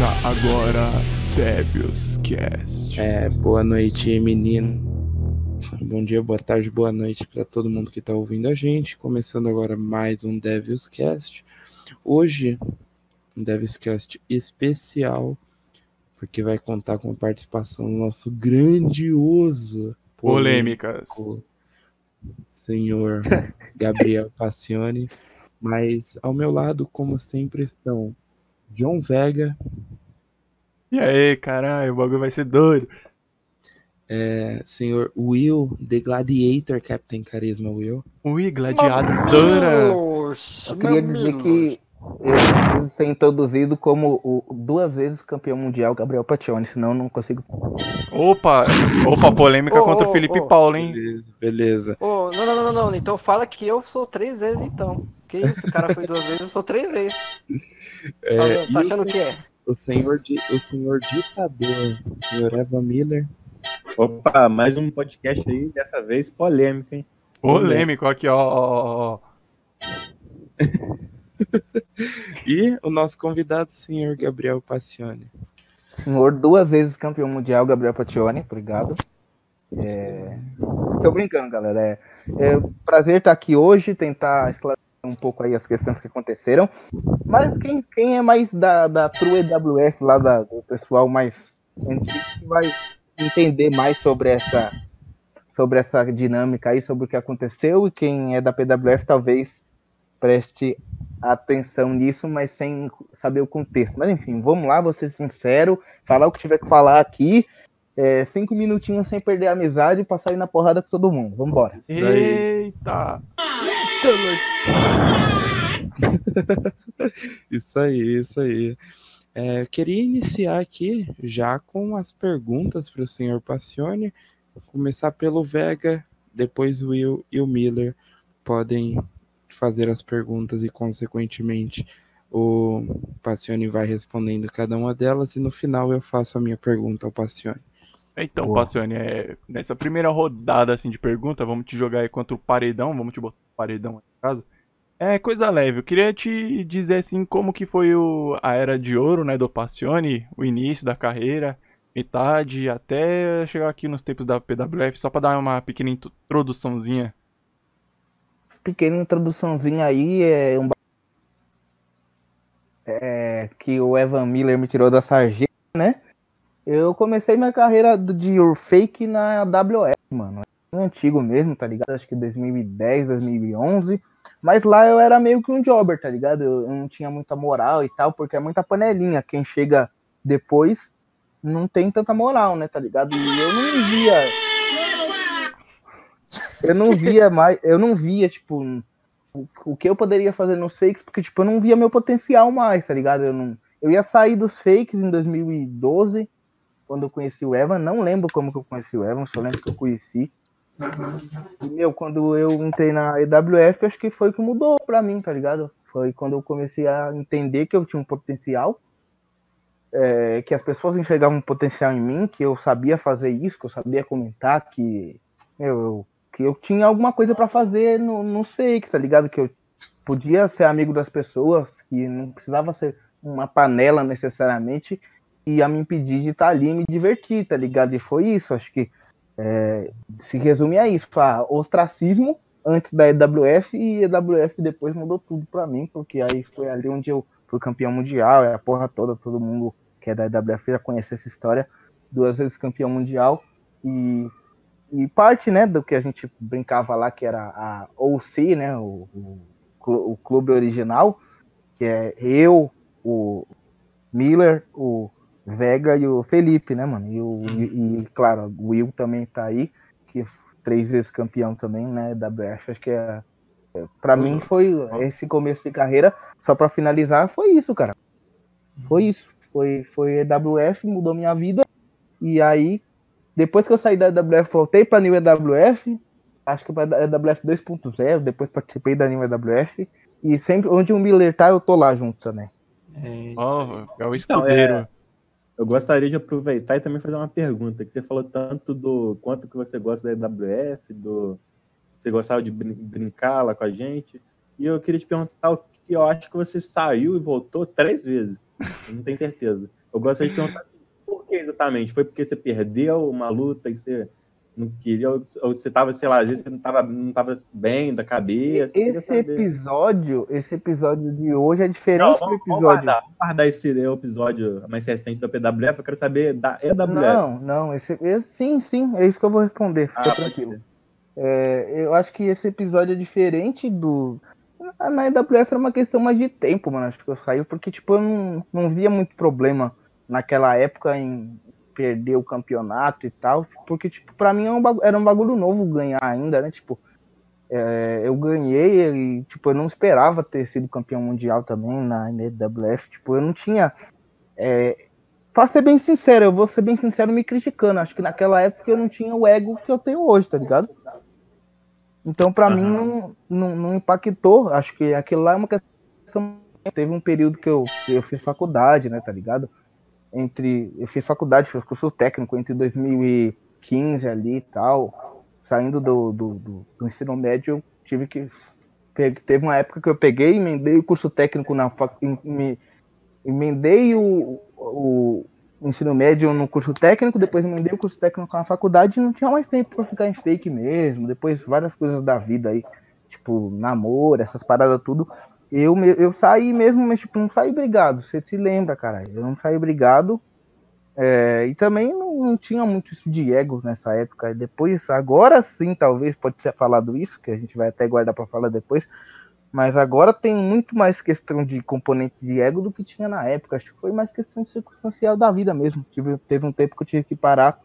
Começa agora Devil's Cast. É, boa noite, menino. Bom dia, boa tarde, boa noite para todo mundo que está ouvindo a gente. Começando agora mais um Devil's Cast. Hoje, um Devil's Cast especial, porque vai contar com a participação do nosso grandioso Polêmicas. polêmico senhor Gabriel Passione. Mas ao meu lado, como sempre, estão John Vega, E aí, caralho, o bagulho vai ser doido. é, senhor Will, The Gladiator, Captain Carisma Will. Ui, gladiadora. Eu queria dizer que eu preciso ser introduzido como o duas vezes campeão mundial Gabriel Pacione, senão eu não consigo. Opa, opa, polêmica Ô, contra o ô, Felipe ô. Paulo, hein? Beleza, beleza. Não, não, não, não, não. Então fala que eu sou três vezes, então. Que isso? O cara foi duas vezes, eu sou três vezes. É, tá tá achando o que é? O senhor, di- o senhor ditador, o senhor Evan Miller. Opa, mais um podcast aí, dessa vez polêmico, hein? Polêmico aqui, ó, ó, ó. E o nosso convidado, senhor Gabriel Passione. Senhor, duas vezes campeão mundial Gabriel Pacione, obrigado. É... Tô brincando, galera. É, é um prazer estar aqui hoje, tentar esclarecer um pouco aí as questões que aconteceram. Mas quem, quem é mais da, da True EWF, lá da, do pessoal mais antigo, que vai entender mais sobre essa, sobre essa dinâmica aí, sobre o que aconteceu, e quem é da PWF talvez preste atenção nisso, mas sem saber o contexto. Mas enfim, vamos lá, vou ser sincero, falar o que tiver que falar aqui. É, cinco minutinhos sem perder a amizade e passar aí na porrada com todo mundo. Vambora. Eita. Isso aí, isso aí. É, queria iniciar aqui já com as perguntas para o senhor Passione. Começar pelo Vega, depois o Will e o Miller podem fazer as perguntas e, consequentemente, o Passione vai respondendo cada uma delas e no final eu faço a minha pergunta ao Passione. Então, Boa. Passione, é, nessa primeira rodada assim de pergunta, vamos te jogar aí contra o paredão, vamos te botar o paredão no caso. É coisa leve. Eu queria te dizer assim como que foi o, a era de ouro, né, do Passione, o início da carreira, metade até chegar aqui nos tempos da PWF, só pra dar uma pequena introduçãozinha. Pequena introduçãozinha aí, é um é, que o Evan Miller me tirou da sarjeta, né? Eu comecei minha carreira de fake na WF, mano. É antigo mesmo, tá ligado? Acho que 2010, 2011. Mas lá eu era meio que um jobber, tá ligado? Eu, eu não tinha muita moral e tal, porque é muita panelinha. Quem chega depois não tem tanta moral, né, tá ligado? E eu não via. Eu não via mais. Eu não via, tipo, o, o que eu poderia fazer nos fakes, porque, tipo, eu não via meu potencial mais, tá ligado? Eu, não, eu ia sair dos fakes em 2012, quando eu conheci o Evan. Não lembro como que eu conheci o Evan, só lembro que eu conheci. E, meu, quando eu entrei na EWF, acho que foi o que mudou pra mim, tá ligado? Foi quando eu comecei a entender que eu tinha um potencial, é, que as pessoas enxergavam um potencial em mim, que eu sabia fazer isso, que eu sabia comentar, que meu, eu, que eu tinha alguma coisa pra fazer no, no fake, tá ligado? Que eu podia ser amigo das pessoas, que não precisava ser uma panela necessariamente, ia me impedir de estar ali e me divertir, tá ligado? E foi isso, acho que é, se resume a isso, a ostracismo antes da EWF e EWF depois mudou tudo pra mim, porque aí foi ali onde eu fui campeão mundial, é a porra toda, todo mundo que é da EWF já conhece essa história, duas vezes campeão mundial e, e parte, né, do que a gente brincava lá, que era a OC, né, o, o, o clube original, que é eu, o Miller, o Vega e o Felipe, né, mano? E, o, e, e, claro, o Will também tá aí, que é três vezes campeão também, né, da BF. Acho que é, é, pra mim foi esse começo de carreira, só pra finalizar, foi isso, cara. Foi isso. Foi, foi EWF, mudou minha vida. E aí, depois que eu saí da EWF, voltei pra New EWF, acho que pra EWF 2.0, depois participei da New EWF. E sempre, onde o Miller tá, eu tô lá junto também. É isso aí. é o escudeiro. Eu gostaria de aproveitar e também fazer uma pergunta, que você falou tanto do quanto que você gosta da EWF, do você gostava de brin- brincar lá com a gente, e eu queria te perguntar o que eu acho que você saiu e voltou três vezes, eu não tenho certeza. Eu gostaria de perguntar por que exatamente? Foi porque você perdeu uma luta e você não queria, ou você tava, sei lá, às vezes você não tava, não tava bem da cabeça. Esse episódio, esse episódio de hoje é diferente não, vamos, do episódio. Vamos guardar, vamos guardar esse episódio mais recente da PWF, eu quero saber da EWF. Não, não, esse, esse sim, sim, é isso que eu vou responder, fica ah, tranquilo. É, eu acho que esse episódio é diferente do. Na EWF era uma questão mais de tempo, mano. Acho que eu saí porque, tipo, eu não, não via muito problema naquela época em perder o campeonato e tal. Porque, tipo, pra mim era é um bagulho, era um bagulho novo ganhar ainda, né? Tipo, é, eu ganhei e, tipo, eu não esperava ter sido campeão mundial também na EWF. Tipo, eu não tinha. É, pra ser bem sincero, eu vou ser bem sincero me criticando. Acho que naquela época eu não tinha o ego que eu tenho hoje, tá ligado? Então, para uhum. mim, não, não, não, impactou. Acho que aquilo lá é uma questão. Teve um período que eu, que eu fiz faculdade, né, tá ligado? Entre. Eu fiz faculdade, fiz curso técnico entre 2015 ali e tal. Saindo do, do, do, do ensino médio, eu tive que. Teve uma época que eu peguei, emendei o curso técnico na fac, emendei o, o, ensino médio no curso técnico, depois emendei o curso técnico na faculdade e não tinha mais tempo para ficar em fake mesmo, depois várias coisas da vida aí, tipo, namoro, essas paradas tudo. Eu, eu saí mesmo, mas tipo, não saí brigado, você se lembra, cara, eu não saí brigado, é, e também não, não, tinha muito isso de ego nessa época, depois, agora sim, talvez, pode ser falado isso, que a gente vai até guardar para falar depois, mas agora tem muito mais questão de componente de ego do que tinha na época. Acho que foi mais questão circunstancial da vida mesmo. Tive, teve um tempo que eu tive que parar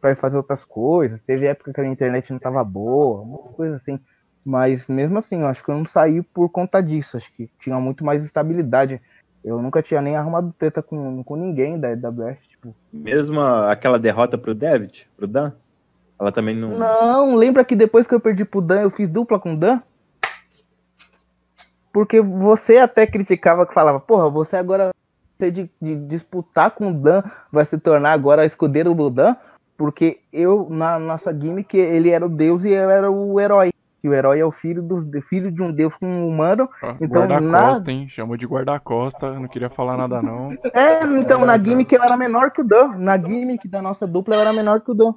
para fazer outras coisas. Teve época que a internet não estava boa, uma coisa assim. Mas mesmo assim, eu acho que eu não saí por conta disso. Acho que tinha muito mais estabilidade. Eu nunca tinha nem arrumado treta com, com ninguém da EWF. Tipo. Mesmo aquela derrota pro David, pro Dan? Ela também não. Não, lembra que depois que eu perdi pro Dan, eu fiz dupla com o Dan? Porque você até criticava que falava, porra, você agora de, de, disputar com o Dan vai se tornar agora escudeiro do Dan, porque eu, na nossa gimmick, ele era o deus e eu era o herói. E o herói é o filho, dos, filho de um deus com um humano. Ah, então, guarda-costa, na... hein? Chamou de guarda-costa, não queria falar nada, não. É, então, na gimmick eu era menor que o Dan. Na gimmick da nossa dupla eu era menor que o Dan.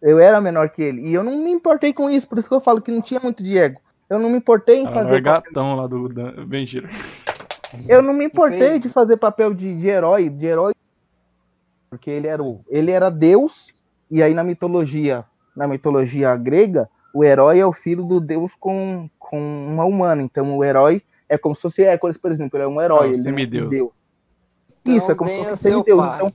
Eu era menor que ele. E eu não me importei com isso, por isso que eu falo que não tinha muito de ego. Eu não me importei em fazer. O gatão lá do. Mentira. Eu não me importei de fazer papel de, de herói, de herói. Porque ele era, o, ele era Deus, e aí na mitologia, na mitologia grega, o herói é o filho do Deus com, com uma humana. Então o herói é como se fosse Hércules, por exemplo, ele é um herói. Ah, ele semideus. É um Deus. Então, Isso, é como se fosse semideus. Então,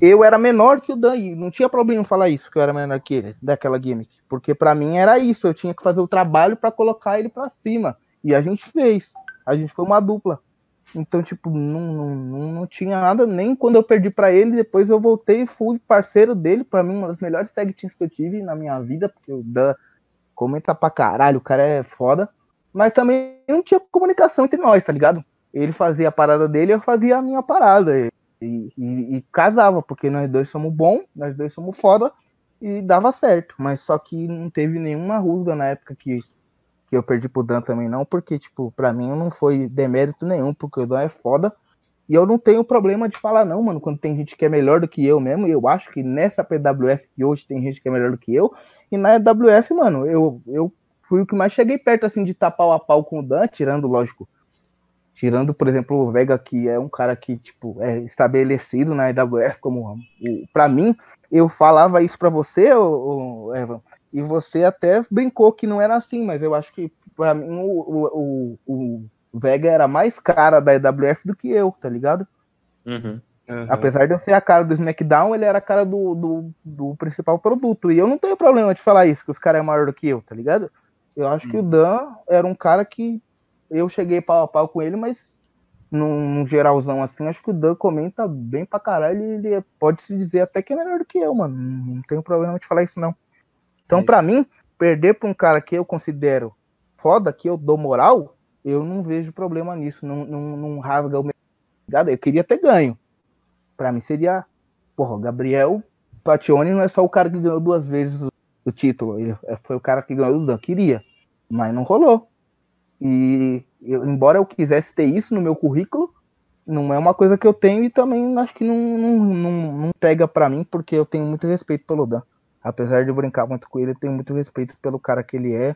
eu era menor que o Dan, e não tinha problema falar isso, que eu era menor que ele, daquela gimmick. Porque para mim era isso, eu tinha que fazer o trabalho para colocar ele para cima. E a gente fez. A gente foi uma dupla. Então, tipo, não, não, não tinha nada, nem quando eu perdi para ele, depois eu voltei e fui parceiro dele, para mim, uma das melhores tag teams que eu tive na minha vida, porque o Dan comenta pra caralho, o cara é foda. Mas também não tinha comunicação entre nós, tá ligado? Ele fazia a parada dele, eu fazia a minha parada. E, e, e, casava, porque nós dois somos bons, nós dois somos foda, e dava certo. Mas só que não teve nenhuma rusga na época que, que eu perdi pro Dan também, não, porque, tipo, pra mim não foi demérito nenhum, porque o Dan é foda. E eu não tenho problema de falar, não, mano, quando tem gente que é melhor do que eu mesmo. Eu acho que nessa PWF que hoje tem gente que é melhor do que eu. E na EWF, mano, eu, eu fui o que mais cheguei perto, assim, de tapar o a pau com o Dan, tirando, lógico, Tirando, por exemplo, o Vega, que é um cara que, tipo, é estabelecido na AWS como... para mim, eu falava isso para você, o, Evan, e você até brincou que não era assim, mas eu acho que, para mim, o, o, o, Vega era mais cara da EWF do que eu, tá ligado? Uhum. Uhum. Apesar de eu ser a cara do SmackDown, ele era a cara do, do, do, principal produto. E eu não tenho problema de falar isso, que os caras é maior do que eu, tá ligado? Eu acho uhum. que o Dan era um cara que eu cheguei pau a pau com ele, mas num, num, geralzão assim, acho que o Dan comenta bem pra caralho ele pode se dizer até que é melhor do que eu, mano. Não, não tenho problema de falar isso, não. Então, é para mim, perder pra um cara que eu considero foda, que eu dou moral, eu não vejo problema nisso. Não, rasga o meu. Eu queria ter ganho. Para mim seria. Porra, Gabriel Patione não é só o cara que ganhou duas vezes o, título. Ele foi o cara que ganhou o Dan. Queria. Mas não rolou. E eu, embora eu quisesse ter isso no meu currículo, não é uma coisa que eu tenho e também acho que não, não, não, não pega pra mim, porque eu tenho muito respeito pelo Dan. Apesar de eu brincar muito com ele, eu tenho muito respeito pelo cara que ele é.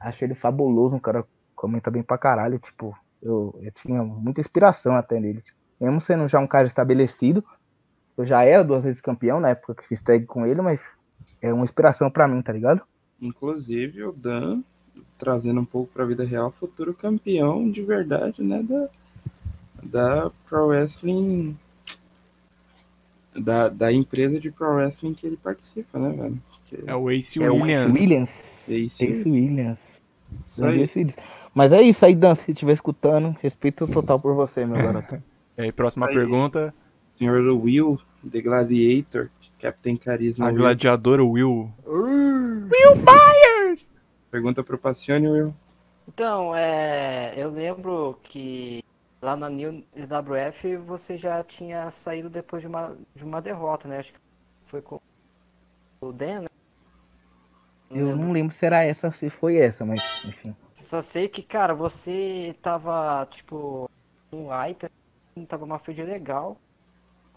Acho ele fabuloso, um cara comenta bem pra caralho. Tipo, eu, eu tinha muita inspiração até nele. Tipo, mesmo sendo já um cara estabelecido, eu já era duas vezes campeão na época que fiz tag com ele, mas é uma inspiração pra mim, tá ligado? Inclusive o Dan, trazendo um pouco pra vida real, futuro campeão de verdade, né? Da, da Pro Wrestling. Da, da empresa de Pro Wrestling que ele participa, né, velho? Que- É o Ace É o Williams. Williams. Ace Ace Williams. Isso aí. Mas é isso aí, Dan, se estiver escutando, respeito total por você, meu garoto. E aí, próxima Aí. pergunta. Senhor Will, The Gladiator, Captain Carisma. A Will. gladiadora Will. Pergunta pro Passione, Will. Então, é, eu lembro que lá na New WF você já tinha saído depois de uma, de uma derrota, né? Acho que foi com o Dan, né? Não Eu lembro. não lembro se era essa, se foi essa, mas enfim. Só sei que, cara, você tava, tipo, um hype, assim, tava uma feed legal.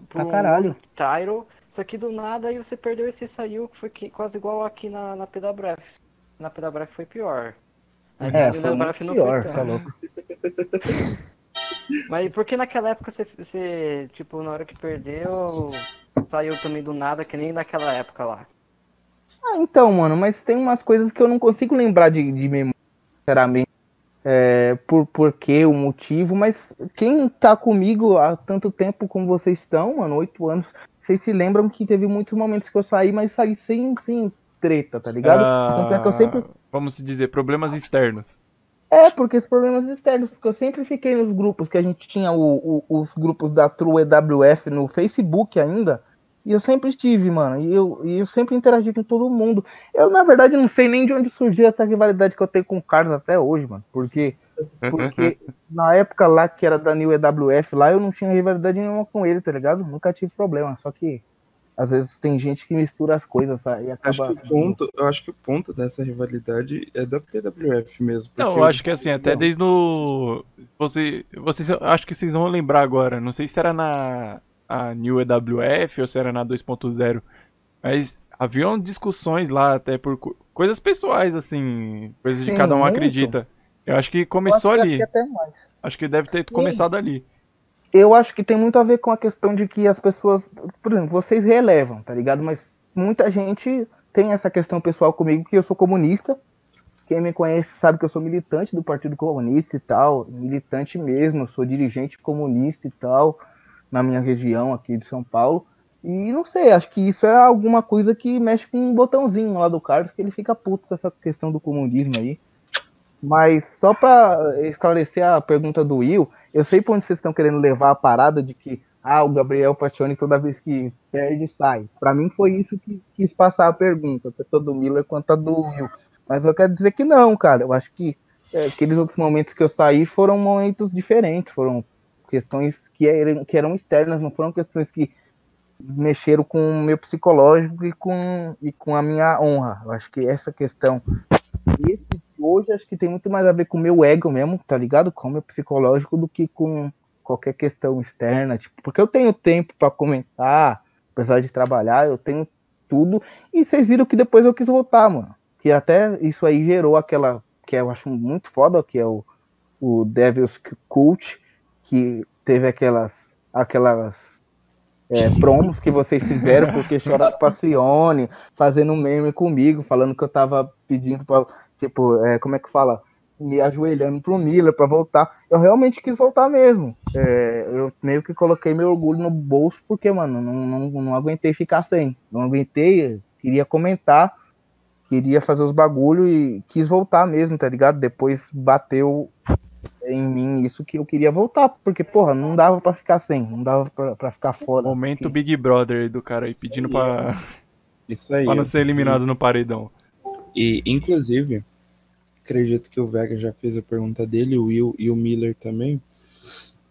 Pra caralho. Tyro, só que do nada aí você perdeu e você saiu, que foi que- quase igual aqui na, na PWF. Na PWF foi pior. Aí É, foi PWF muito pior, tanto. tá louco. Mas por que naquela época você, você, tipo, na hora que perdeu, saiu também do nada, que nem naquela época lá? Ah, então, mano, mas tem umas coisas que eu não consigo lembrar de, de memória, sinceramente. É, por porquê, o motivo, mas quem tá comigo há tanto tempo como vocês estão, mano, oito anos, vocês se lembram que teve muitos momentos que eu saí, mas saí sem, sem treta, tá ligado? Tanto é que eu sempre. Ah, Vamos dizer, problemas externos. É, porque os problemas externos, porque eu sempre fiquei nos grupos, que a gente tinha o- o- os grupos da True EWF no Facebook ainda, e eu sempre estive, mano, e eu, e eu sempre interagi com todo mundo. Eu, na verdade, não sei nem de onde surgiu essa rivalidade que eu tenho com o Carlos até hoje, mano, porque, porque na época lá que era da New EWF lá, eu não tinha rivalidade nenhuma com ele, tá ligado? Nunca tive problema, só que às vezes tem gente que mistura as coisas, sabe, e Acho acaba... que o ponto, eu acho que o ponto dessa rivalidade é da PWF mesmo. Não, eu acho que assim, até desde o. Você, vocês, eu acho que vocês vão lembrar agora. Não sei se era na a New EWF ou se era na 2.0. Mas haviam discussões lá, até por co- coisas pessoais, assim. Coisas de Sim, cada um muito. acredita. Eu acho que acho começou que ali. mais. Acho que deve ter começado ali. Eu acho que tem muito a ver com a questão de que as pessoas, por exemplo, vocês relevam, tá ligado? Mas muita gente tem essa questão pessoal comigo que eu sou comunista. Quem me conhece sabe que eu sou militante do Partido Comunista e tal, militante mesmo, sou dirigente comunista e tal, na minha região aqui de São Paulo. E não sei, acho que isso é alguma coisa que mexe com um botãozinho lá do Carlos, que ele fica puto com essa questão do comunismo aí. Mas só pra esclarecer a pergunta do Will, eu sei pra onde vocês estão querendo levar a parada de que ah, o Gabriel Pacione toda vez que perde sai. Pra mim foi isso que quis passar a pergunta, tanto do Miller quanto a do Will. Mas eu quero dizer que não, cara. Eu acho que é, aqueles outros momentos que eu saí foram momentos diferentes, foram questões que eram, que eram externas, não foram questões que mexeram com o meu psicológico e com, e com a minha honra. Eu acho que essa questão esse hoje acho que tem muito mais a ver com o meu ego mesmo, tá ligado? Com o meu psicológico do que com qualquer questão externa, tipo, porque eu tenho tempo pra comentar, apesar de trabalhar, eu tenho tudo. E vocês viram que depois eu quis voltar, mano. Que até isso aí gerou aquela que eu acho muito foda, que é o, o Devil's Cult, que teve aquelas aquelas é, promos que vocês fizeram porque chora Passione, fazendo um meme comigo, falando que eu tava pedindo pra, tipo, é, como é que fala? Me ajoelhando pro Miller pra voltar. Eu realmente quis voltar mesmo. É, eu meio que coloquei meu orgulho no bolso, porque, mano, não, não, não aguentei ficar sem. Não aguentei, queria comentar, queria fazer os bagulho e quis voltar mesmo, tá ligado? Depois bateu em mim isso que eu queria voltar, porque, porra, não dava pra ficar sem, não dava pra, pra ficar fora. Momento Big Brother aí do cara aí pedindo pra, Isso aí. pra não ser eliminado no paredão. E, inclusive, acredito que o Vega já fez a pergunta dele, o Will e o Miller também.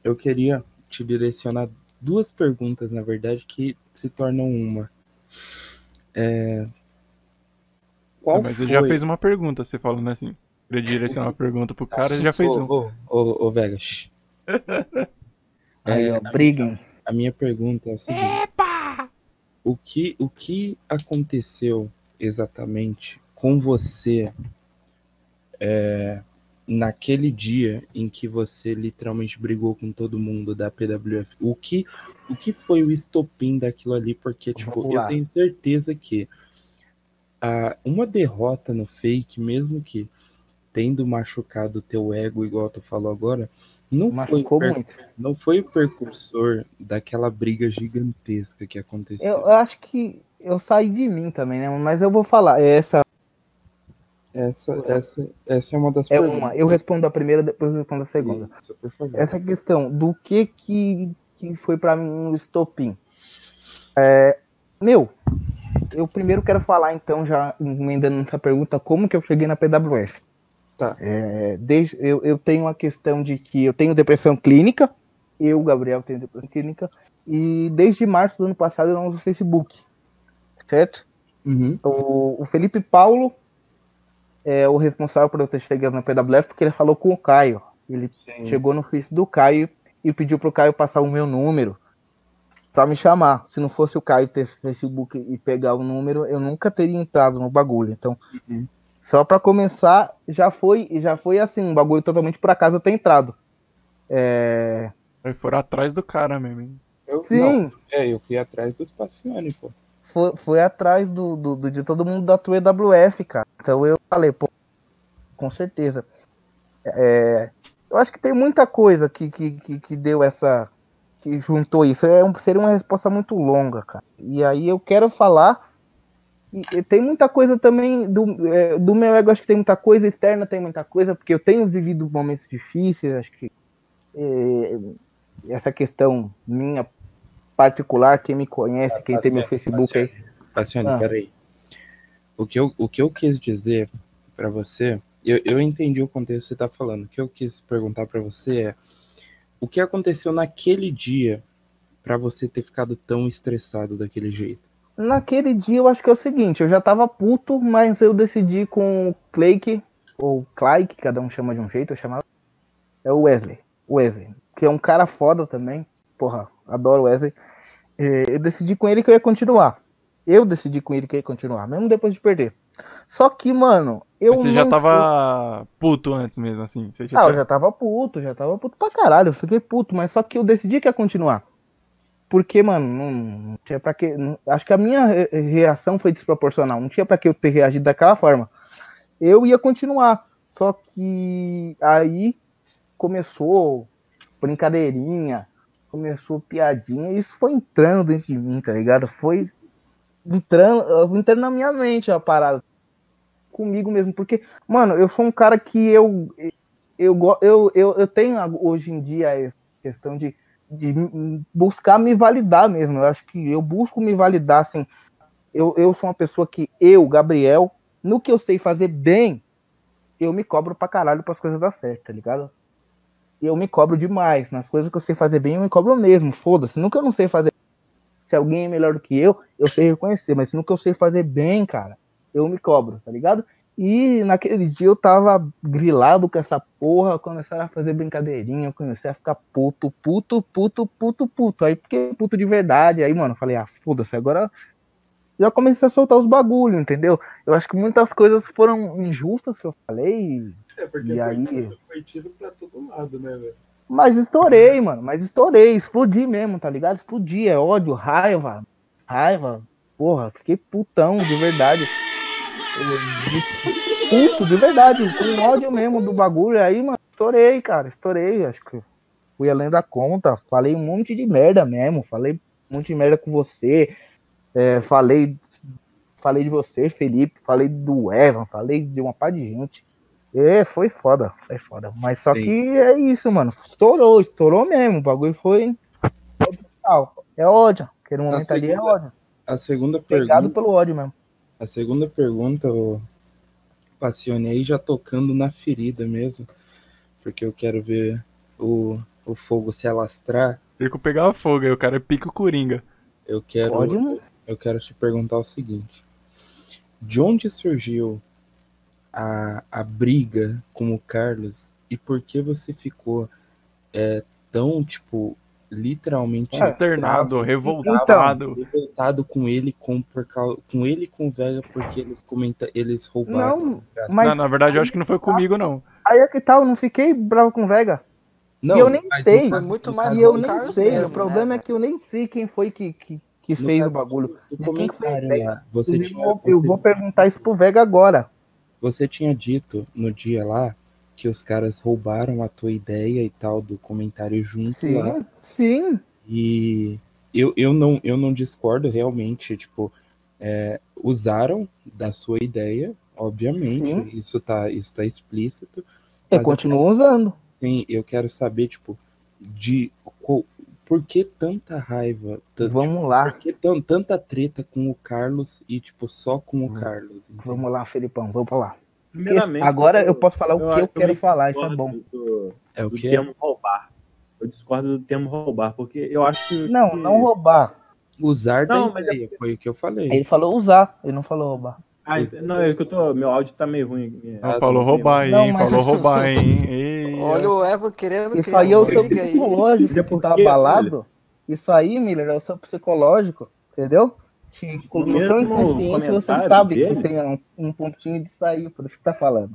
Eu queria te direcionar duas perguntas, na verdade, que se tornam uma. É... Qual mas foi... ele já fez uma pergunta, você falando assim. Queria direcionar uma pergunta pro cara, ele já fez um. ô, ô, ô, Vega, shh. Aí, ó, briguem. A minha pergunta é a seguinte: o que, o que aconteceu exatamente com você é, naquele dia em que você literalmente brigou com todo mundo da PWF? O que, o que foi o estopim daquilo ali? Porque, tipo, eu tenho certeza que a, uma derrota no fake, mesmo que tendo machucado o teu ego, igual tu falou agora, não foi, Machucou muito. não foi o precursor daquela briga gigantesca que aconteceu. Eu, eu acho que eu saí de mim também, né? Mas eu vou falar. Essa Essa, essa, essa é uma das é perguntas. uma. Eu respondo a primeira, depois eu respondo a segunda. Isso, por favor. Essa questão do que que, que foi pra mim um estopim. É, meu, eu primeiro quero falar então, já emendando nessa pergunta, como que eu cheguei na PWF. Tá. É, desde, eu, eu tenho uma questão de que eu tenho depressão clínica, eu, Gabriel, tenho depressão clínica, e desde março do ano passado eu não uso Facebook, certo? Uhum. O, o Felipe Paulo é o responsável por eu ter chegado na PWF, porque ele falou com o Caio. Ele Sim. chegou no Face do Caio e pediu pro Caio passar o meu número pra me chamar. Se não fosse o Caio ter Facebook e pegar o número, eu nunca teria entrado no bagulho. Então, Uhum. Só pra começar, já foi, já foi assim, um bagulho totalmente por acaso eu ter entrado. É... Aí foram atrás do cara mesmo, hein? Eu, não, Sim, é, eu fui atrás dos Passione, pô. foi, foi atrás do, do- do- de todo mundo da tua EWF, cara. Então eu falei, pô, com certeza. É, eu acho que tem muita coisa que, que, que, que deu essa. que juntou isso. É um, seria uma resposta muito longa, cara. E aí eu quero falar. Tem muita coisa também do, é, do meu ego, acho que tem muita coisa externa, tem muita coisa, porque eu tenho vivido momentos difíceis, acho que é, essa questão minha particular, quem me conhece, quem tem meu Facebook aí. Passione, Ah. peraí. O que, eu, o que eu quis dizer pra você, eu, eu entendi o contexto que você tá falando. O que eu quis perguntar pra você é o que aconteceu naquele dia pra você ter ficado tão estressado daquele jeito? Naquele dia eu acho que é o seguinte, eu já tava puto, mas eu decidi com o Clake, ou Clake, cada um chama de um jeito, eu chamava. É o Wesley. Wesley, que é um cara foda também. Porra, adoro o Wesley. Eu decidi com ele que eu ia continuar. Eu decidi com ele que eu ia continuar, mesmo depois de perder. Só que, mano, eu. Mas você já tava puto antes mesmo, assim. Você já ah, eu tinha- já tava puto, já tava puto pra caralho. Eu fiquei puto, mas só que eu decidi que ia continuar. Porque, mano, não, tinha pra que. não- acho que a minha re- reação foi desproporcional. Não tinha pra que eu ter reagido daquela forma. Eu ia continuar. Só que aí começou brincadeirinha, começou piadinha. Isso foi entrando dentro de mim, tá ligado? Foi entrando, entrando na minha mente a parada. Comigo mesmo. Porque, mano, eu sou um cara que eu eu, eu, eu, eu tenho hoje em dia essa questão de, de buscar me validar mesmo. Eu acho que eu busco me validar, assim. Eu, eu sou uma pessoa que, eu, Gabriel, no que eu sei fazer bem, eu me cobro pra caralho para as coisas dar certo, tá ligado? Eu me cobro demais. Nas coisas que eu sei fazer bem, eu me cobro mesmo. Foda-se. Nunca eu não sei fazer. Se alguém é melhor do que eu, eu sei reconhecer. Mas no que eu sei fazer bem, cara, eu me cobro, tá ligado? E naquele dia eu tava grilado com essa porra, começaram a fazer brincadeirinha, eu comecei a ficar puto, puto, puto, puto, puto. Aí fiquei puto de verdade. Aí, mano, eu falei, ah, foda-se, agora já comecei a soltar os bagulhos, entendeu? Eu acho que muitas coisas foram injustas que eu falei, É, porque E aí? foi tiro pra todo lado, né, velho? mas estourei, mano, mas estourei, explodi mesmo, tá ligado? Explodi, é ódio, raiva, raiva, porra, fiquei putão de verdade. Puto, de verdade, com ódio mesmo do bagulho. Aí, mano, estourei, cara, estourei. Acho que fui além da conta. Falei um monte de merda mesmo. Falei um monte de merda com você. é, falei, falei de você, Felipe. Falei do Evan. Falei de uma par de gente. É, foi foda, foi foda. Mas só Sim. que é isso, mano. Estourou, estourou mesmo. O bagulho foi. É ódio. Aquele momento ali é segunda- ódio. A segunda Pegado pergunta, pelo ódio mesmo. A segunda pergunta, o Passione aí já tocando na ferida mesmo, porque eu quero ver o, o fogo se alastrar. Fico pegar fogo, aí o cara pica o Coringa. Eu quero, Pode, mano. eu quero te perguntar o seguinte: de onde surgiu a, a briga com o Carlos e por que você ficou é, tão tipo literalmente Externado, bravo, revoltado. revoltado com ele com, por causa, com ele e com o Vega porque eles comenta, eles roubaram. Não, Não, mas Não, na verdade, eu acho que não foi comigo, não. aí é que tal, eu não fiquei bravo com o Vega. e eu nem sei. no Foi muito mais E eu nem Carlos sei, mesmo, o problema né, é que eu nem sei quem foi que, que, que fez o caso bagulho. do De quem que foi lá, você Inclusive, tinha, eu, eu você- vou perguntar isso pro Vega agora. Você tinha dito no dia lá que os caras roubaram a tua ideia e tal do comentário junto lá. Sim. E eu, eu, não, eu não discordo realmente, tipo, é, usaram da sua ideia, obviamente, Sim. isso tá, isso tá explícito. Eu Mas continuo usando. Sim, eu quero saber, tipo, de qual- por que tanta raiva, Vamos tipo, lá, por que tan- tanta treta com o Carlos e, tipo, só com o Hum. Carlos? entendeu? vamos lá, Felipão, vamos lá. Primeiramente, Agora eu posso falar o que eu quero falar, isso é bom. Do, É o do que? termo roubar. Eu discordo do termo roubar, porque eu acho que. Não, que- não roubar. Usar Não, da mas ideia, foi o que eu falei. Ele falou usar, ele não falou roubar. Ah, não, é que eu tô. Meu áudio tá meio ruim. Não, Ah, falou tá roubar aí, Não, hein? mas- Falou roubar, hein? Ei, Olha o Evo querendo Isso aí é o seu psicológico Isso é que tá abalado. Isso aí, Miller, é o seu psicológico, entendeu? Te, no seu inconsciente você sabe deles- que tem um, um pontinho de sair, por isso que tá falando.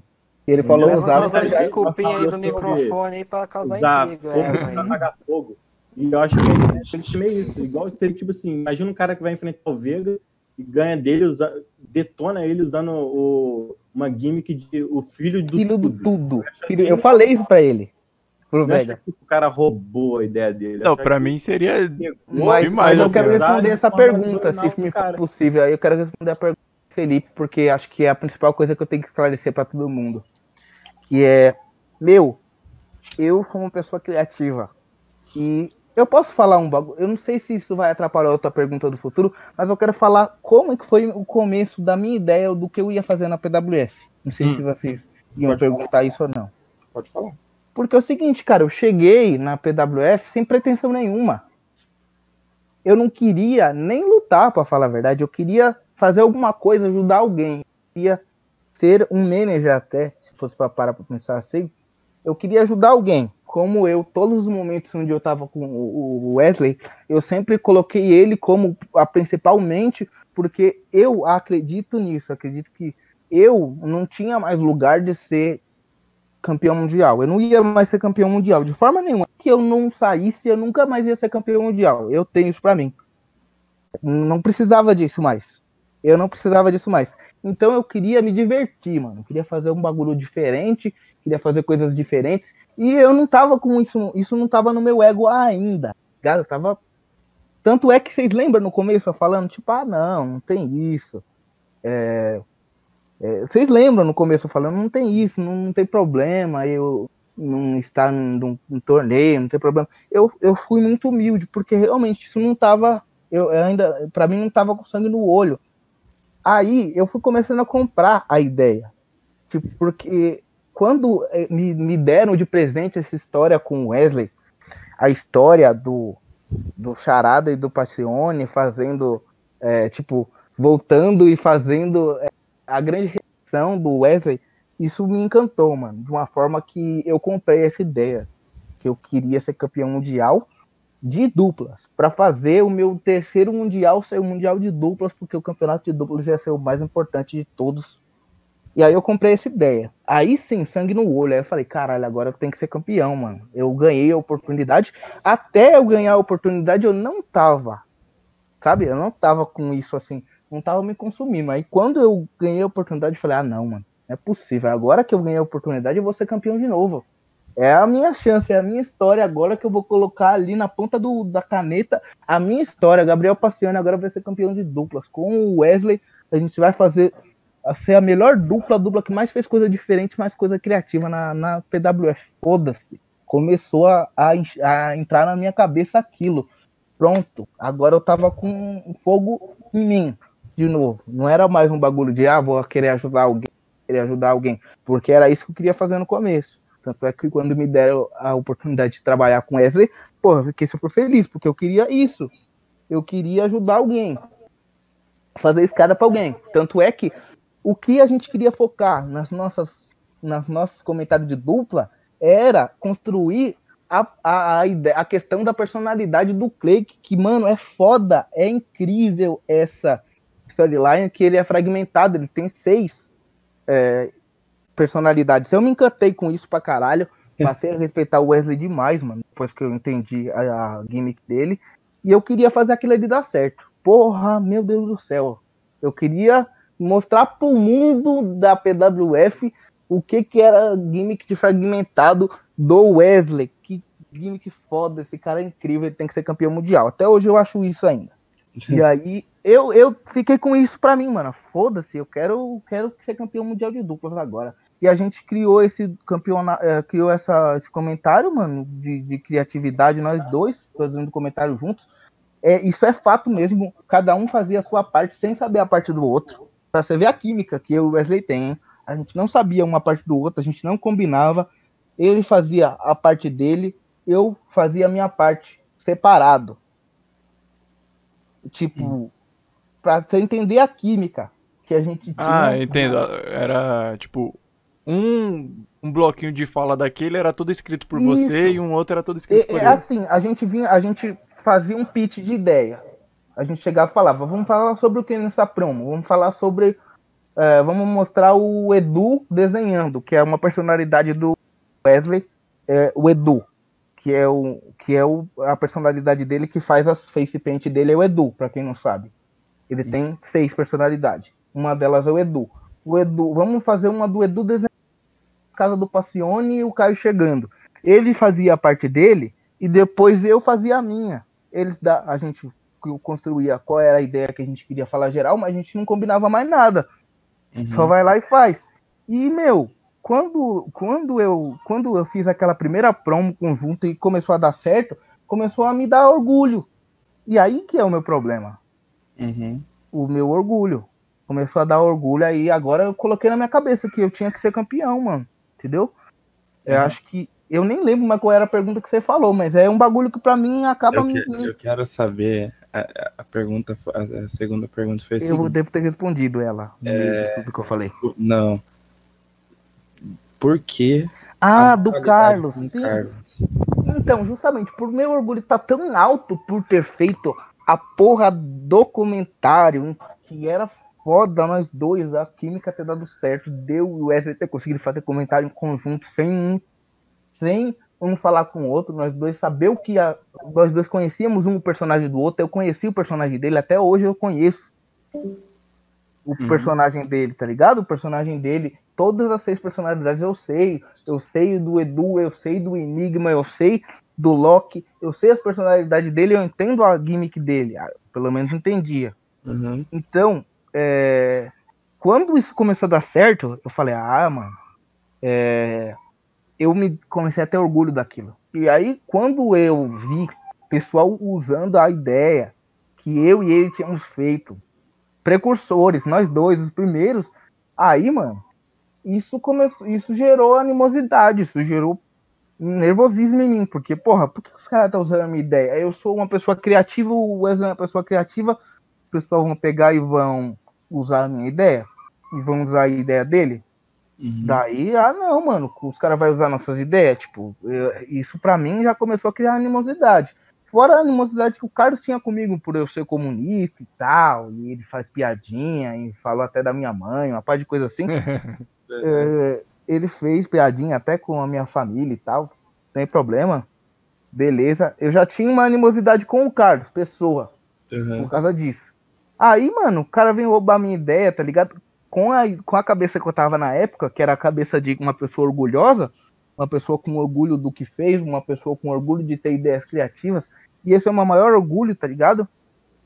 Ele falou usar, usando já- desculpinha aí do microfone aí pra causar usar intriga, apagar fogo. E eu acho que ele tem que meio isso. Igual seria, tipo assim, imagina um cara que vai enfrentar o Vega e ganha dele, usa, detona ele usando o, uma gimmick de o filho do filho do tudo. tudo. Filho- eu falei isso pra ele, pro Vega. que o cara roubou a ideia dele. Não, pra que mim seria. Mas, demais, mas eu assim, quero ó. responder essa pergunta, se me for possível. Aí eu quero responder a pergunta Felipe, porque acho que é a principal coisa que eu tenho que esclarecer pra todo mundo. Que é, meu, eu sou uma pessoa criativa. E eu posso falar um bagulho. Eu não sei se isso vai atrapalhar outra pergunta do futuro, mas eu quero falar como é que foi o começo da minha ideia do que eu ia fazer na PWF. Não sei Hum. se vocês iam Pode perguntar isso ou não. Pode falar. Porque é o seguinte, cara, eu cheguei na PWF sem pretensão nenhuma. Eu não queria nem lutar, pra falar a verdade. Eu queria fazer alguma coisa, ajudar alguém. Queria ser um manager até, se fosse pra parar pra pensar assim. Eu queria ajudar alguém. Como eu, todos os momentos onde eu tava com o Wesley, eu sempre coloquei ele como a principal mente, porque eu acredito nisso. Acredito que eu não tinha mais lugar de ser campeão mundial. Eu não ia mais ser campeão mundial de forma nenhuma. Que eu não saísse, eu nunca mais ia ser campeão mundial. Eu tenho isso pra mim. Não precisava disso mais. Eu não precisava disso mais. Então eu queria me divertir, mano. Eu queria fazer um bagulho diferente, queria fazer coisas diferentes. E eu não tava com isso, isso não tava no meu ego ainda. Cara, eu tava tanto é que vocês lembram no começo eu falando, tipo, ah, não, não tem isso. É, é, vocês lembram no começo eu falando, não tem isso, não, não tem problema, eu não estar num, num- num torneio, não tem problema. Eu, eu fui muito humilde, porque realmente isso não tava, eu ainda, para mim não tava com sangue no olho. Aí eu fui começando a comprar a ideia. Tipo, porque quando eh, me, me deram de presente essa história com o Wesley, a história do, do Charada e do Pacione fazendo, é, tipo, voltando e fazendo é, a grande reação do Wesley, isso me encantou, mano, de uma forma que eu comprei essa ideia, que eu queria ser campeão mundial de duplas, para fazer o meu terceiro mundial ser o mundial de duplas, porque o campeonato de duplas ia ser o mais importante de todos. E aí eu comprei essa ideia. Aí sim, sangue no olho. Aí eu falei, caralho, agora eu tenho que ser campeão, mano. Eu ganhei a oportunidade. Até eu ganhar a oportunidade, eu não tava. Sabe? Eu não tava com isso assim. Não tava me consumindo. Aí quando eu ganhei a oportunidade, eu falei, ah, não, mano. Não é possível. Agora que eu ganhei a oportunidade, eu vou ser campeão de novo. É a minha chance, é a minha história agora que eu vou colocar ali na ponta do, da caneta. A minha história. Gabriel Passione agora vai ser campeão de duplas. Com o Wesley, a gente vai fazer a ser a melhor dupla, a dupla que mais fez coisa diferente, mais coisa criativa na, na PWF. Foda-se. Começou a, a, a entrar na minha cabeça aquilo. Pronto. Agora eu tava com fogo em mim, de novo. Não era mais um bagulho de, ah, vou querer ajudar alguém, querer ajudar alguém. Porque era isso que eu queria fazer no começo. Tanto é que quando me deram a oportunidade de trabalhar com Wesley, eu fiquei super feliz, porque eu queria isso. Eu queria ajudar alguém. Fazer escada para alguém. Tanto é que o que a gente queria focar nas nossas, nas nossos comentários de dupla era construir a, a, a, ideia, a questão da personalidade do Clay, que, que, mano, é foda, é incrível essa storyline, que ele é fragmentado, ele tem seis é, personalidades. Eu me encantei com isso pra caralho, passei a respeitar o Wesley demais, mano, depois que eu entendi a, a gimmick dele, e eu queria fazer aquilo ali dar certo. Porra, meu Deus do céu. Eu queria mostrar pro mundo da PWF o que que era gimmick de fragmentado do Wesley. Que gimmick foda, esse cara é incrível, ele tem que ser campeão mundial. Até hoje eu acho isso ainda. E aí eu, eu fiquei com isso pra mim, mano. Foda-se, eu quero, quero ser campeão mundial de duplas agora. E a gente criou esse campeonato, é, criou essa, esse comentário, mano, de, de criatividade, nós dois, fazendo comentário juntos. É, isso é fato mesmo. Cada um fazia a sua parte sem saber a parte do outro. Pra você ver a química que eu e o Wesley tem. Hein? A gente não sabia uma parte do outro, a gente não combinava. Ele fazia a parte dele, eu fazia a minha parte separado. Tipo, hum. pra você entender a química que a gente tinha. Ah, entendo. Era tipo um, um bloquinho de fala daquele era todo escrito por Isso. você e um outro era todo escrito é, por é ele. assim, a gente vinha, a gente fazia um pitch de ideia. A gente chegava e falava, vamos falar sobre o que nessa promo? Vamos falar sobre. É, vamos mostrar o Edu desenhando, que é uma personalidade do Wesley, é, o Edu, que é, o, que é o, a personalidade dele que faz as face paint dele, é o Edu, para quem não sabe. Ele tem seis personalidades. Uma delas é o Edu. O Edu, vamos fazer uma do Edu desenhando casa do Passione e o Caio chegando. Ele fazia a parte dele e depois eu fazia a minha. Eles da, a gente construía qual era a ideia que a gente queria falar geral, mas a gente não combinava mais nada. Uhum. Só vai lá e faz. E, meu, quando, quando, eu, quando eu fiz aquela primeira promo conjunto e começou a dar certo, começou a me dar orgulho. E aí que é o meu problema. Uhum. O meu orgulho. Começou a dar orgulho aí. Agora eu coloquei na minha cabeça que eu tinha que ser campeão, mano. Entendeu? Eu uhum. acho que eu nem lembro mais qual era a pergunta que você falou, mas é um bagulho que para mim acaba eu, que, eu quero saber a, a pergunta, a, a, segunda pergunta foi assim. Eu devo ter respondido ela. É... Do que eu falei. Não. Por que? Ah, do Carlos. Sim. Carlos. Então, justamente por meu orgulho estar tá tão alto por ter feito a porra do comentário que era foda nós dois, a química ter dado certo, deu o Wesley ter conseguido fazer comentário em conjunto sem, sem um falar com o outro, nós dois saber o que a, nós dois conhecíamos um personagem do outro, eu conheci o personagem dele, até hoje eu conheço o uhum. personagem dele, tá ligado? O personagem dele, todas as seis personalidades eu sei, eu sei do Edu, eu sei do Enigma, eu sei do Loki, eu sei as personalidades dele, eu entendo a gimmick dele, ah, pelo menos entendia. Uhum. Então, é, quando isso começou a dar certo, eu falei, ah, mano, é, eu me comecei a ter orgulho daquilo. E aí, quando eu vi pessoal usando a ideia que eu e ele tínhamos feito, precursores, nós dois, os primeiros, aí, mano, isso começou, isso gerou animosidade, isso gerou nervosismo em mim, porque, porra, por que os caras estão usando a minha ideia? Eu sou uma pessoa criativa, o Wesley é uma pessoa criativa, o pessoal vão pegar e vão usar a minha ideia e vão usar a ideia dele. Uhum. Daí, ah, não, mano, os caras vão usar nossas ideias. Tipo, eu, isso para mim já começou a criar animosidade. Fora a animosidade que o Carlos tinha comigo por eu ser comunista e tal, e ele faz piadinha e falou até da minha mãe, uma parte de coisa assim. é, ele fez piadinha até com a minha família e tal, sem problema. Beleza. Eu já tinha uma animosidade com o Carlos, pessoa, uhum. por causa disso. Aí, mano, o cara vem roubar minha ideia, tá ligado? Com a, com a cabeça que eu tava na época, que era a cabeça de uma pessoa orgulhosa, uma pessoa com orgulho do que fez, uma pessoa com orgulho de ter ideias criativas. E esse é o meu maior orgulho, tá ligado?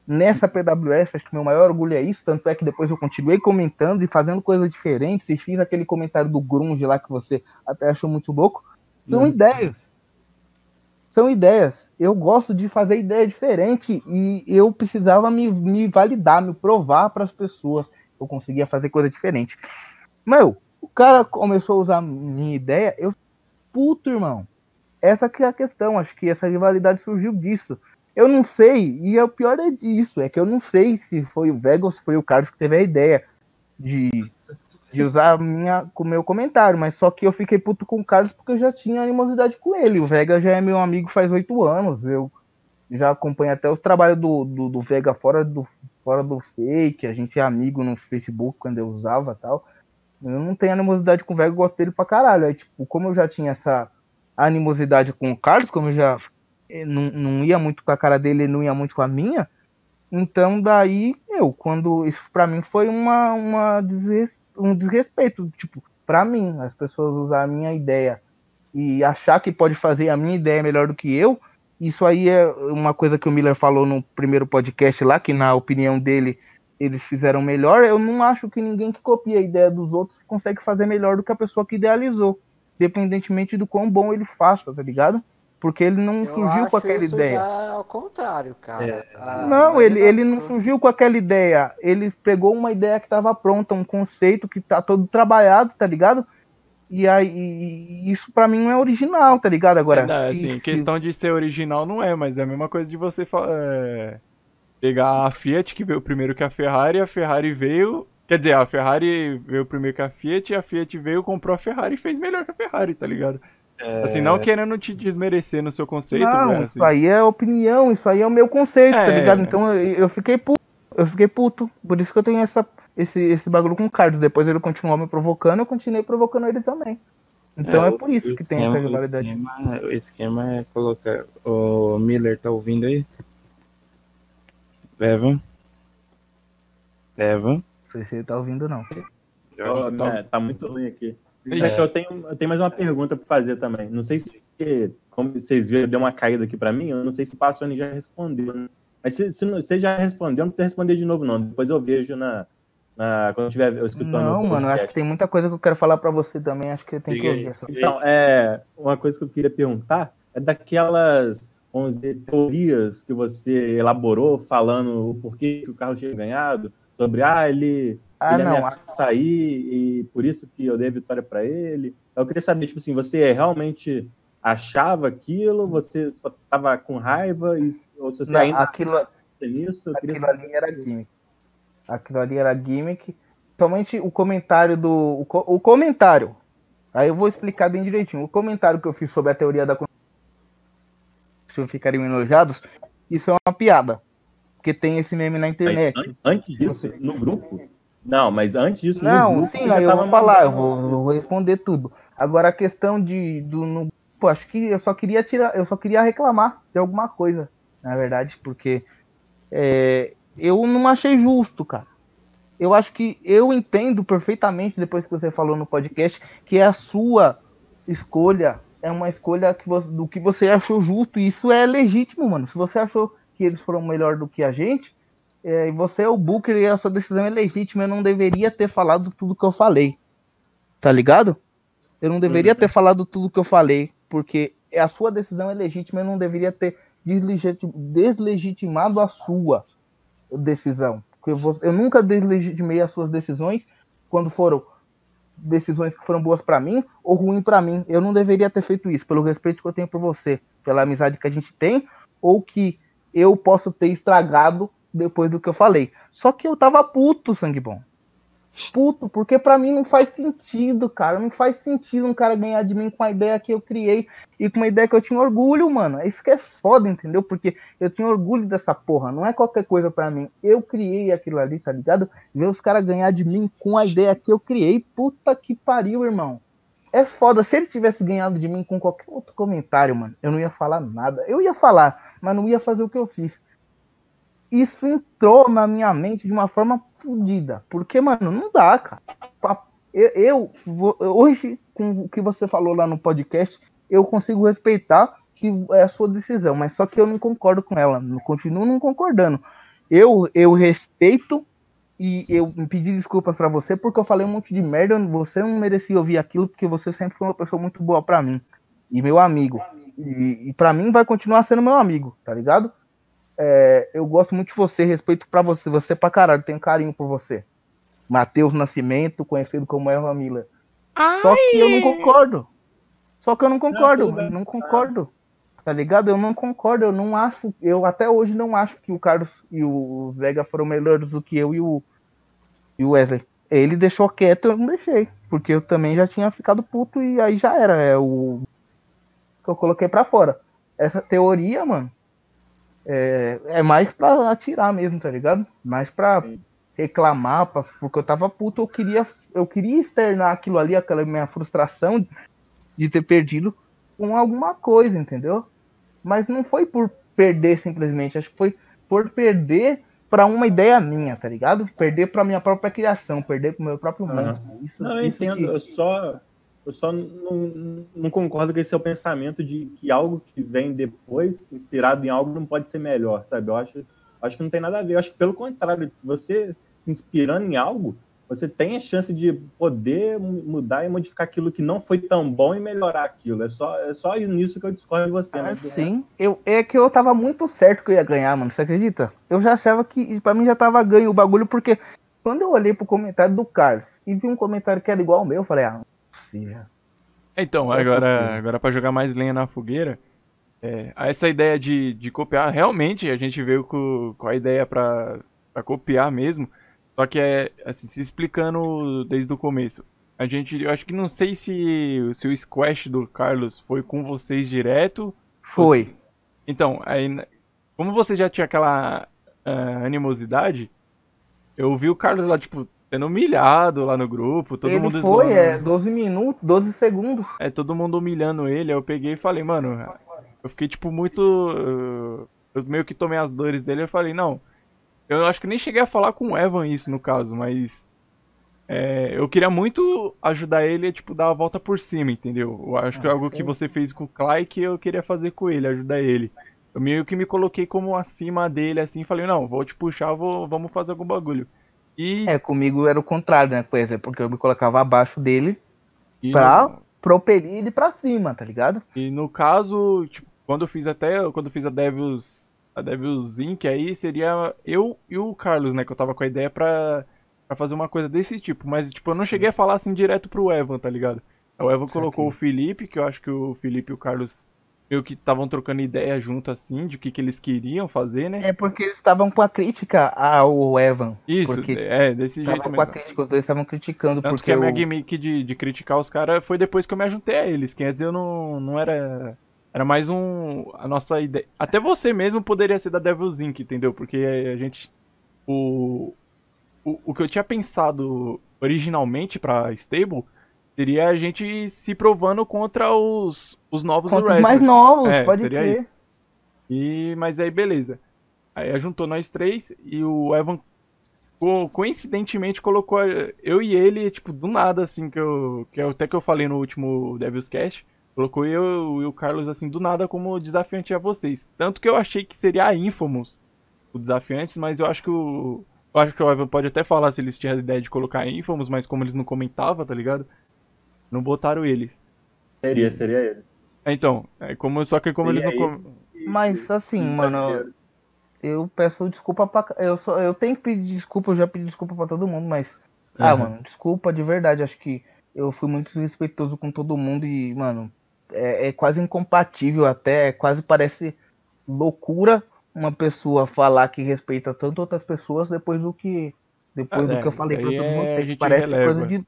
Nessa PWS, acho que meu maior orgulho é isso. Tanto é que depois eu continuei comentando e fazendo coisas diferentes. E fiz aquele comentário do Grunge lá que você até achou muito louco. São uhum. ideias são ideias. Eu gosto de fazer ideia diferente e eu precisava me, me validar, me provar para as pessoas. Eu conseguia fazer coisa diferente. Meu, o cara começou a usar minha ideia, eu puto, irmão. Essa que é a questão, acho que essa rivalidade surgiu disso. Eu não sei, e é o pior é disso, é que eu não sei se foi o Vega ou se foi o Carlos que teve a ideia de de usar minha, o meu comentário, mas só que eu fiquei puto com o Carlos porque eu já tinha animosidade com ele. O Vega já é meu amigo faz oito anos. Eu já acompanho até os trabalhos do, do, do, Vega fora do, fora do fake. A gente é amigo no Facebook quando eu usava tal. Eu não tenho animosidade com o Vega, eu gosto dele pra caralho. Aí, tipo, como eu já tinha essa animosidade com o Carlos, como eu já eh, não, não ia muito com a cara dele, ele não ia muito com a minha. Então, daí, eu, quando isso pra mim foi uma, uma desres, um desrespeito, tipo, pra mim, as pessoas usar a minha ideia e achar que pode fazer a minha ideia melhor do que eu, isso aí é uma coisa que o Miller falou no primeiro podcast lá, que na opinião dele eles fizeram melhor. Eu não acho que ninguém que copia a ideia dos outros consegue fazer melhor do que a pessoa que idealizou, independentemente do quão bom ele faça, tá ligado? Porque ele não Eu surgiu com aquela isso ideia. já ao contrário, cara. É. A Não, ele, ele não co- surgiu com aquela ideia. Ele pegou uma ideia que estava pronta, um conceito que tá todo trabalhado, tá ligado? E aí e isso pra mim não é original, tá ligado? Agora, É, não, se- assim, se- questão de ser original não é, mas é a mesma coisa de você é, pegar a Fiat, que veio primeiro que a Ferrari, a Ferrari veio. Quer dizer, a Ferrari veio primeiro que a Fiat, a Fiat veio, comprou a Ferrari e fez melhor que a Ferrari, tá ligado? Assim, não querendo te desmerecer no seu conceito, não, velho, assim. isso aí é opinião, isso aí é o meu conceito, tá É. ligado? Então eu, eu fiquei puto, eu fiquei puto. Por isso que eu tenho essa, esse, esse bagulho com o Carlos. Depois ele continuou me provocando, eu continuei provocando ele também. Então é, o- por isso que tem essa esquema- rivalidade. O esquema, o esquema é colocar. O Miller tá ouvindo aí? Evan? Evan? Não sei se ele tá ouvindo, não. Tá- né, tá muito ruim aqui. É que eu tenho, eu tenho mais uma pergunta para fazer também. Não sei se, como vocês viram, deu uma caída aqui para mim. Eu não sei se o Passoni já respondeu. né? Mas se, se não- você já respondeu, não precisa responder de novo, não. Depois eu vejo na, na quando eu estiver eu escutando. Não, mano, acho que tem muita coisa que eu quero falar pra você também. Acho que tem que Diga ouvir essa. Então, é, uma coisa que eu queria perguntar é daquelas, vamos dizer, teorias que você elaborou falando o porquê que o Carlos tinha ganhado, sobre, ah, ele, Ah, ele não. ameaçou sair e por isso que eu dei a vitória para ele. Eu queria saber, tipo assim, você realmente achava aquilo, você só tava com raiva, e, ou se você Não, ainda aquilo, nisso? Aquilo ali era gimmick. Aquilo ali era gimmick. Somente o comentário do. O, o comentário. Aí eu vou explicar bem direitinho. O comentário que eu fiz sobre a teoria da se ficariam enojados, isso é uma piada. Porque tem esse meme na Mas internet. an- antes disso, no grupo? Não, mas antes disso, no Não, grupo, sim, eu tava vou falar, eu vou, eu vou responder tudo. Agora a questão de do no, pô, acho que eu só queria tirar, eu só queria reclamar de alguma coisa, na verdade, porque é, eu não achei justo, cara. Eu acho que eu entendo perfeitamente depois que você falou no podcast que a sua escolha é uma escolha que você, do que você achou justo e isso é legítimo, mano. Se você achou que eles foram melhor do que a gente, é, e você é o Booker e a sua decisão é legítima. Eu não deveria ter falado tudo que eu falei. Tá ligado? Eu não deveria Uhum. ter falado tudo que eu falei, porque a sua decisão é legítima. Eu não deveria ter deslegiti- deslegitimado a sua decisão. Porque eu, vou- eu nunca deslegitimei as suas decisões quando foram decisões que foram boas pra mim ou ruins pra mim. Eu não deveria ter feito isso, pelo respeito que eu tenho por você, pela amizade que a gente tem, ou que eu posso ter estragado depois do que eu falei. Só que eu tava puto, sangue bom. Puto, porque pra mim não faz sentido, cara. Não faz sentido um cara ganhar de mim com a ideia que eu criei e com uma ideia que eu tinha orgulho, mano. É isso que é foda, entendeu? Porque eu tinha orgulho dessa porra. Não é qualquer coisa pra mim. Eu criei aquilo ali, tá ligado? Ver os caras ganhar de mim com a ideia que eu criei. Puta que pariu, irmão. É foda. Se eles tivessem ganhado de mim com qualquer outro comentário, mano, eu não ia falar nada. Eu ia falar, mas não ia fazer o que eu fiz. Isso entrou na minha mente de uma forma fodida. Porque, mano, não dá, cara. Eu, eu hoje, com o que você falou lá no podcast, eu consigo respeitar que é a sua decisão, mas só que eu não concordo com ela. Continuo não concordando. Eu, eu respeito e eu pedi desculpas pra você porque eu falei um monte de merda. Você não merecia ouvir aquilo porque você sempre foi uma pessoa muito boa pra mim e meu amigo. E, e para mim vai continuar sendo meu amigo, tá ligado? É, eu gosto muito de você, respeito pra você, você pra caralho, tenho carinho por você. Matheus Nascimento, conhecido como Erva Miller. Só que eu não concordo. Só que eu não concordo, bem. não concordo. Tá ligado? Eu não concordo, eu não acho, eu até hoje não acho que o Carlos e o Vega foram melhores do que eu e o, e o Wesley. Ele deixou quieto, eu não deixei. Porque eu também já tinha ficado puto e aí já era. É o que eu coloquei pra fora. Essa teoria, mano, é, é mais pra atirar mesmo, tá ligado? Mais pra reclamar, pra, porque eu tava puto, eu queria, eu queria externar aquilo ali, aquela minha frustração de ter perdido com alguma coisa, entendeu? Mas não foi por perder simplesmente, acho que foi por perder para uma ideia minha, tá ligado? Perder para minha própria criação, perder pro meu próprio Aham. monstro. Isso, Não, eu isso entendo, que- eu só, eu só não, não concordo com esse seu pensamento de que algo que vem depois, inspirado em algo, não pode ser melhor, sabe? Eu acho, acho que não tem nada a ver. Eu acho que pelo contrário, você inspirando em algo, você tem a chance de poder mu- mudar e modificar aquilo que não foi tão bom e melhorar aquilo. É só, é só nisso que eu discordo de você, né? Assim, eu, é que eu tava muito certo que eu ia ganhar, mano. Você acredita? Eu já achava que pra mim já tava ganho o bagulho, porque quando eu olhei pro comentário do Carlos e vi um comentário que era igual ao meu, eu falei, ah, possível. Então, agora, agora para jogar mais lenha na fogueira, é, essa ideia de, de copiar, realmente a gente veio com, com a ideia pra, pra copiar mesmo, só que é assim, se explicando desde o começo. A gente, eu acho que não sei se, se o squash do Carlos foi com vocês direto. Foi. Então, aí, como você já tinha aquela ah, animosidade, eu vi o Carlos lá, tipo, sendo humilhado lá no grupo, todo Ele mundo foi, zoando. é, 12 minutos, 12 segundos. É, todo mundo humilhando ele, aí eu peguei e falei, mano, eu fiquei, tipo, muito. Eu meio que tomei as dores dele, eu falei, não. Eu acho que nem cheguei a falar com o Evan isso no caso, mas. é, eu queria muito ajudar ele a, tipo, dar a volta por cima, entendeu? Eu acho que é Ah, algo sim. que você fez com o Clay que eu queria fazer com ele, ajudar ele. Eu meio que me coloquei como acima dele, assim, falei, não, vou te puxar, vou, vamos fazer algum bagulho. E, É, comigo era o contrário, né? Por exemplo, porque eu me colocava abaixo dele e pra no- propelir ele pra cima, tá ligado? E no caso, tipo, quando eu fiz até, quando eu fiz a Devils, a Devils Inc. aí, seria eu e o Carlos, né, que eu tava com a ideia pra, pra fazer uma coisa desse tipo, mas, tipo, eu não cheguei a falar assim direto pro Evan, tá ligado? O Evan colocou o Felipe, que eu acho que o Felipe e o Carlos meio que estavam trocando ideia junto, assim, de o que, que eles queriam fazer, né? É porque eles estavam com a crítica ao Evan. Isso, porque é, desse jeito Estavam com a mesmo. crítica, os dois estavam criticando Tanto porque que a minha gimmick de, de criticar os caras foi depois que eu me ajuntei a eles. Quer dizer, eu não, não era. Era mais um. A nossa ideia. Até você mesmo poderia ser da Devil's Inc., entendeu? Porque a gente. O. O, o que eu tinha pensado originalmente pra Stable seria a gente se provando contra os, os novos do contra os wrestling. mais novos, É, pode seria crer. isso. E, mas aí, beleza. Aí juntou nós três e o Evan, co- coincidentemente, colocou eu e ele, tipo, do nada, assim, que eu, que eu- até que eu falei no último Devil's Cast, colocou eu e o Carlos, assim, do nada como desafiante a vocês. Tanto que eu achei que seria a Infamous o desafiantes, mas eu acho que o... Eu acho que o Evan pode até falar se eles tinham a ideia de colocar Infamous, mas como eles não comentavam, tá ligado? Não botaram eles. Seria, seria ele. É, Então, é como, só que como eles não... Seria com- Mas assim, mano, eu peço desculpa pra. Eu, só, eu tenho que pedir desculpa, eu já pedi desculpa pra todo mundo, mas. Ah, Uhum. mano, desculpa de verdade. Acho que eu fui muito desrespeitoso com todo mundo e, mano, é, é quase incompatível até, quase parece loucura uma pessoa falar que respeita tanto outras pessoas depois do que. Depois Ah, do é, que eu falei isso pra aí todos é- Parece releva. coisa de.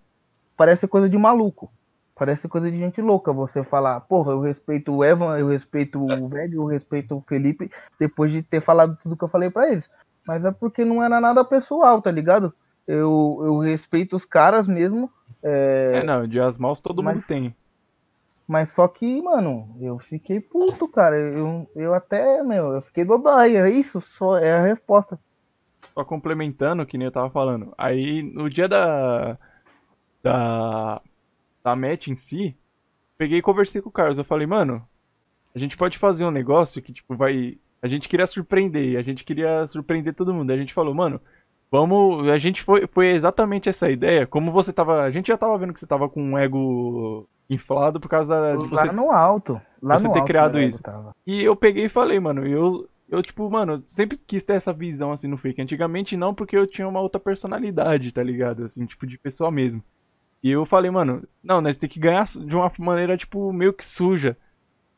Parece coisa de maluco. Parece coisa de gente louca você falar, porra, eu respeito o Evan, eu respeito o velho, eu respeito o Felipe, depois de ter falado tudo que eu falei pra eles. Mas é porque não era nada pessoal, tá ligado? Eu, eu respeito os caras mesmo, É, não, dias maus todo Mas- mundo tem. mas só que, mano, eu fiquei puto, cara. Eu, eu até, meu, eu fiquei dodói, é isso, só é a resposta. Só complementando, que nem eu tava falando. Aí, no dia da. Da. Da match em si, peguei e conversei com o Carlos. Eu falei, mano, a gente pode fazer um negócio que, tipo, vai. A gente queria surpreender, a gente queria surpreender todo mundo. A gente falou, mano, vamos. A gente foi. Foi exatamente essa ideia. Como você tava. A gente já tava vendo que você tava com um ego inflado por causa de você Lá no alto. Lá você no ter alto, criado isso. tava. E eu peguei e falei, mano, eu, eu, tipo, mano, sempre quis ter essa visão, assim, no fake. Antigamente não, porque eu tinha uma outra personalidade, tá ligado? Assim, tipo, de pessoa mesmo. E eu falei, mano, não, nós tem que ganhar de uma maneira, tipo, meio que suja.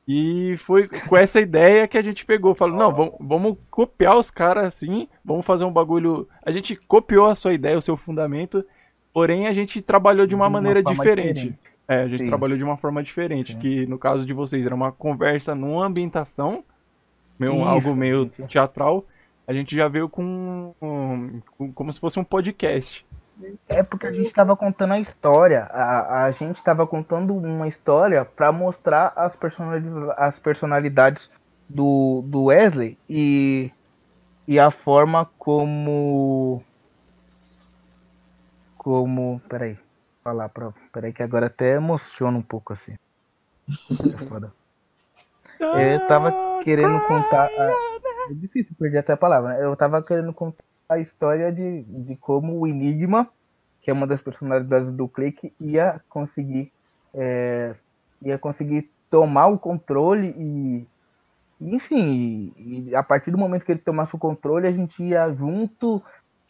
E foi com essa ideia que a gente pegou. Falou, não, vamos, vamos copiar os caras assim, vamos fazer um bagulho. A gente copiou a sua ideia, o seu fundamento, Porém, a gente trabalhou de uma uma maneira diferente. diferente. É, a gente Sim. trabalhou de uma forma diferente, Sim. que no caso de vocês era uma conversa numa ambientação, meio, Isso, algo meio teatral. A gente já veio com, um- com- como se fosse um podcast. É porque a gente estava contando a história. A, a gente estava contando uma história para mostrar as personalidades, as personalidades do, do Wesley e, e a forma como. Como. Peraí. Falar pra. Peraí, que agora até emociona um pouco assim. É foda. Eu tava querendo contar. a- É difícil perder até a palavra. né? Eu tava querendo contar a história de, de como o Enigma, que é uma das personalidades do Click, ia conseguir. é, ia conseguir tomar o controle e. Enfim, e, a partir do momento que ele tomasse o controle, a gente ia junto.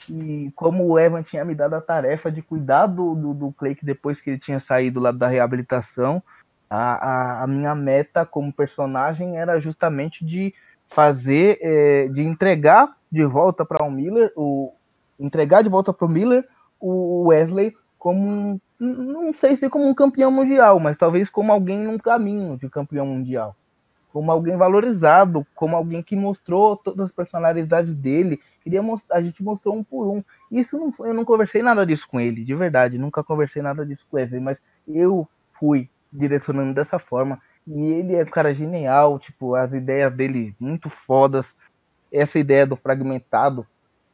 E como o Evan tinha me dado a tarefa de cuidar do, do, do Clake depois que ele tinha saído lá da reabilitação, a, a, a minha meta como personagem era justamente de fazer, é, de entregar de volta para o Miller, o, entregar de volta para o Miller o Wesley como não sei se como um campeão mundial, mas talvez como alguém num caminho de campeão mundial, como alguém valorizado, como alguém que mostrou todas as personalidades dele. Queria a gente mostrou um por um. Isso não, eu não conversei nada disso com ele, de verdade, nunca conversei nada disso com ele, mas eu fui direcionando dessa forma. E ele é um cara genial, tipo, as ideias dele muito fodas. Essa ideia do fragmentado,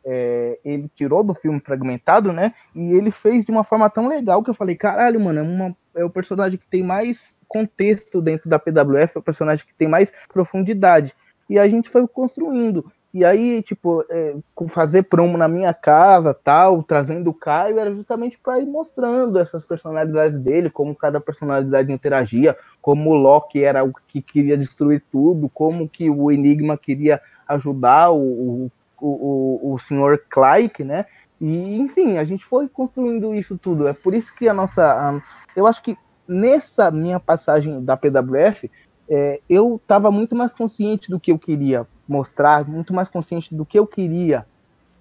é, ele tirou do filme fragmentado, né? E ele fez de uma forma tão legal que eu falei, caralho, mano, é, uma- é o personagem que tem mais contexto dentro da PWF, é o personagem que tem mais profundidade. E a gente foi construindo. E aí, tipo, é, fazer promo na minha casa, tal, trazendo o Caio, era justamente para ir mostrando essas personalidades dele, como cada personalidade interagia, como o Loki era o que queria destruir tudo, como que o Enigma queria ajudar o, o, o, o senhor Clark, né? E, enfim, a gente foi construindo isso tudo. É por isso que a nossa. a- eu acho que nessa minha passagem da PWF, é, eu estava muito mais consciente do que eu queria mostrar, muito mais consciente do que eu queria.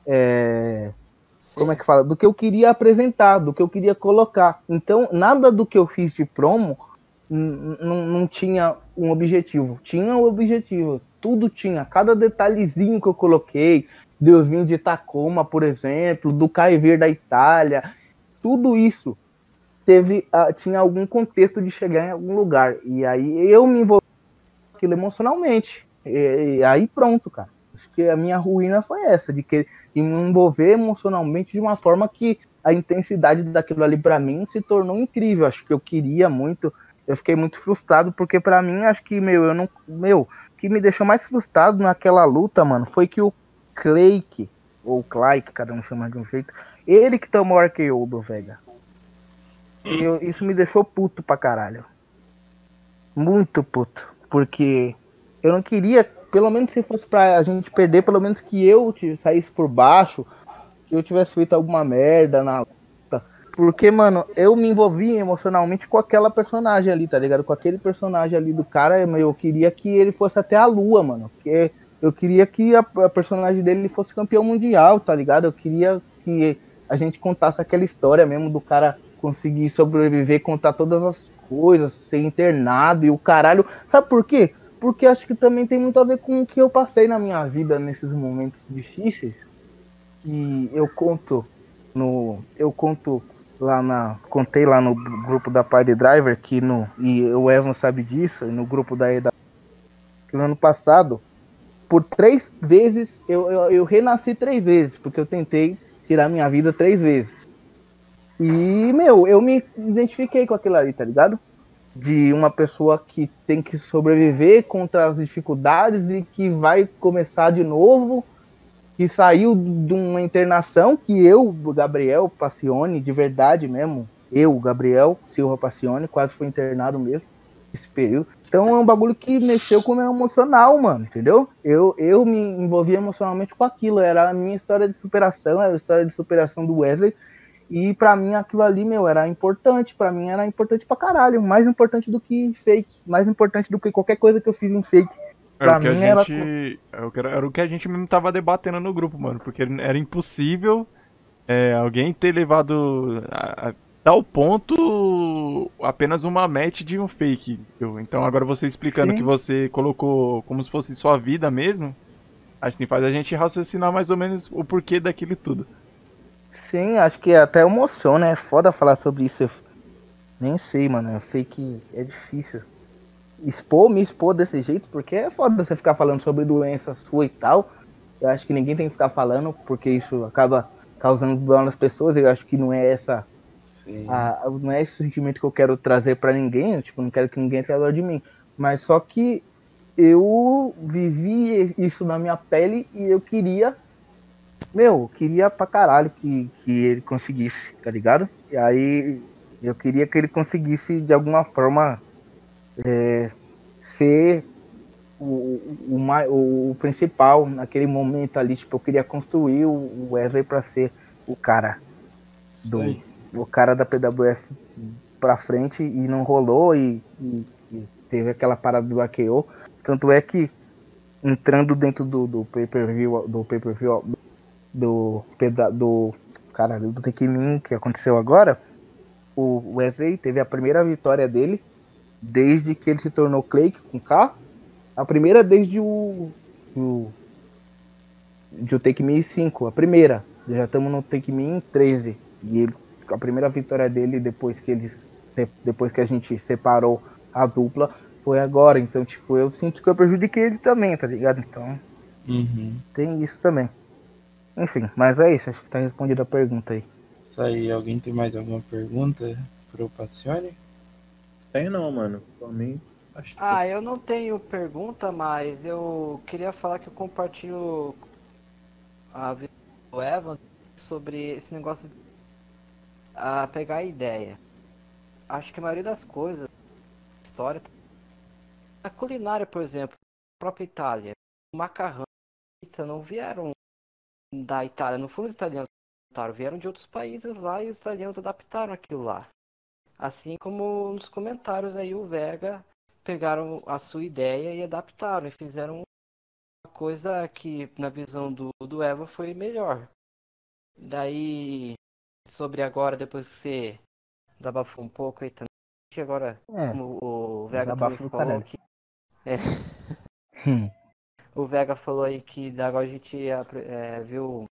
é, como é que fala? Do que eu queria apresentar, do que eu queria colocar. Então, nada do que eu fiz de promo não tinha um objetivo. Tinha um objetivo. Tudo tinha. Cada detalhezinho que eu coloquei, de eu vim de Tacoma, por exemplo, do Caio da Itália, tudo isso teve, ah, tinha algum contexto de chegar em algum lugar. E aí eu me envolvi aquilo emocionalmente. E, e aí pronto, cara. Acho que a minha ruína foi essa, de que de me envolver emocionalmente de uma forma que a intensidade daquilo ali pra mim se tornou incrível. Acho que eu queria muito, eu fiquei muito frustrado porque pra mim acho que meu, eu não, meu, que me deixou mais frustrado naquela luta, mano, foi que o Clake ou Clay, cada um chama de um jeito, ele que tomou o RKO do Vega. Eu- isso me deixou puto pra caralho. Muito puto. Porque eu não queria, pelo menos se fosse pra gente perder, pelo menos que eu saísse por baixo, que eu tivesse feito alguma merda na luta. Porque, mano, eu me envolvi emocionalmente com aquela personagem ali, tá ligado? Com aquele personagem ali do cara, eu queria que ele fosse até a lua, mano. Porque eu queria que a, a personagem dele fosse campeão mundial, tá ligado? Eu queria que a gente contasse aquela história mesmo do cara conseguir sobreviver, contar todas as coisas, ser internado e o caralho. Sabe por quê? Porque acho que também tem muito a ver com o que eu passei na minha vida nesses momentos difíceis. E eu conto no. Eu conto lá na. Contei lá no grupo da Party Driver que no. E o Evan sabe disso, no grupo da EDA. Que no ano passado, por três vezes, eu, eu, eu renasci três vezes, porque eu tentei tirar minha vida três vezes. E, meu, eu me identifiquei com aquilo ali, tá ligado? De uma pessoa que tem que sobreviver contra as dificuldades e que vai começar de novo, que saiu de uma internação que eu, Gabriel Passione, de verdade mesmo, eu, Gabriel Silva Passione, quase fui internado mesmo nesse período. Então é um bagulho que mexeu com o meu emocional, mano, entendeu? Eu, eu me envolvi emocionalmente com aquilo, era a minha história de superação, era a história de superação do Wesley, e pra mim aquilo ali, meu, era importante, pra mim era importante pra caralho, mais importante do que fake, mais importante do que qualquer coisa que eu fiz em fake. Era Pra o que a mim era- gente. era o que- Era o que a gente mesmo tava debatendo no grupo, mano. Porque era impossível é, alguém ter levado a, a tal ponto apenas uma match de um fake. Então agora você explicando Sim. que você colocou como se fosse sua vida mesmo, assim faz a gente raciocinar mais ou menos o porquê daquilo tudo. Sim, acho que até emociona, é foda falar sobre isso. Eu nem sei, mano. Eu sei que é difícil expor, me expor desse jeito, porque é foda você ficar falando sobre doença sua e tal. Eu acho que ninguém tem que ficar falando, porque isso acaba causando dano nas pessoas. Eu acho que não é essa a- não é esse sentimento que eu quero trazer pra ninguém, eu, tipo, não quero que ninguém tenha dor de mim, mas só que eu vivi isso na minha pele e eu queria, meu, eu queria pra caralho que, que ele conseguisse, tá ligado? E aí eu queria que ele conseguisse de alguma forma é, ser o, o, o, o- principal naquele momento ali, tipo, eu queria construir o Wesley pra ser o cara do, aí. o cara da PWF pra frente e não rolou e, e- e teve aquela parada do AKO. Tanto é que entrando dentro do, do pay-per-view do pay-per-view do do caralho, do Tekimin que aconteceu agora, o Wesley teve a primeira vitória dele desde que ele se tornou Clay com K. A primeira desde o, o de o Take Me 5, a primeira. Já estamos no Take Me 13. E ele, a primeira vitória dele depois que ele depois que a gente separou a dupla foi agora. Então, tipo, eu sinto que eu prejudiquei ele também, tá ligado? Então, Uhum. tem isso também. Enfim, mas é isso, acho que tá respondida a pergunta aí. Isso aí. Alguém tem mais alguma pergunta pro Passione? Tem não, mano. Por mim, acho que. Ah, eu não tenho pergunta, mas eu queria falar que eu compartilho a visão do Evan sobre esse negócio de a pegar a ideia. Acho que a maioria das coisas, história, a culinária, por exemplo, a própria Itália, o macarrão, a pizza não vieram da Itália, não foram os italianos que adaptaram, vieram de outros países lá e os italianos adaptaram aquilo lá. Assim como nos comentários aí o Vega pegaram a sua ideia e adaptaram e fizeram uma coisa que na visão do, do Eva foi melhor. Daí sobre agora, depois que você desabafou um pouco aí também, agora É, como o Vega também falou que hum, o Vega falou aí que agora a gente é, viu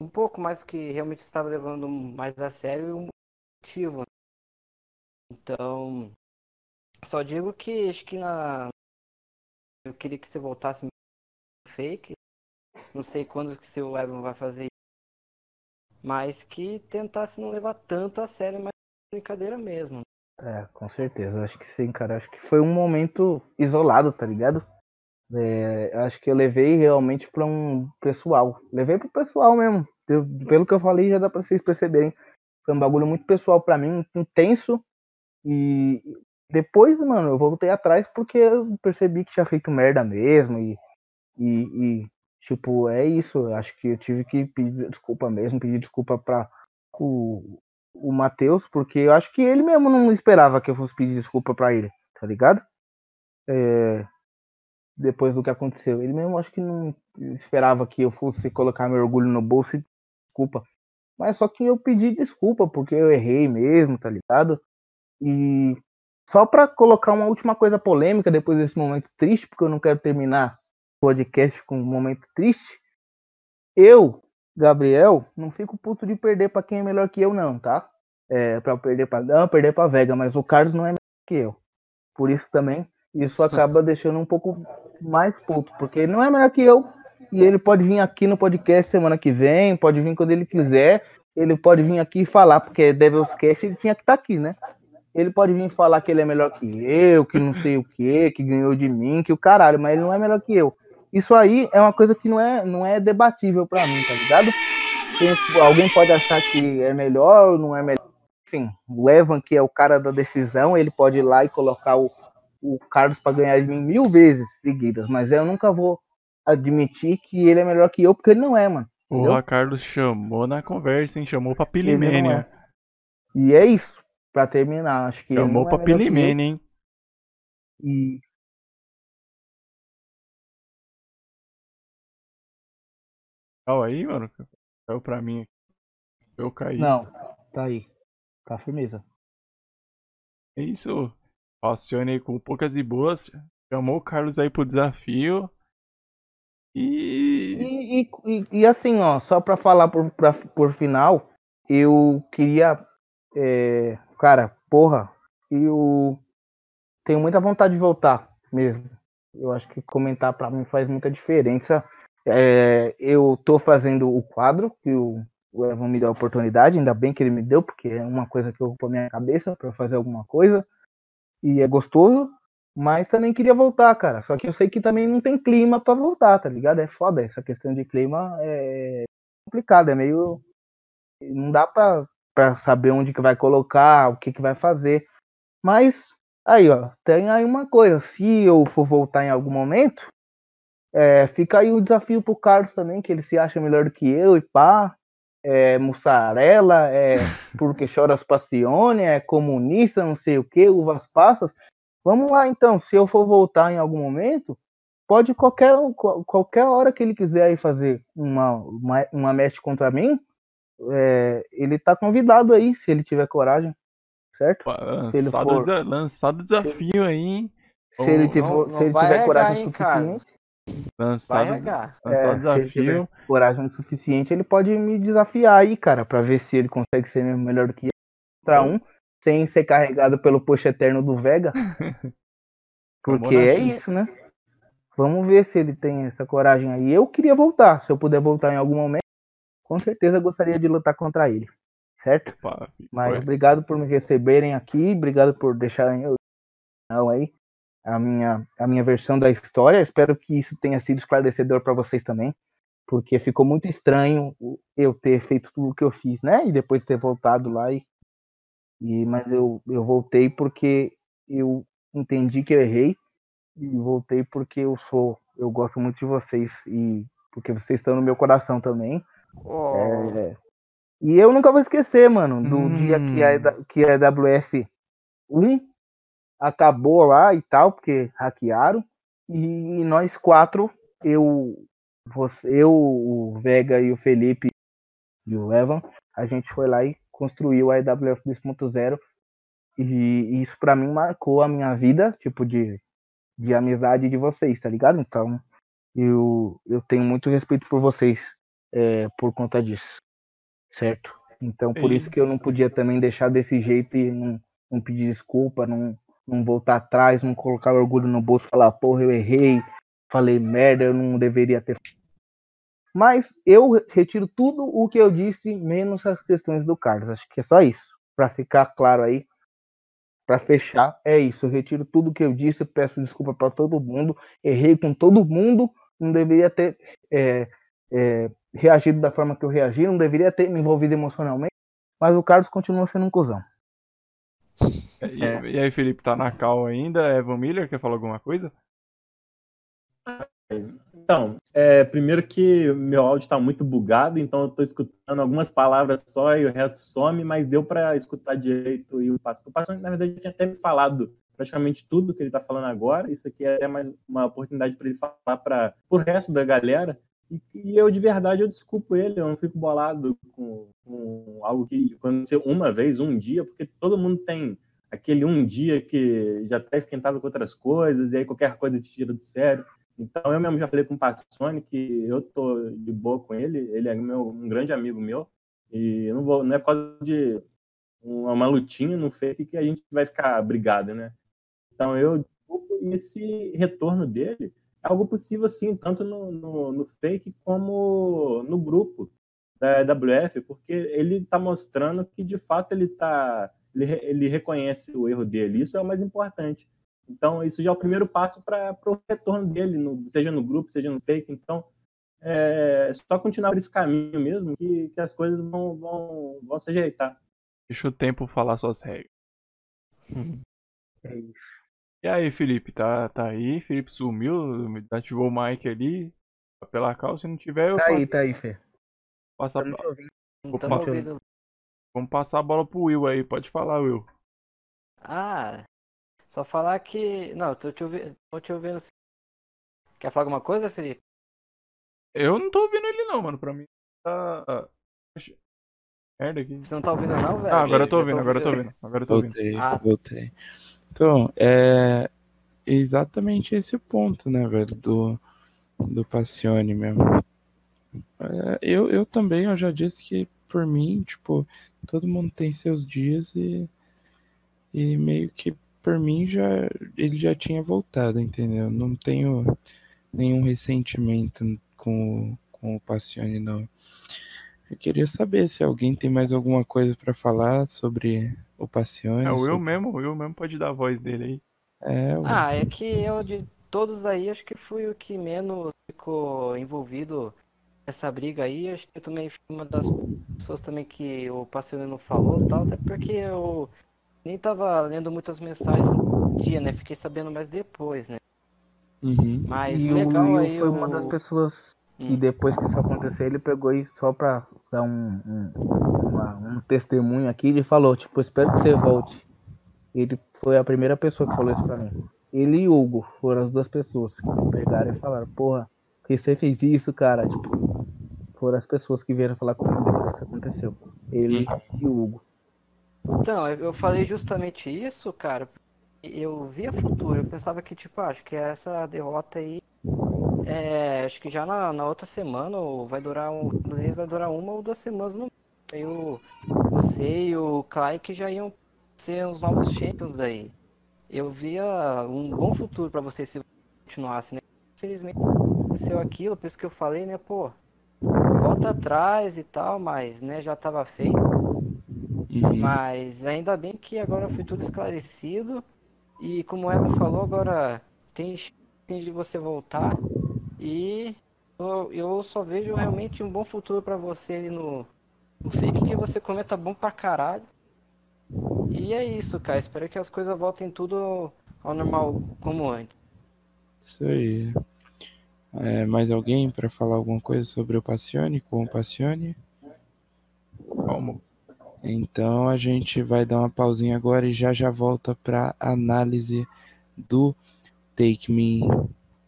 um pouco mais que realmente estava levando mais a sério e um motivo. Então, só digo que acho que na eu queria que você voltasse fake. Não sei quando que seu Evan vai fazer isso, mas que tentasse não levar tanto a sério, mas brincadeira mesmo. É, com certeza. Acho que sim, cara. Acho que foi um momento isolado, tá ligado? É, acho que eu levei realmente pra um pessoal. Levei pro pessoal mesmo. Eu- pelo que eu falei, já dá pra vocês perceberem. Foi um bagulho muito pessoal pra mim, intenso. E depois, mano, eu voltei atrás porque eu percebi que tinha feito merda mesmo. E, e, e, tipo, é isso. Eu Acho que eu tive que pedir desculpa mesmo, pedir desculpa pra o, o Matheus, porque eu acho que ele mesmo não esperava que eu fosse pedir desculpa pra ele, tá ligado? É, depois do que aconteceu. Ele mesmo acho que não esperava que eu fosse colocar meu orgulho no bolso e desculpa. Mas só que eu pedi desculpa porque eu errei mesmo, tá ligado? E só pra colocar uma última coisa polêmica depois desse momento triste, porque eu não quero terminar o podcast com um momento triste. Eu, Gabriel, não fico puto de perder pra quem é melhor que eu, não, tá? É, pra eu perder pra. Não, perder pra Vega, mas o Carlos não é melhor que eu. Por isso também, isso acaba deixando um pouco mais puto, porque ele não é melhor que eu. E ele pode vir aqui no podcast semana que vem, pode vir quando ele quiser. Ele pode vir aqui falar, porque Devil's Cast ele tinha que estar aqui, né? Ele pode vir falar que ele é melhor que eu, que não sei o que, que ganhou de mim, que o caralho, mas ele não é melhor que eu. Isso aí é uma coisa que não é, não é debatível pra mim, tá ligado? Tem- alguém pode achar que é melhor ou não é melhor. Enfim, o Evan, que é o cara da decisão, ele pode ir lá e colocar o, o Carlos pra ganhar de mim mil vezes seguidas, mas eu nunca vou admitir que ele é melhor que eu, porque ele não é, mano. entendeu? Porra, Carlos chamou na conversa, hein? Chamou pra Pilimania. é. E é isso, pra terminar. Acho que Chamou não pra é. Pilimania, hein? E Calma aí, mano. Caiu pra mim. Eu caí. Não, tá aí. Tá firmeza. É isso. Passione aí com poucas e boas. Chamou o Carlos aí pro desafio. E. E, e, e- assim, ó, só pra falar por, pra, por final, eu queria. é, cara, porra, eu tenho muita vontade de voltar mesmo. Eu acho que comentar pra mim faz muita diferença. É, eu tô fazendo o quadro que o, o Evan me deu a oportunidade, ainda bem que ele me deu, porque é uma coisa que eu ocupa a minha cabeça eu fazer alguma coisa. E é gostoso. Mas também queria voltar, cara. Só que eu sei que também não tem clima pra voltar, tá ligado? É foda. Essa questão de clima é complicada, é meio. Não dá pra saber onde que vai colocar, o que que vai fazer. Mas, aí, ó, tem aí uma coisa. Se eu for voltar em algum momento, é, fica aí o desafio pro Carlos também, que ele se acha melhor do que eu e pá. É mussarela, é porque choras passione, é comunista, não sei o que, uvas passas. Vamos lá então, se eu for voltar em algum momento, pode qualquer, qual- qualquer hora que ele quiser aí fazer uma, uma, uma match contra mim, é, ele tá convidado aí, se ele tiver coragem, certo? Se ele Lançado, for- desafio aí, hein? Se ele, tiver, não- se não ele vai tiver coragem hein, Carlos? Suficiente, Vai o é, se ele desafio. coragem suficiente, ele pode me desafiar aí, cara, pra ver se ele consegue ser mesmo melhor do que eu contra um, sem ser carregado pelo poxa eterno do Vega. Porque é isso, né? Vamos ver se ele tem essa coragem aí. Eu queria voltar. Se eu puder voltar em algum momento, com certeza eu gostaria de lutar contra ele. Certo? Mas obrigado por me receberem aqui. Obrigado por deixarem eu não, aí a minha, a minha versão da história. Espero que isso tenha sido esclarecedor para vocês também. Porque ficou muito estranho eu ter feito tudo o que eu fiz, né? E depois ter voltado lá. E, e, mas eu, eu voltei porque eu entendi que eu errei e voltei porque eu sou, eu gosto muito de vocês e porque vocês estão no meu coração também. Oh, É, e eu nunca vou esquecer, mano, do Hum. dia que a, EW que a EWF 1 acabou lá e tal, porque hackearam. E nós quatro, eu, você, eu, o Vega e o Felipe e o Evan, a gente foi lá e construiu a EWF 2.0. E, e isso pra mim marcou a minha vida, tipo, de, de amizade de vocês, tá ligado? Então, eu, eu tenho muito respeito por vocês é, por conta disso, certo? Então, por isso que eu não podia também deixar desse jeito e não, não pedir desculpa, não, não voltar atrás, não colocar orgulho no bolso, falar, porra, eu errei, falei merda, eu não deveria ter. Mas eu retiro tudo o que eu disse, menos as questões do Carlos. Acho que é só isso, Pra ficar claro aí. Pra fechar, é isso. Eu retiro tudo o que eu disse, peço desculpa pra todo mundo, errei com todo mundo, não deveria ter é, é, reagido da forma que eu reagi, não deveria ter me envolvido emocionalmente, mas o Carlos continua sendo um cuzão. E, e aí, Felipe, tá na cal ainda? Evan Miller, quer falar alguma coisa? Então, é, primeiro que meu áudio está muito bugado, então eu estou escutando algumas palavras só e o resto some, mas deu para escutar direito e o pastor. O pastor, na verdade, tinha até me falado praticamente tudo que ele está falando agora. Isso aqui é até mais uma oportunidade para ele falar para o resto da galera. E, e eu, de verdade, eu desculpo ele, eu não fico bolado com, com algo que aconteceu uma vez, um dia, porque todo mundo tem aquele um dia que já está esquentado com outras coisas, e aí qualquer coisa te tira do sério. Então, eu mesmo já falei com o Paxone que eu tô de boa com ele, ele é meu, um grande amigo meu, e não, vou, não é por causa de uma, lutinha no fake que a gente vai ficar brigado, né? Então, eu esse retorno dele é algo possível, sim, tanto no, no, no fake como no grupo da WF, porque ele está mostrando que, de fato, ele tá ele, ele reconhece o erro dele, isso é o mais importante. Então, isso já é o primeiro passo para o retorno dele, no, seja no grupo, seja no fake. Então, é só continuar por esse caminho mesmo que, que as coisas vão, vão, vão se ajeitar. Deixa o tempo falar suas regras. É isso. E aí, Felipe, tá, tá aí? Felipe sumiu, ativou o mic ali. Tá Pela cal, se não tiver, eu Tá aí, tá aí, Fê. passo a- Eu não tô ouvindo. Então, Opa. ouvindo... vamos passar a bola pro Will aí. Pode falar, Will. Ah, só falar que. Não, tô te ouvindo. Tô te ouvindo. Quer falar alguma coisa, Felipe? Eu não tô ouvindo ele não, mano. Pra mim tá. Merda aqui. Você não tá ouvindo não, velho? Ah, agora eu tô ouvindo, agora eu tô ouvindo. Agora eu tô ouvindo. Voltei, Ah. voltei. Então, é exatamente esse o ponto, né, velho, do, do Passione mesmo. É, eu, eu também, eu já disse que, por mim, tipo, todo mundo tem seus dias e, e meio que, por mim, já ele já tinha voltado, entendeu? Não tenho nenhum ressentimento com, o- com o Passione, não. Eu queria saber se alguém tem mais alguma coisa pra falar sobre o Passione. É, o Will sobre- mesmo, o Will mesmo pode dar a voz dele aí. É, o- Ah, é que eu de todos aí, acho que fui o que menos ficou envolvido nessa briga aí. Acho que eu também fui uma das pessoas também que o parceiro não falou tal, até porque eu nem tava lendo muitas mensagens no dia, né? Fiquei sabendo mais depois, né? Uhum. Mas E legal o aí foi o... uma das pessoas que Hum. depois que isso aconteceu, ele pegou e só pra dar um, um, uma- um testemunho aqui, ele falou, tipo, espero que você volte. Ele foi a primeira pessoa que falou isso pra mim. Ele e Hugo foram as duas pessoas que pegaram e falaram, porra, por que você fez isso, cara? Tipo, foram as pessoas que vieram falar comigo depois que aconteceu. Ele e o Hugo. Então, eu falei justamente isso, cara. Eu via futuro, eu pensava que, tipo, ah, acho que essa derrota aí, é, acho que já na, na outra semana, ou vai durar um, às vai durar uma ou duas semanas no Aí o, você e o Clay que já iam ser os novos champions daí. Eu via um bom futuro pra vocês se continuasse, né? Infelizmente aconteceu aquilo, por isso que eu falei, né, pô, volta atrás e tal, mas, né, já tava feio. Uhum. Mas ainda bem que agora foi tudo esclarecido. E como o Evan falou, agora tem chance de você voltar. E eu, eu só vejo realmente um bom futuro pra você ali no, no fake que você comenta bom pra caralho. E é isso, cara. Espero que as coisas voltem tudo ao normal como antes. Isso aí. É, mais alguém pra falar alguma coisa sobre o Passione, com o Passione? Como? Então a gente vai dar uma pausinha agora e já já volta pra análise do Take Me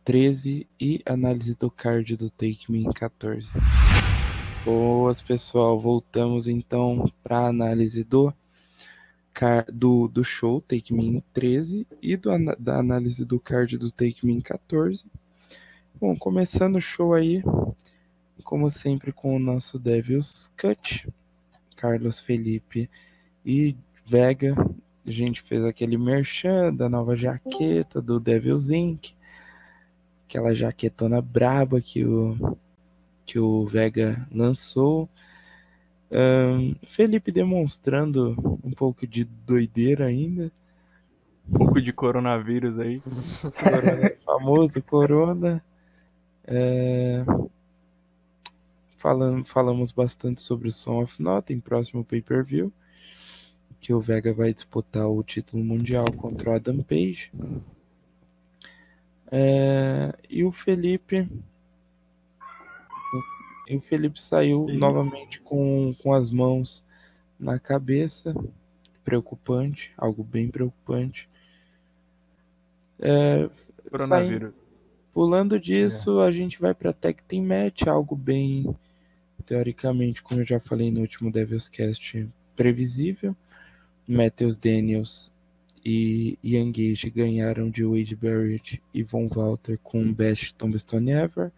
13 e análise do card do Take Me 14. Boas, pessoal. Voltamos então para análise do, do, do show Take Me 13 e do, da análise do card do Take Me 14. Bom, começando o show aí, como sempre, com o nosso Devil's Cut. Carlos Felipe e Vega. A gente fez aquele merchan da nova jaqueta do Devil's Inc. Aquela jaquetona braba que o, que o Vega lançou. Ahn, Felipe demonstrando um pouco de doideira ainda. Um pouco de coronavírus aí. Corona, famoso Corona. É, Falando, falamos bastante sobre o Song of Nothing, próximo pay-per-view, que o Vega vai disputar o título mundial contra o Adam Page. É, e o Felipe. E o Felipe saiu Isso. novamente com, com as mãos na cabeça. Preocupante, algo bem preocupante. É, saindo- Coronavírus. Pulando disso, a gente vai pra Tag Team Match, algo bem, teoricamente, como eu já falei no último Devil's Cast, previsível. Matthews Daniels e Ian Gage ganharam de Wade Barrett e Von Walter com Best Tombstone Ever,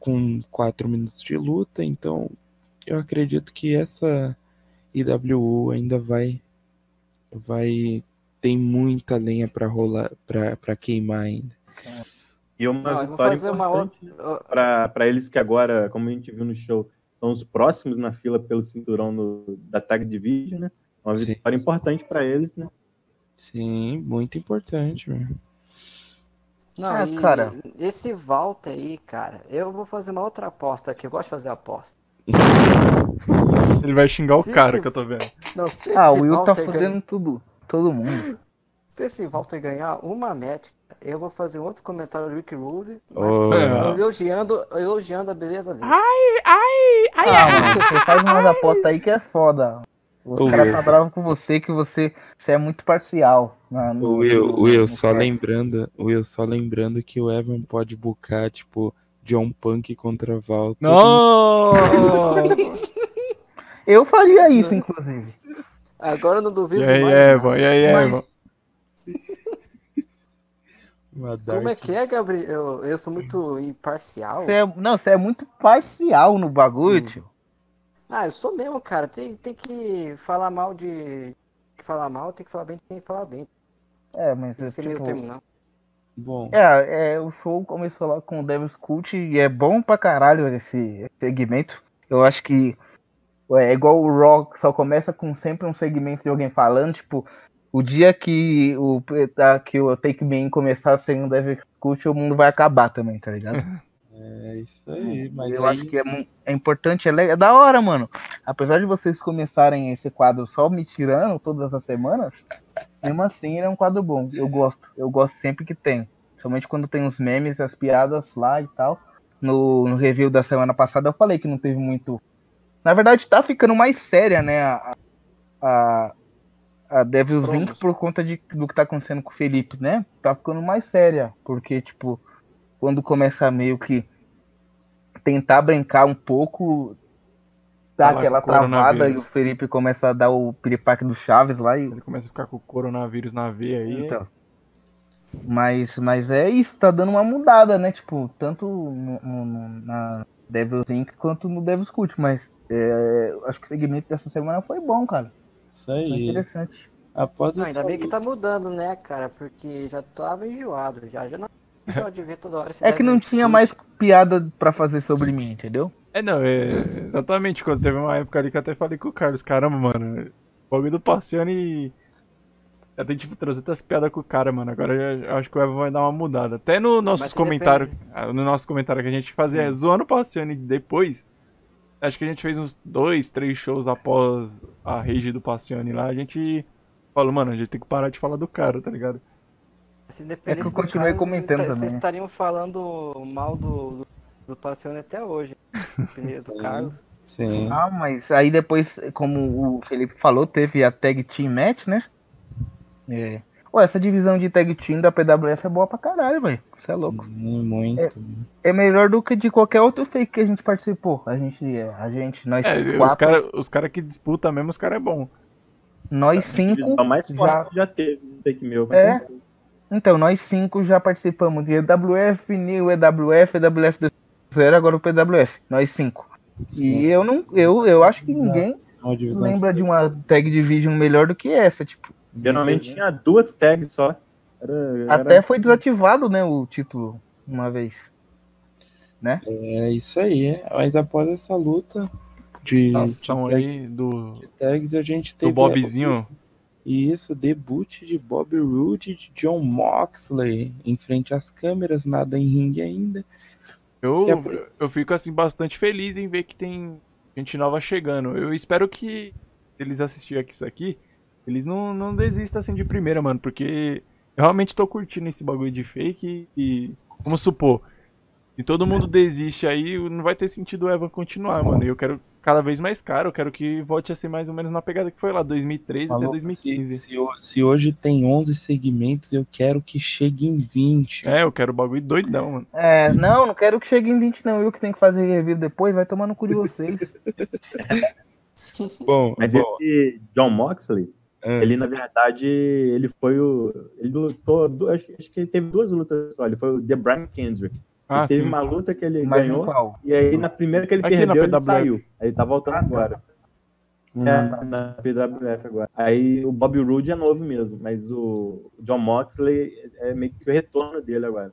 com 4 minutos de luta. Então, eu acredito que essa IWU ainda vai, vai tem muita lenha pra rolar, pra pra queimar ainda. E uma Não, eu vou vitória fazer uma outra. para para eles que agora, como a gente viu no show, são os próximos na fila pelo cinturão no, da Tag Division, né? Uma Sim. vitória importante para eles, né? Sim, muito importante, meu. Não, Ah, e cara. esse Walter aí, cara, eu vou fazer uma outra aposta aqui. Eu gosto de fazer aposta. Ele vai xingar o cara esse- que eu tô vendo. Não, Ah, o Will tá fazendo ganhar, tudo. Todo mundo. se esse Walter ganhar uma match, eu vou fazer um outro comentário do Rick Rude, Oh. mas elogiando, elogiando a beleza dele. Ah, mano, você faz umas apostas aí que é foda. Os caras Will. tá bravos com você que você, você é muito parcial. na- no- O Will, no- Will, no só cast. lembrando, Will, só lembrando que o Evan pode bucar, tipo, John Punk contra Walter. Não! Eu faria isso, inclusive. Agora eu não duvido E aí, mais. Evan? nada. E aí, Mas- Evan? Uma Como é que é, Gabriel? Eu, eu sou muito imparcial. Você é, não, você é muito parcial no bagulho, Hum. tio. Ah, eu sou mesmo, cara. Tem, tem que falar mal de. Tem que falar mal, tem que falar bem, tem que falar bem. É, mas Esse tipo, meio termo, não. Bom, É, é, o show começou lá com o Devil's Cult e é bom pra caralho esse segmento. Eu acho que é igual o Rock, só começa com sempre um segmento de alguém falando, tipo, o dia que o, tá, que o Take Me In começar sem o Devil's Cult, o mundo vai acabar também, tá ligado? é isso aí. Mas eu aí, acho que é, é importante, é, le- é da hora, mano. Apesar de vocês começarem esse quadro só me tirando todas as semanas, mesmo assim ele é um quadro bom. Eu gosto. Eu gosto sempre que tem. Somente quando tem os memes, as piadas lá e tal. No, no review da semana passada eu falei que não teve muito. Na verdade, tá ficando mais séria, né? A, a, a Devil's Inc. por conta de, do que tá acontecendo com o Felipe, né? Tá ficando mais séria. Porque, tipo, quando começa a meio que tentar brincar um pouco, dá Falar aquela travada e o Felipe começa a dar o piripaque do Chaves lá e. Ele começa a ficar com o coronavírus na veia aí. Então. Mas, mas é isso, tá dando uma mudada, né? Tipo, tanto no- no- na Devil's Inc. quanto no Devil's Cult, mas é, acho que o segmento dessa semana foi bom, cara. isso Foi aí. interessante. Após Não, ainda bem que tá mudando, né, cara? Porque já tava enjoado. Já, já não enjoado de ver toda hora. É que não tinha mais piada pra fazer sobre mim, entendeu? É, não, é exatamente. Quando teve uma época ali que eu até falei com o Carlos, caramba, mano, o bagulho do Passione. Já tem tipo 300 piadas com o cara, mano. Agora eu acho que o Evan vai dar uma mudada. Até no nossos Mas comentários, ah, no nosso comentário que a gente fazia Hum. zoando o Passione depois. Acho que a gente fez uns dois, três shows após a rage do Passione lá. A gente falou, mano, a gente tem que parar de falar do cara, tá ligado? Se É que eu continuei comentando tá- também, Vocês né? estariam falando mal do, do, do Passione até hoje. Dependendo do Sim. Carlos. Sim. Ah, mas aí depois, como o Felipe falou, teve a Tag Team Match, né? É. Ué, essa divisão de Tag Team da PWF é boa pra caralho, velho. Você é louco. Sim, muito. É melhor do que de qualquer outro fake que a gente participou. A gente, a gente, nós É, os quatro, caras os cara que disputam mesmo, os caras é bom. nós cinco, É o mais forte já, já teve no Take Meu. É. então, nós cinco já participamos de EWF, New EWF, EWF do zero, agora o PWF. Nós cinco. Sim. E eu não, eu, eu acho que ninguém divisão lembra de uma tag division melhor do que essa, tipo. Geralmente tinha duas tags só. Era, era- Até foi desativado, né, o título uma vez. É isso aí. Mas após essa luta de, Ação de, aí do, de tags, a gente do teve Bobzinho. E isso, debut de Bobby Roode e de John Moxley em frente às câmeras, nada em ringue ainda. Eu, apre- eu fico assim bastante feliz em ver que tem gente nova chegando. Eu espero que eles assistirem aqui isso aqui, eles não, não desistam assim de primeira, mano, porque eu realmente tô curtindo esse bagulho de fake e, vamos supor, se todo mundo desiste aí, não vai ter sentido o Evan continuar, mano. E eu quero cada vez mais caro, eu quero que volte a ser mais ou menos na pegada que foi lá, 2013 até Maluco, 2015. Se, se se hoje tem 11 segmentos, eu quero que chegue em 20. É, eu quero o bagulho doidão, mano. É, não, não quero que chegue em 20 não, eu que tenho que fazer review depois, vai tomar no cu de vocês. Bom, Mas bom, esse John Moxley, ah, ele na verdade, ele foi o. Ele lutou. Acho, acho que ele teve duas lutas só. Ele foi o The Brian Kendrick. Ah, Ele teve sim. uma luta que ele Mas ganhou. qual? E aí, na primeira que ele Aqui na perdeu, ele saiu. Aí ele tá voltando Ah, agora. hum, É, na PWF agora. Aí o Bobby Roode é novo mesmo, mas o John Moxley é meio que o retorno dele agora.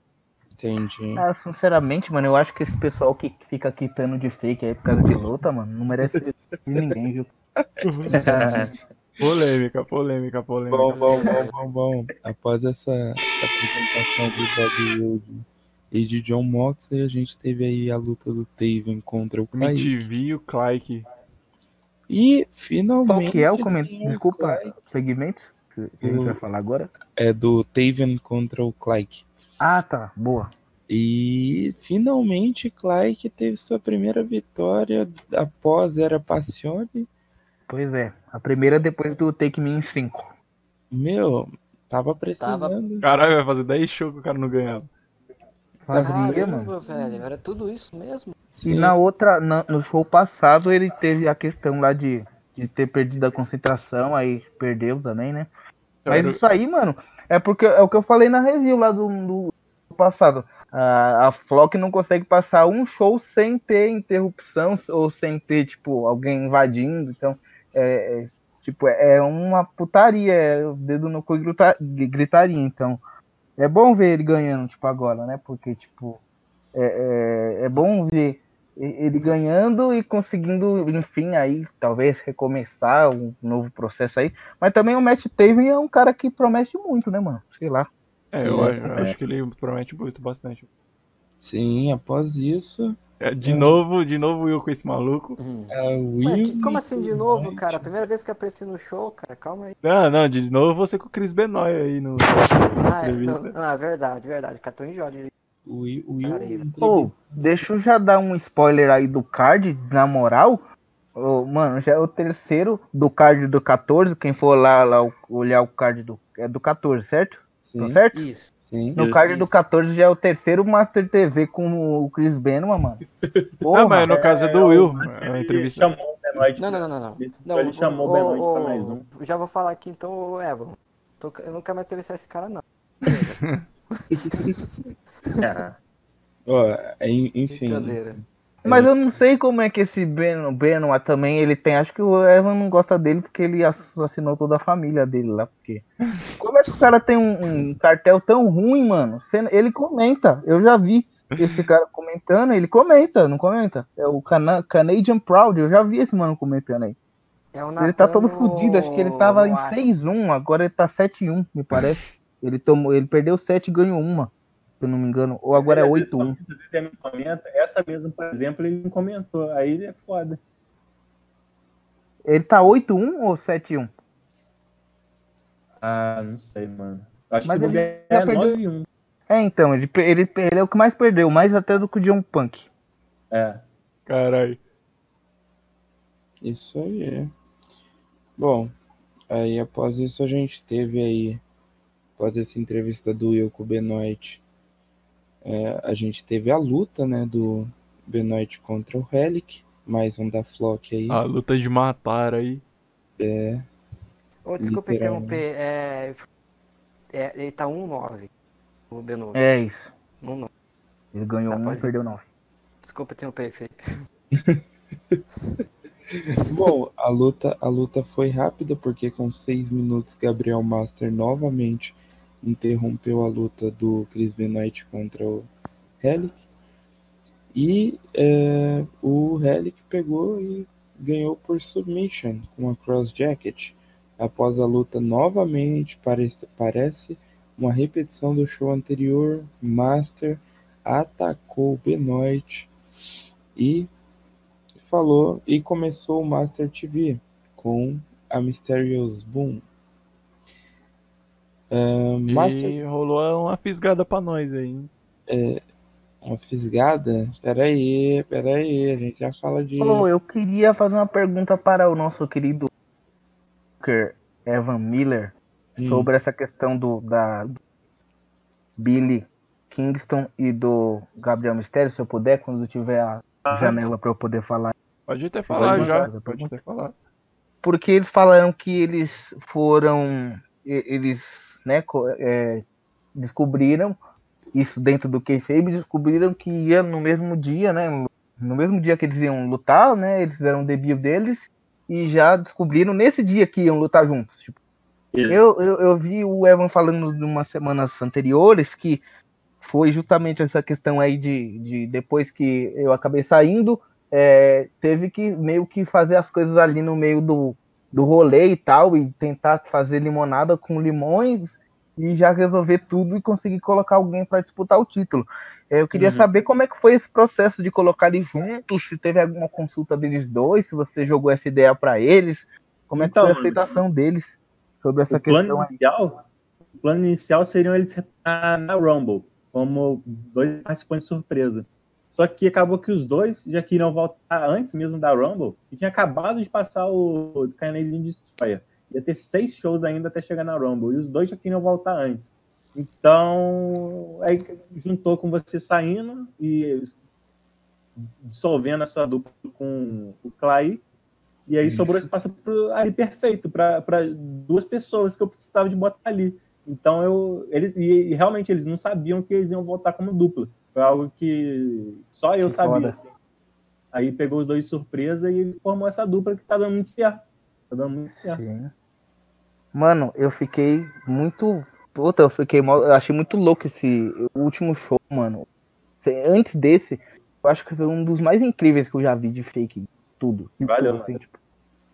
entendi. Ah, sinceramente, mano, eu acho que esse pessoal que fica quitando de fake aí por causa de luta, mano, não merece ninguém, viu? Polêmica, polêmica, polêmica. Bom, bom, bom, bom, bom. Após essa, essa apresentação do Bobby Roode e de John Moxley, a gente teve aí a luta do Taven contra o Clay. MTV e o Clyke. E finalmente. Qual que é o comentário? Desculpa, Clay. segmento que que a gente vai falar agora? É do Taven contra o Clyke. Ah, tá, boa. E finalmente Clyke teve sua primeira vitória após Era Passione. Pois é, a primeira depois do Take Me in 5. Meu, tava precisando. Caralho, vai fazer 10 shows que o cara não ganhava. Fazia, mano. Velho, era tudo isso mesmo? E Sim, na outra, na- no show passado, ele teve a questão lá de, de ter perdido a concentração, aí perdeu também, né? Mas isso aí, mano, é porque é o que eu falei na review lá do, do passado. A, a Flock não consegue passar um show sem ter interrupção ou sem ter, tipo, alguém invadindo. Então, é, é, tipo, é uma putaria, é o dedo no cu e grita- gritaria. Então, é bom ver ele ganhando, tipo, agora, né? Porque, tipo, é, é, é bom ver ele ganhando e conseguindo, enfim, aí, talvez recomeçar um novo processo aí. Mas também o Matt Taven é um cara que promete muito, né, mano? Sei lá. é, eu, acho- eu acho que ele promete muito bastante. sim, após isso, É, de novo, de novo eu com esse maluco. Hum. a Ué, que- como assim de novo, cara? Primeira vez que eu apareci no show, cara, calma aí. Não, não, de novo você com o Chris Benoit aí no Ah, é, não, entrevista. não, é verdade, verdade. Cartão em Jorge. O Will, o Will Cara, aí. entrevi- Ô, deixa eu já dar um spoiler aí do card, na moral. Ô, mano, já é o terceiro do card do 14. Quem for lá, lá o- olhar o card do, é do 14, certo? Sim, Tá certo? Isso. Sim. No card do isso. 14 já é o terceiro Master TV com o Chris Benoit, mano. Porra, Não, mas no caso é do Will, é Ele entrevista. chamou o Benoit. Não, não, não, não. não. Ele, não ele chamou o Benoit pra mais um. Já vou falar aqui então, Evan. Tô- eu nunca mais entrevistar esse cara, não. É. É, enfim. Brincadeira. Mas eu não sei como é que esse Ben, Benoit também, ele tem. Acho que o Evan não gosta dele porque ele assassinou toda a família dele lá. Porque... Como é que o cara tem um, um cartel tão ruim, mano? Ele comenta. Eu já vi esse cara comentando. Ele comenta, não comenta? É o Cana Canadian Proud. Eu já vi esse mano comentando aí. É o Ele tá todo fudido. Acho que ele tava em Whats. 6-1. Agora ele tá 7-1, me parece. Ele, tomou, ele perdeu 7 e ganhou uma. Se eu não me engano. Ou agora é 8-1. Ele me comenta, essa mesmo, por exemplo, ele não comentou. Aí ele é foda. Ele tá 8-1 ou 7-1? Ah, não sei, mano. Acho Mas que ele é perdeu- 9 1. É, então, ele, ele, ele é o que mais perdeu, mais até do que o John Punk. É. Caralho. Isso aí. é. Bom, aí após isso a gente teve aí, após essa entrevista do Will com o Benoit, é, a gente teve a luta, né, do Benoit contra o Relic, mais um da Flock aí. A luta de matar aí. É, Ô, desculpa interromper. É, é, ele tá 1-9. O Benoit. É isso. 1-9. Ele ganhou Tá, um pode e perdeu nove. Desculpa interromper, Fê. Bom, a luta, a luta foi rápida porque com seis minutos Gabriel Master novamente interrompeu a luta do Chris Benoit contra o Relic e é, o Relic pegou e ganhou por submission com a cross jacket. Após a luta novamente parece, parece uma repetição do show anterior, Master atacou Benoit e falou e começou o Master TV com a Mysterious Boom. Ah, Master, E rolou uma fisgada pra nós aí. hein? uma fisgada? Peraí, peraí, a gente já fala de. Ô, eu queria fazer uma pergunta para o nosso querido Evan Miller Hum, sobre essa questão do da do Billy Kingston e do Gabriel Mistério, se eu puder, quando tiver a janela para eu poder falar. Pode até falar Pode já. Pode até falar. porque eles falaram que eles foram eles né é, descobriram isso dentro do kayfabe descobriram que ia no mesmo dia né no mesmo dia que eles iam lutar né eles fizeram o debut deles e já descobriram nesse dia que iam lutar juntos tipo, eu, eu, eu vi o Evan falando de umas semanas anteriores que foi justamente essa questão aí de, de depois que eu acabei saindo, é, teve que meio que fazer as coisas ali no meio do, do rolê e tal, e tentar fazer limonada com limões e já resolver tudo e conseguir colocar alguém para disputar o título. É, Eu queria Uhum. saber como é que foi esse processo de colocar eles juntos, se teve alguma consulta deles dois, se você jogou FDA para eles, como é que Então, foi a aceitação deles sobre essa plano questão aí. inicial, o plano inicial seriam eles na, na Rumble, como dois participantes surpresa. Só que acabou que os dois já queriam voltar antes mesmo da Rumble e tinha acabado de passar o Canadian Destroyer. Ia ter seis shows ainda até chegar na Rumble. E os dois já queriam voltar antes. Então, aí juntou com você saindo e dissolvendo a sua dupla com o Clay. E aí Isso. sobrou espaço pro- ali perfeito para duas pessoas que eu precisava de botar ali. Então eu eles e, realmente eles não sabiam que eles iam voltar como dupla. Foi algo que só eu Que sabia. assim. Aí pegou os dois de surpresa e formou essa dupla que tá dando muito certo. Tá dando muito certo. Sim. Mano, eu fiquei muito. Puta, eu fiquei mal. Eu achei muito louco esse último show, mano. Antes desse, eu acho que foi um dos mais incríveis que eu já vi de fake. Tudo. Valeu, tudo, assim, tipo,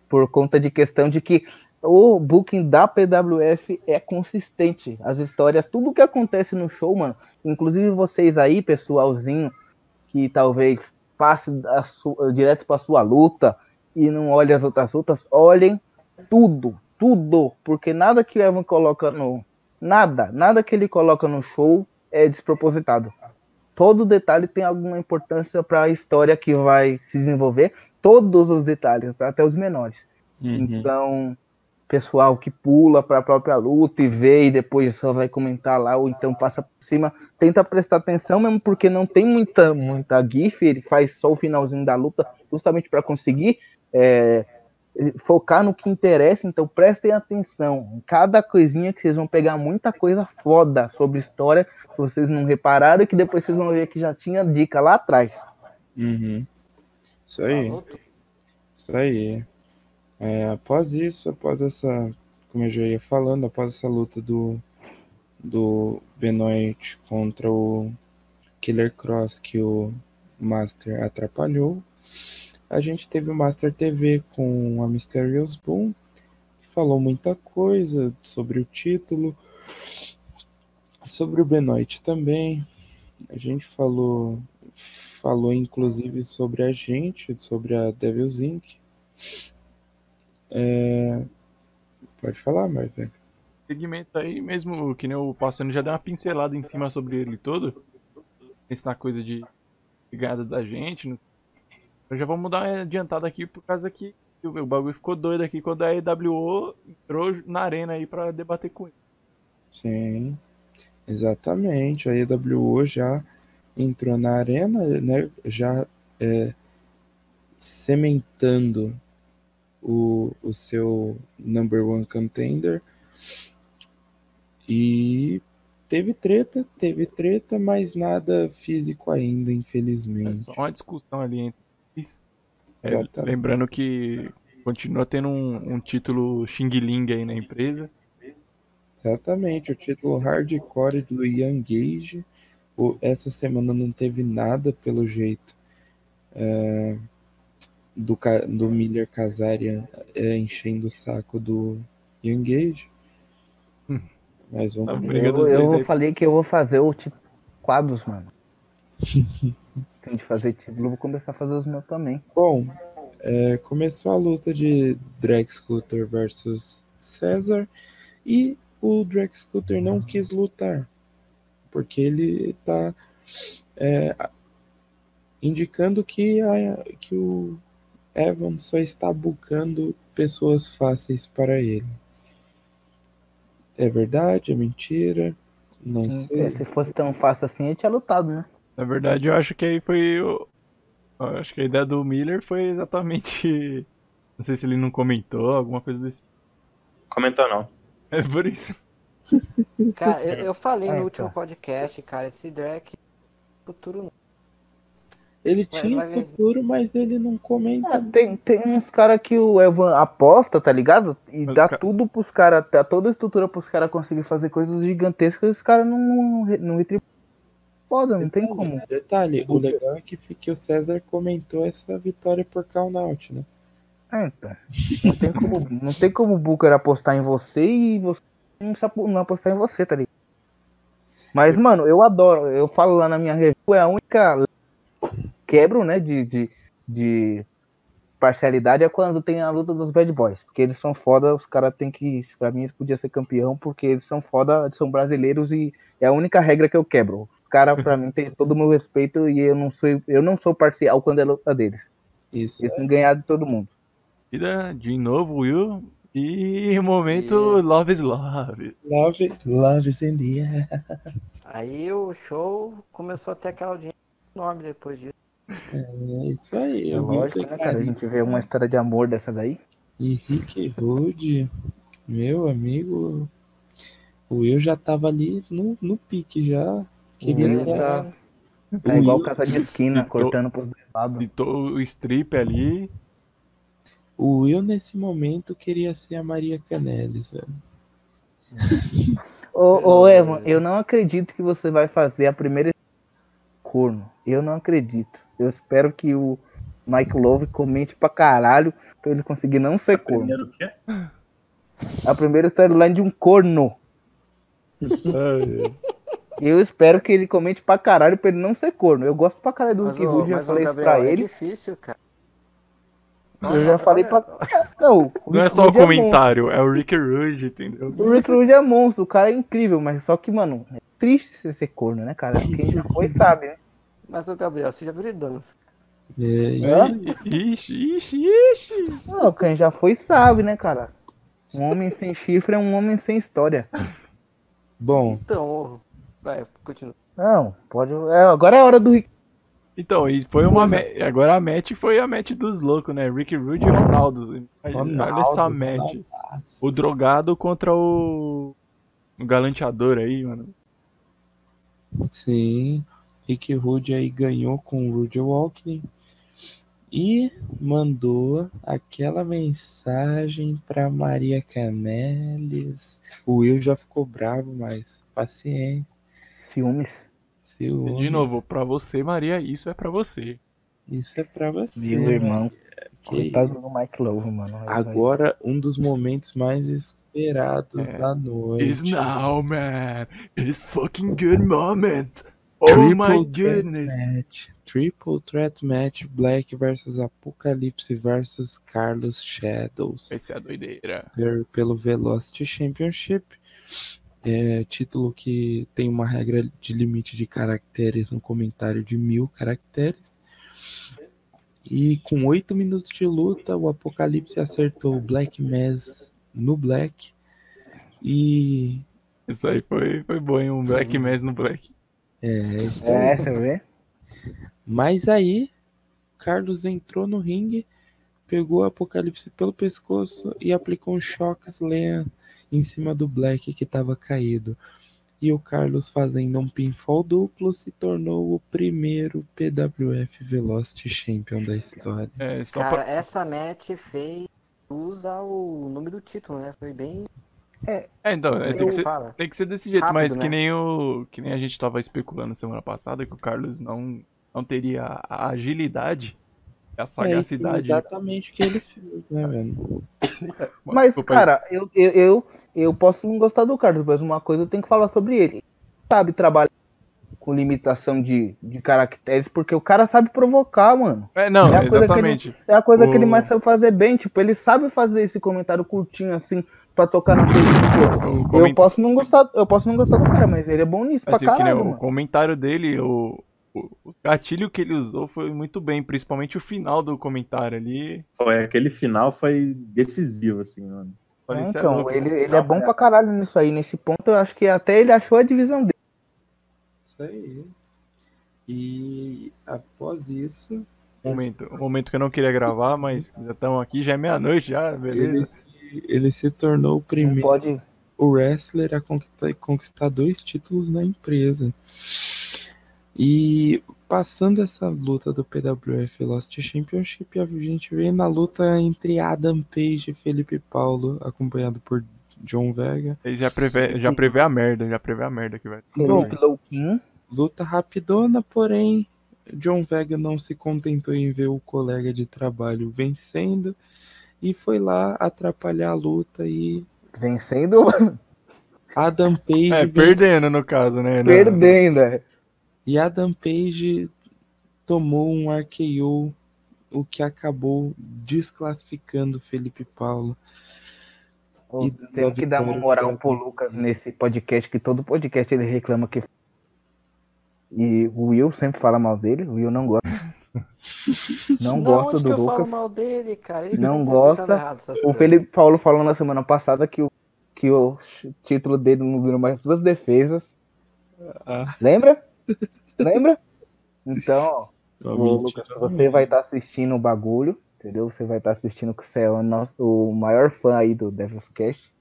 por conta de questão de que o booking da PWF é consistente. As histórias, tudo que acontece no show, mano. Inclusive vocês aí, pessoalzinho, que talvez passe da su- direto pra sua luta e não olhe as outras lutas, olhem tudo, tudo, porque nada que Evan coloca no nada, nada que ele coloca no show é despropositado. Todo detalhe tem alguma importância para a história que vai se desenvolver, todos os detalhes, até os menores. Uhum. Então, pessoal que pula para a própria luta e vê e depois só vai comentar lá ou então passa por cima, tenta prestar atenção mesmo porque não tem muita muita gif, ele faz só o finalzinho da luta justamente para conseguir é, focar no que interessa, então prestem atenção em cada coisinha que vocês vão pegar muita coisa foda sobre história que vocês não repararam e que depois vocês vão ver que já tinha dica lá atrás. Uhum. Isso aí. Tudo. Isso aí. É, após isso, após essa, como eu já ia falando, após essa luta do, do Benoit contra o Killer Cross que o Master atrapalhou, a gente teve o Master TV com a Mysterious Boom, que falou muita coisa sobre o título, sobre o Benoit também. A gente falou, falou inclusive sobre a gente, sobre a Devil's Inc. É, Pode falar, Marvel. segmento aí, mesmo que nem o Passando já deu uma pincelada em cima sobre ele todo. Ensinar coisa de ligada da gente. não sei. Eu já vou dar uma adiantada aqui por causa que o bagulho ficou doido aqui quando a EWO entrou na arena aí pra debater com ele. Sim, exatamente. A EWO já entrou na arena, né? Já é, cementando o, o seu number one contender. E teve treta, teve treta, mas nada físico ainda, É infelizmente. só uma discussão ali entre. É, lembrando que continua tendo um, um título Xing Ling aí na empresa. Exatamente, o título hardcore do Ian Gage. Essa semana não teve nada, pelo jeito, é, do, do Miller Kazarian é, enchendo o saco do Ian Gage. Hum. Mas vamos Tá ver. briga Eu, dos eu falei que eu vou fazer o quadros, mano. Sem de fazer título, eu vou começar a fazer os meus também. Bom, é, começou a luta de Drex Scooter versus César e o Drex Scooter não quis lutar porque ele tá é, indicando que, a- que o Evan só está bucando pessoas fáceis para ele. É verdade? É mentira? Não sei. Se fosse tão fácil assim, ele tinha lutado, né? Na verdade, eu acho que aí foi o. eu acho que a ideia do Miller foi exatamente. Não sei se ele não comentou, alguma coisa desse. Comentou não. É por isso. Cara, eu, eu falei Ah, no último podcast, cara, esse Drake futuro não. Ele Vai- tinha vai ver. futuro, mas ele não comenta. Ah, tem, tem uns caras que o Evan aposta, tá ligado? E Mas dá ca- tudo pros caras, dá toda a estrutura pros caras conseguir fazer coisas gigantescas e os caras não, não, não retribuem. Foda, não tem como. Detalhe, o legal é que, que o César comentou essa vitória por count né? É, então. Não tem como, não tem como o Booker apostar em você e você não, não apostar em você, tá ligado? Mas, mano, eu adoro. Eu falo lá na minha review, é a única quebro, né, de, de, de parcialidade é quando tem a luta dos bad boys. Porque eles são foda, os caras têm que. Pra mim, eles podiam ser campeão, porque eles são foda, eles são brasileiros e é a única regra que eu quebro. Os caras, pra mim, tem todo o meu respeito e eu não sou, eu não sou parcial quando é luta deles. Isso. Eles têm ganhado de todo mundo. Vida de novo, Will. E momento E- Love is Love. Love, love is in the air. Aí o show começou a ter aquela audiência enorme depois disso. É isso aí. É eu lógico, né, cara? A gente vê uma história de amor dessa daí. E Rick Rude, meu amigo, o Will já tava ali no, no pique já. Queria ser tá- o É igual Will, casa de esquina, cortando pros dois lados. Pintou o strip ali. o Will nesse momento queria ser a Maria Canelis, velho. Ô, ô Evan, eu não acredito que você vai fazer a primeira corno. Eu não acredito. Eu espero que o Mike Love comente pra caralho pra ele conseguir não ser corno. Primeiro o quê? A primeira storyline de um corno. Eu espero que ele comente pra caralho pra ele não ser corno. Eu gosto pra caralho do Mas, Rick Rude, já falei isso Gabriel, pra é ele. difícil, cara. Eu já falei pra. Não, o Não é só o monstro. comentário, é o Rick Rude, entendeu? O Rick Rude é monstro, o cara é incrível, mas só que, mano, é triste você ser corno, né, cara? Quem já foi sabe, né? Mas o Gabriel, você já viu ele dança? É? Ixi, ixi, ixi. Não, quem já foi sabe, né, cara? Um homem sem chifre é um homem sem história. Bom, Então, vai, continua. Não, pode. É, agora é a hora do Rick. Então, e foi uma ma- agora a match foi a match dos loucos, né? Rick Rude e Ronaldo. Olha Ronaldo, essa match. O drogado contra o o galanteador aí, mano. sim. Rick Rude aí ganhou com o Rude Walking e mandou aquela mensagem pra Maria Canelis. O Will já ficou bravo, mas paciência. Ciúmes. Ciúmes. de novo, pra você, Maria, isso é pra você. Isso é pra você. Viu, irmão? Que Coitado do Mike Love, mano. Agora, um dos momentos mais esperados É. da noite. It's now, man. It's fucking good moment. Oh Triple my threat goodness. match. Triple Threat Match Black versus Apocalipse versus Carlos Shadows. Essa é a doideira. Pelo Velocity Championship. É, título que tem uma regra de limite de caracteres no comentário de mil caracteres. E com oito minutos de luta, o Apocalipse acertou o Black Mass no Black. E Isso aí foi, foi bom, hein? Um Black Mass no Black. É, isso aí. É, você vê? Mas aí, Carlos entrou no ringue, pegou o Apocalipse pelo pescoço e aplicou um Shock Slam em cima do Black que estava caído. E o Carlos, fazendo um pinfall duplo, se tornou o primeiro PWF Velocity Champion da história. É, só Cara, pra... essa match fez usa o nome do título, né? Foi bem. É, então, é, tem, é que ser, tem que ser desse jeito, Rápido, mas que né? nem o. Que nem a gente tava especulando semana passada, que o Carlos não, não teria a agilidade, a É sagacidade. exatamente o que ele fez, né, velho? Mas, Desculpa aí. cara, eu, eu, eu, eu posso não gostar do Carlos, mas uma coisa eu tenho que falar sobre ele. Sabe trabalhar com limitação de, de caracteres, porque o cara sabe provocar, mano. É, não, É a coisa que exatamente. É a coisa que ele O- mais sabe fazer bem, tipo, ele sabe fazer esse comentário curtinho assim pra tocar na coisa. O Eu posso não gostar, eu posso não gostar do cara, mas ele é bom nisso Assim, pra caralho, o mano. comentário dele, o, o, o gatilho que ele usou foi muito bem, principalmente o final do comentário ali. Foi, aquele final foi decisivo, assim, mano. É, é então, louco. ele, ele é bom pra caralho nisso aí. Nesse ponto, eu acho que até ele achou a divisão dele. Isso aí. E após isso, Momento, um momento que eu não queria gravar, mas já estamos aqui, já é meia-noite já, ele beleza. Ele se tornou o primeiro. pode. o wrestler a conquistar, conquistar dois títulos na empresa. E passando essa luta do PWF Velocity Championship, a gente vê na luta entre Adam Page e Felipe Paulo, acompanhado por John Vega. Ele já prevê, já prevê a merda, já prevê a merda que vai. Felipe Louquinho. Luta rapidona, porém John Vega não se contentou em ver o colega de trabalho vencendo e foi lá atrapalhar a luta e Vencendo, Adam Page É, perdendo no caso, né? Não- perdendo. é. E Adam Page tomou um RKO, o que acabou desclassificando Felipe Paulo. E Tem que dar uma moral pro Lucas nesse podcast, que todo podcast ele reclama que. E o Will sempre fala mal dele, o Will não gosta. Não Da gosto onde do que eu falo Lucas. mal dele, cara? Ele Não tá gosta. O. Felipe Paulo falou na semana passada que o, que o título dele não virou mais duas defesas. Ah. Lembra? Lembra? Então, Ô, Lucas, não. você vai estar assistindo o bagulho, entendeu? Você vai estar assistindo que você é o, nosso, o maior fã aí do Devil's Cast.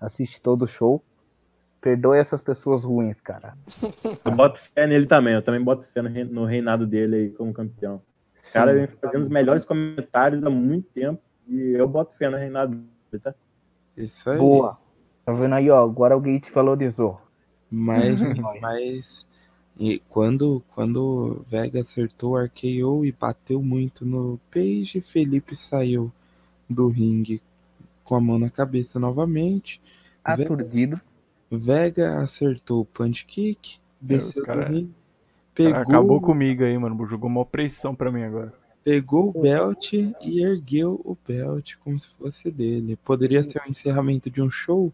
Assiste todo o show. Perdoe essas pessoas ruins, cara. Eu boto fé nele também. Eu também boto fé no rein- no reinado dele aí como campeão. O cara vem fazendo os melhores comentários há muito tempo. E eu boto fé no reinado dele, tá? Isso aí. Boa. Tá vendo aí, ó? Agora alguém te valorizou. Mas, mas e quando, quando Vega acertou o RKO e bateu muito no Page, Felipe saiu do ringue com a mão na cabeça novamente. Aturdido. Vega acertou o punch kick, desceu cara- do Cara, pegou, Acabou comigo aí, mano. Jogou uma pressão pra mim agora. pegou o belt e ergueu o belt como se fosse dele. Poderia ser o encerramento de um show,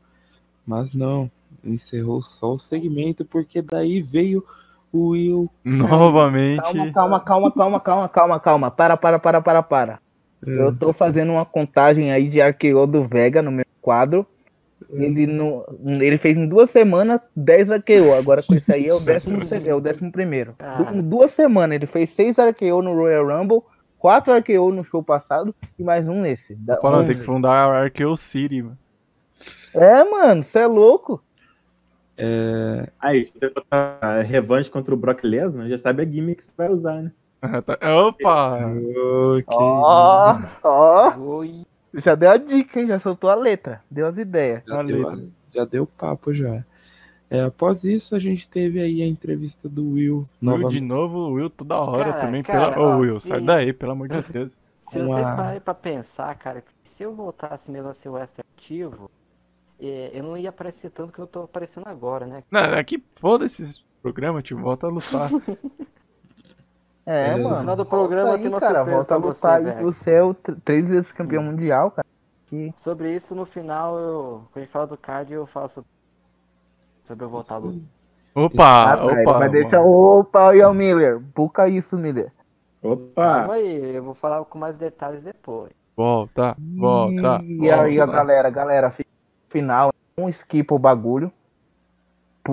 mas não. Encerrou só o segmento, porque daí veio o Will. Novamente. Calma, calma, calma, calma, calma, calma, calma. Para, para, para, para, para. Eu tô fazendo uma contagem aí de RKO do Vega no meu quadro. Ele, no, ele fez em duas semanas 10 RKO. Agora com esse aí é o décimo, é o décimo primeiro. Du- Em duas semanas ele fez 6 RKO no Royal Rumble, 4 RKO no show passado e mais um nesse. Falando, tem que 11. fundar a Arqueo City, mano. É, mano, você é louco. Aí, se você botar a revanche contra o Brock Lesnar, já sabe a gimmick que você vai usar, né? Opa! Ó, ó. Oi. Já deu a dica, hein? Já soltou a letra. Deu as ideias. Já, A deu, letra. já deu papo já. É, após isso, a gente teve aí a entrevista do Will. Will de novo, o Will toda hora Cara, também. cara, pela... Ô, ó, Will, se- sai daí, pelo amor de Deus. Se Com vocês a- pararem pra pensar, cara, que se eu voltasse mesmo a ser o ativo, eh, eu não ia aparecer tanto que eu tô aparecendo agora, né? Não, aqui foda-se esse programa, tio. Volta a lutar. É, É, mano. no final do programa aí, tem uma cara, surpresa volta pra a você, lutar aí, velho. Você é o tr- três vezes campeão mundial, cara. Sobre isso, no final, eu, quando a gente fala do card, eu falo sobre, sobre eu voltar a lutar. Opa, Ah, opa. vai deixar. Opa, ó, Miller. Buca isso, Miller. Opa! Calma aí, eu vou falar com mais detalhes depois. Volta, volta. E aí, ó, galera, galera, fica no final. Não esquipa o bagulho.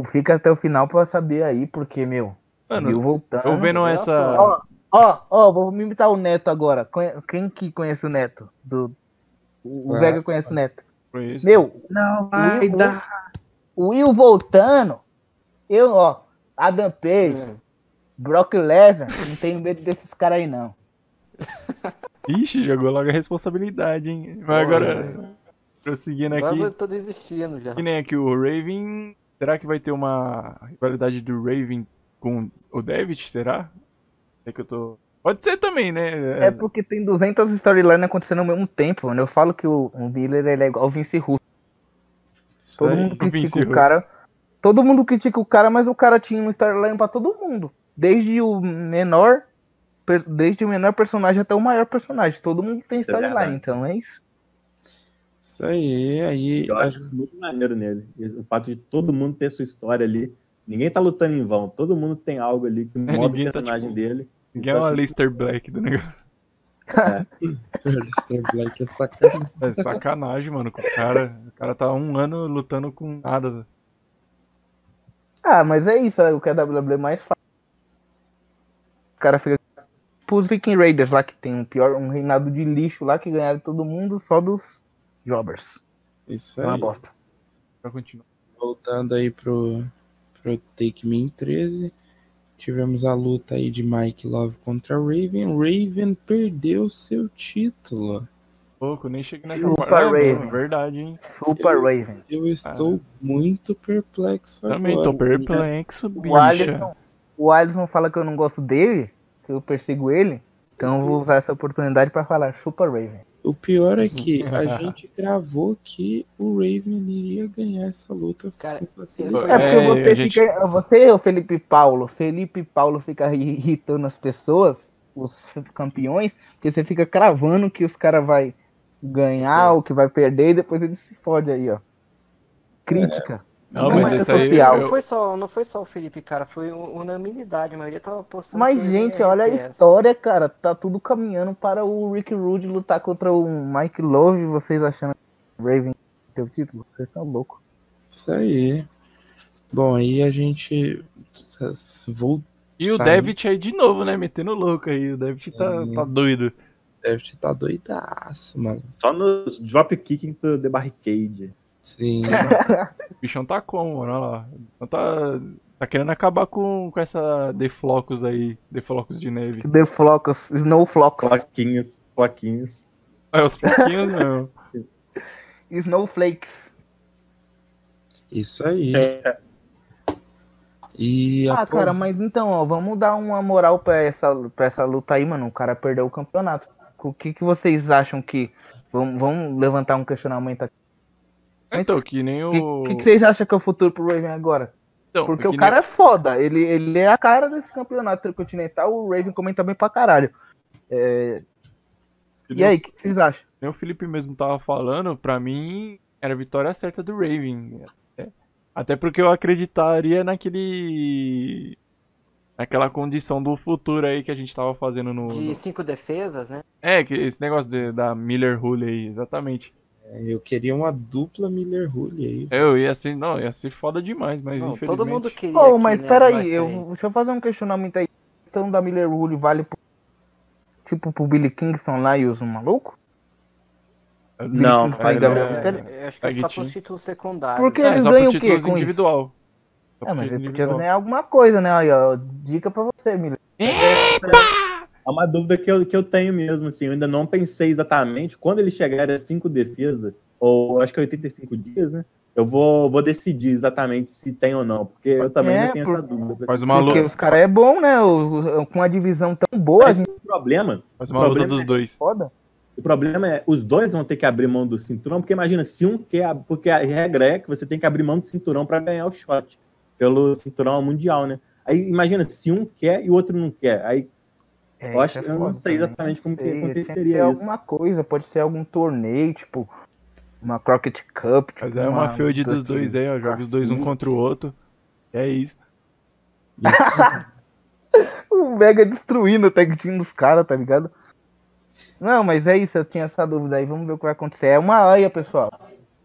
Fica até o final pra saber aí, porque, meu, Mano, viu voltando. eu vendo essa. Ó, ó, ó, vou me imitar o Neto agora. Quem que conhece o Neto? Do... O Ah. Vega conhece o Neto. Meu, Não vai dar. o Will voltando. Eu, ó, Adam Page, Hum. Brock Lesnar, não tenho medo desses caras aí, não. Ixi, jogou logo a responsabilidade, hein? Mas agora, prosseguindo Agora aqui, eu tô desistindo já. que nem aqui o Raven. Será que vai ter uma rivalidade do Raven com o David? Será? É que eu tô. Pode ser também, né? É porque tem 200 storylines acontecendo ao mesmo tempo, mano. Eu falo que o, o Miller ele é igual o Vince Russo. Todo aí. mundo critica Vince o Russo. cara. Todo mundo critica o cara, mas o cara tinha um storyline pra todo mundo. Desde o menor, desde o menor personagem até o maior personagem. Todo mundo tem storyline, verdade. então é isso. Isso aí, aí. Eu acho isso muito maneiro nele. O fato de todo mundo ter sua história ali. Ninguém tá lutando em vão. Todo mundo tem algo ali que move ninguém o tá, personagem tipo, dele. Ninguém é o Alistair Black do negócio. Alistair Black é sacanagem. É sacanagem, mano. com O cara, o cara tá um ano lutando com nada. Ah, mas é isso, é o que a WWE mais faz. O cara fica. Tipo os Viking Raiders lá que tem um pior, um reinado de lixo lá que ganharam todo mundo só dos jobbers. Isso É uma aí. bosta. Pra continuar. Voltando aí pro, pro Take Me 13. Tivemos a luta aí de Mike Love contra Raven. Raven perdeu seu título. Pouco, nem cheguei nessa Super Raven. verdade, hein? Super Raven. Eu estou muito perplexo Também agora. tô perplexo, O bicha. Alisson, o Alisson fala que eu não gosto dele, que eu persigo ele. Então eu vou usar essa oportunidade pra falar Super Raven. O pior é que a gente gravou que o Raven iria ganhar essa luta. Cara, É porque É, você a gente- fica. Você, o Felipe Paulo, Felipe Paulo fica irritando as pessoas, os campeões, porque você fica cravando que os caras vai ganhar ou que vai perder e depois ele se fode aí, ó. Crítica. Não, Não, mas mas isso aí. Não eu- foi, só, não foi só o Felipe, cara, foi unanimidade. A maioria tava postando. Mas, gente, ia olha a história, cara. Tá tudo caminhando para o Rick Rude lutar contra o Mike Love. Vocês achando que o Raven tem o título? Vocês estão loucos. Isso aí. Bom, aí a gente vou E o. Devitt aí de novo, né? Metendo louco aí. O Devitt tá, Sim. tá doido. deve estar doidaço, mano. Só nos drop kick into the barricade. Sim. O bichão tá como, mano? Olha lá. Então tá, tá querendo acabar com, com essa Deflocos aí. Deflocos de neve. The Flocos, Snowflocos, Floquinhos, floquinhos. É os pouquinhos mesmo. Snowflakes. Isso aí. É, E Ah, após- cara, mas então, ó, vamos dar uma moral pra essa, pra essa luta aí, mano. O cara perdeu o campeonato. O que, que vocês acham que. Vamos, vamos levantar um questionamento aqui. Então, que nem O o. que, que, vocês acham que é o futuro pro Raven agora? Então, Porque que o nem- cara é foda. Ele, ele é a cara desse campeonato intercontinental. O Raven comenta bem pra caralho. É, E nem aí, o que, que vocês acham? Nem o Felipe mesmo tava falando, pra mim era a vitória certa do Raven. É. Até porque eu acreditaria naquele. naquela condição do futuro aí que a gente tava fazendo no. De cinco defesas, né? É, que esse negócio de- da Miller Rule aí, exatamente. Eu queria uma dupla Miller Rule aí. Eu ia ser. Não, ia ser foda demais, mas Não, infelizmente. todo mundo queria. Pô, aqui, mas né, peraí, eu, deixa eu fazer um questionamento aí. Então da Miller Rule vale pro, tipo pro Billy Kingston lá e os malucos? Não, Gabriel é? É, eu acho que é só pros títulos secundários. Porque É, eles ganham o quê títulos com isso? individual. Só É, mas eles podiam ganhar alguma coisa, né? Aí, ó, dica pra você, Miller. É uma dúvida que eu, que eu tenho mesmo, assim, eu ainda não pensei exatamente quando ele chegar a cinco defesas, ou acho que é 85 dias, né? Eu vou, vou decidir exatamente se tem ou não, porque eu também É, tenho por- essa dúvida. Faz uma Porque luta. os caras é bom, né? O- o- com a divisão tão boa, a gente O problema, Faz uma luta problema dos é- dois. foda. o problema é os dois vão ter que abrir mão do cinturão, porque imagina, se um quer, porque a regra é que você tem que abrir mão do cinturão para ganhar o shot pelo cinturão mundial, né? Aí imagina, se um quer e o outro não quer, aí É, Eu acho- isso é eu não sei também. exatamente como que Sei, aconteceria tem que ser isso. alguma coisa, pode ser algum torneio, tipo uma Crockett Cup. Tipo, Mas é uma feud dos dois aí, ó. Joga os dois um contra o outro. É isso. O Vega destruindo o tag team dos caras, tá ligado? Não, mas é isso, eu tinha essa dúvida aí, vamos ver o que vai acontecer. É uma aia, pessoal.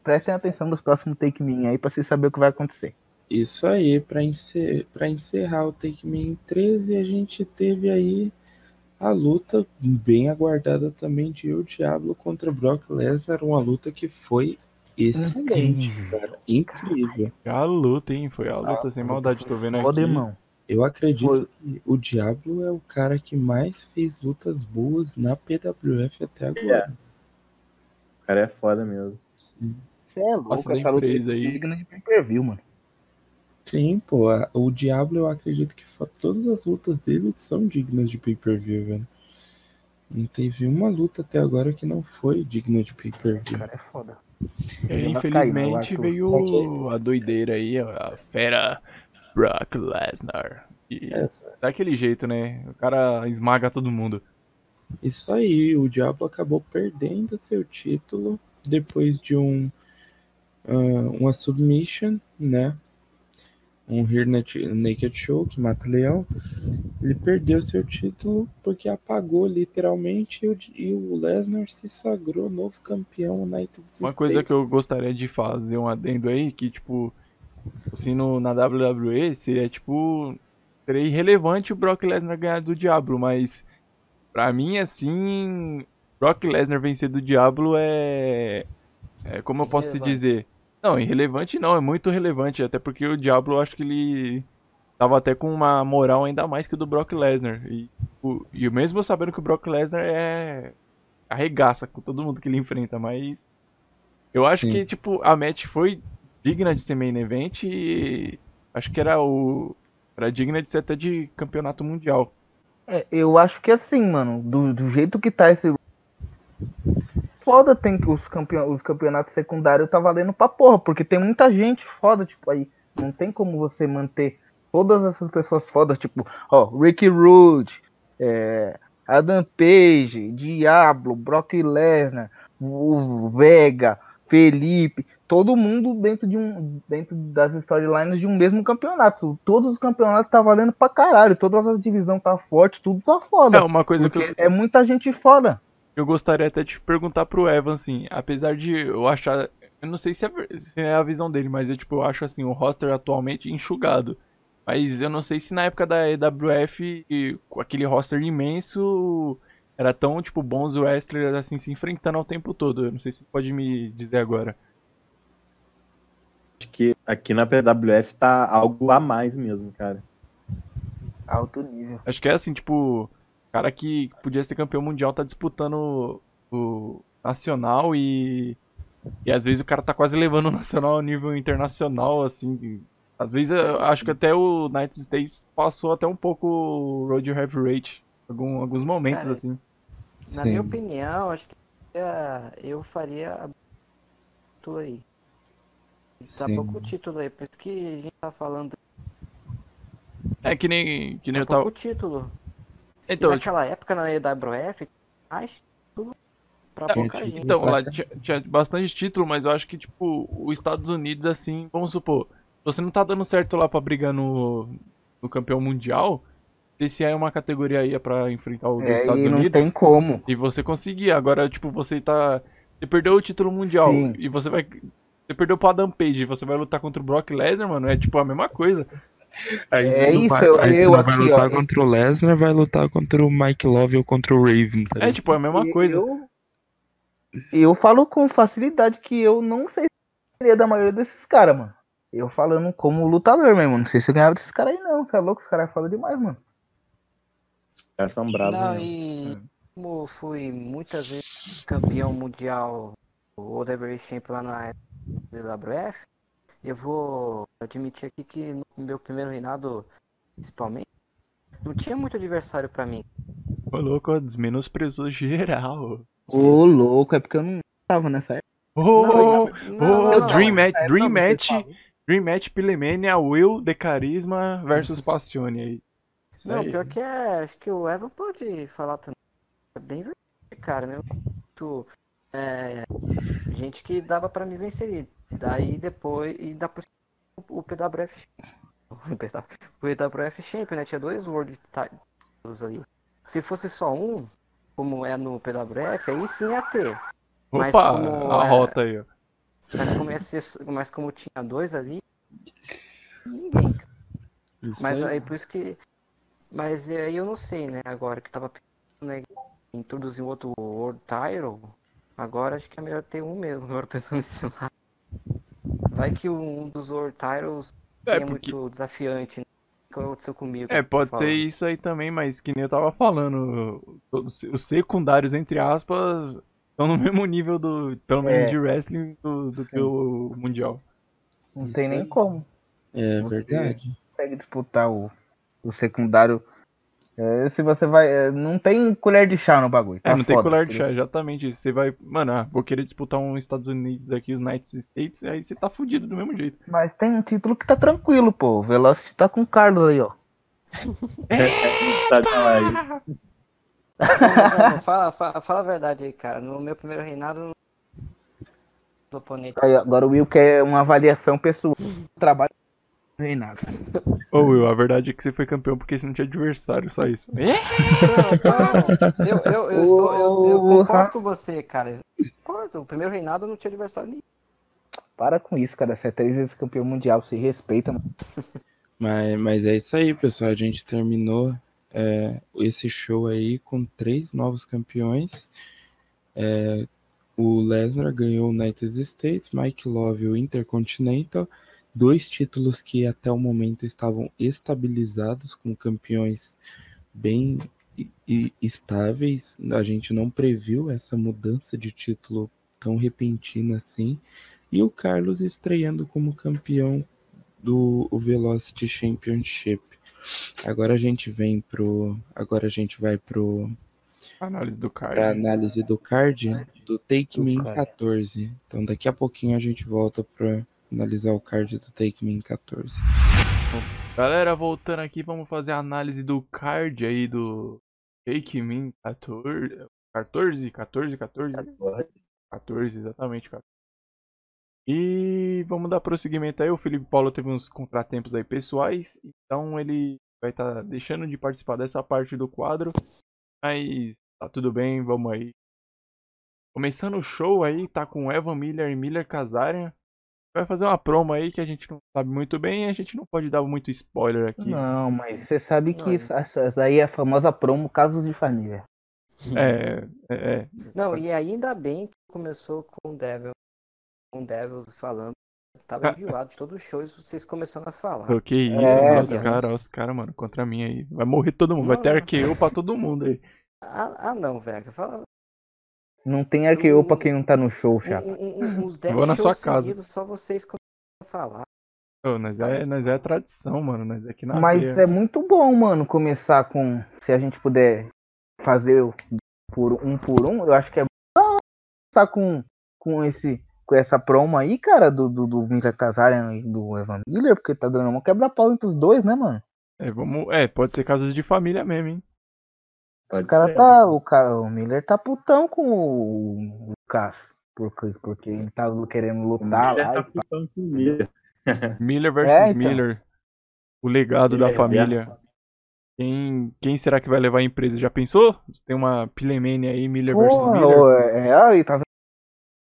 Prestem atenção nos próximos take me aí pra vocês saberem o que vai acontecer. Isso aí, para encer pra encerrar o Take Me em 13, a gente teve aí a luta bem aguardada também de El Diablo contra Brock Lesnar, uma luta que foi excelente, cara, incrível. A luta, hein? Foi a luta sem maldade, tô vendo aqui. Foda, irmão. Eu acredito Foi. que o Diablo é o cara que mais fez lutas boas na PWF até agora. o cara é foda mesmo. Sim. Você é louco, Nossa, essa luta aí. é digna de pay-per-view, mano. Sim, pô, a- o Diablo eu acredito que fa- todas as lutas dele são dignas de pay-per-view, velho. Não teve uma luta até agora que não foi digna de O pay-per-view. cara é foda. É, Ele vai infelizmente né, veio a doideira aí, a fera Brock Lesnar. E É, só- daquele jeito, né? O cara esmaga todo mundo. Isso aí, o Diablo acabou perdendo seu título depois de um ah, uma submission, né? Um Here Naked Show que mata leão. Ele perdeu seu título porque apagou literalmente e o, o Lesnar se sagrou novo campeão United Uma coisa que eu gostaria de fazer um adendo aí, que tipo, assim, no, na WWE seria tipo, seria irrelevante o Brock Lesnar ganhar do Diablo, mas pra mim, assim, Brock Lesnar vencer do Diablo é, é como eu posso dizer, não, irrelevante não, é muito relevante, até porque o Diablo eu acho que ele tava até com uma moral ainda mais que o do Brock Lesnar, e, o, e mesmo sabendo que o Brock Lesnar é arregaça com todo mundo que ele enfrenta, mas eu acho Sim. que, tipo, a match foi digna de ser main event e acho que era o. Era digna de ser até de campeonato mundial. É, eu acho que assim, mano, do, do jeito que tá esse. Foda tem que os, campeon os campeonatos secundários tá valendo pra porra, porque tem muita gente foda, tipo, aí. Não tem como você manter todas essas pessoas fodas, tipo, ó, Ricky Rude, é, Adam Page, Diablo, Brock Lesnar, o Vega, Felipe. todo mundo dentro de um dentro das storylines de um mesmo campeonato. Todos os campeonatos tá valendo pra caralho, todas as divisões tá forte, tudo tá foda. É uma coisa que eu, é muita gente foda. Eu gostaria até de perguntar pro Evan, assim, apesar de eu achar. Eu não sei se é, se é a visão dele, mas eu, tipo, eu acho assim, o roster atualmente enxugado. Mas eu não sei se na época da EWF, com aquele roster imenso, era tão, tipo, bons wrestlers assim se enfrentando ao tempo todo. Eu não sei se você pode me dizer agora. Acho que aqui na PWF tá algo a mais mesmo, cara. Alto nível. Acho que é assim, tipo, cara que podia ser campeão mundial tá disputando o, nacional e. E às vezes o cara tá quase levando o nacional ao nível internacional, assim. Às vezes eu acho que até o United States passou até um pouco o Road Heavy Rate. Algum, alguns momentos, Cara, assim. Na Sim. minha opinião, acho que é, eu faria a título aí. Tá Sim. pouco título aí, por isso que a gente tá falando. É que nem, que nem Tá eu tava. pouco E Então, tipo, naquela época na EWF, mais título pra É, pouca gente. Então, lá tinha, tinha bastante título, mas eu acho que, tipo, os Estados Unidos, assim, vamos supor, você não tá dando certo lá pra brigar no, no campeão mundial, esse é uma categoria aí pra enfrentar os É, Estados e não Unidos tem como. e você conseguir. Agora, tipo, você tá. Você perdeu o título mundial Sim. e você vai. Você perdeu pro Adam Page e você vai lutar contra o Brock Lesnar, mano, é tipo a mesma coisa. Aí É isso, vai, eu- aí eu não vai aqui, lutar ó. contra o Lesnar, vai lutar contra o Mike Love ou contra o Raven, tá É tipo a mesma coisa. Eu, eu falo com facilidade que eu não sei se da maioria desses caras, mano. Eu falando como lutador mesmo. Não sei se eu ganhava desses caras aí, não. Você é louco? Os caras falam demais, mano. Os caras são bravos. Não, mesmo. e como fui muitas vezes campeão mundial, o World Heavyweight Champion lá na WWF, eu vou admitir aqui que no meu primeiro reinado, principalmente, não tinha muito adversário pra mim. Ô, louco, desmenosprezou geral. Ô, louco, é porque eu não tava nessa época. Ô, Não, ô, isso- não, ô, não, não. Dream Match, É, Dream Match. Dream Match Pilemania, Will de Carisma versus Passione aí. Isso Não, aí. pior que é, acho que o Evan pode falar também. É bem verdade, cara, né? Tu, é, gente que dava pra me vencer. Daí depois, e dá por o PWF. O PWF Champion, né? Tinha dois World Titles ali. Se fosse só um, como é no PWF, aí sim ia ter. mas Opa, como a é- rota aí, ó. Mas como, ser- mas como tinha dois ali, ninguém. Isso Mas aí. aí por isso que. Mas aí eu não sei, né? Agora que tava pensando né, em introduzir um outro World Title, agora acho que é melhor ter um mesmo, agora pensando nisso lá. Vai que um dos Titles É, é, porque- muito desafiante, né? O que aconteceu comigo? É, pode ser isso aí também, mas que nem eu tava falando, os os secundários, entre aspas, estão no mesmo nível do, pelo menos É. de wrestling do, do que o mundial. Não Isso tem nem aí. como. É Você- verdade. Consegue disputar o, o secundário. É, se você vai. é, não tem colher de chá no bagulho. É, tá não tem foda, colher de chá, exatamente. Você vai, mano, ah, vou querer disputar um Estados Unidos aqui, os United States, aí você tá fudido do mesmo jeito. Mas tem um título que tá tranquilo, pô. O Velocity tá com o Carlos aí, ó. Tá, tá. Não, Evan, fala, fala, fala a verdade aí, cara. No meu primeiro reinado, os oponentes. Aí, agora o Will quer uma avaliação pessoal do trabalho Reinado. Ô Will, a verdade é que você foi campeão porque você não tinha adversário, só isso. Não, não, eu, eu, eu, estou, eu, eu concordo com você, cara. Concordo. O primeiro reinado não tinha adversário nenhum. Para com isso, cara. Você é três vezes campeão mundial. Se respeita, mano. Mas, mas é isso aí, pessoal. A gente terminou é, esse show aí com três novos campeões. É, o Lesnar ganhou o United States, Mike Love o Intercontinental, dois títulos que até o momento estavam estabilizados com campeões bem estáveis. A gente não previu essa mudança de título tão repentina assim. E o Carlos estreando como campeão do o Velocity Championship. Agora a gente vem pro. Agora a gente vai pro Análise do pra card. análise do card do Take Do Me in card. 14. Então daqui a pouquinho a gente volta pra analisar o card do Take Me in 14. Galera, voltando aqui, vamos fazer a análise do card aí do Take Me 14. 14, 14, 14. 14, exatamente, cara. E vamos dar prosseguimento aí. O Felipe Paulo teve uns contratempos aí pessoais, então ele vai estar deixando de participar dessa parte do quadro. Mas tá tudo bem, vamos aí. Começando o show aí, tá com Evan Miller e Miller Kazarian. Vai fazer uma promo aí que a gente não sabe muito bem e a gente não pode dar muito spoiler aqui. Não, mas você sabe que essa essa aí é a famosa promo Casos de Família. É, é, é. Não, e ainda bem que começou com o Devil, com o Devils falando. Tava enjoado de todos os shows, vocês começando a falar. O que isso, É, mano, os cara. caras, os caras, mano, contra mim aí. Vai morrer todo mundo, vai Não, ter não. arqueio pra todo mundo aí. Ah, ah não, velho. Fala Não tem arqueou pra Tu- quem não tá no show, chapa. um- um- uns 10 Vou na sua shows casa. seguidos, só vocês começam a falar. Ô, nós, é, nós é tradição, mano. Nós é aqui na Mas é muito bom, mano, começar com. Se a gente puder fazer por um por um, eu acho que é bom começar com, com, esse, com essa promo aí, cara, do, do, do Miller Kazarian e do Evan Miller, porque tá dando uma quebra-pau entre os dois, né, mano? É, vamos, é, pode ser casos de família mesmo, hein? Pode o cara ser. tá. O, cara, o Miller tá putão com o, Cass. Porque, porque ele tá querendo lutar Miller lá. tá e putando com o Miller. Miller versus É, então. Miller. O legado da Miller família. versus- Quem, quem será que vai levar a empresa? Já pensou? Tem uma Pilemania aí, Miller versus Porra, Miller. ô, é, aí, tá?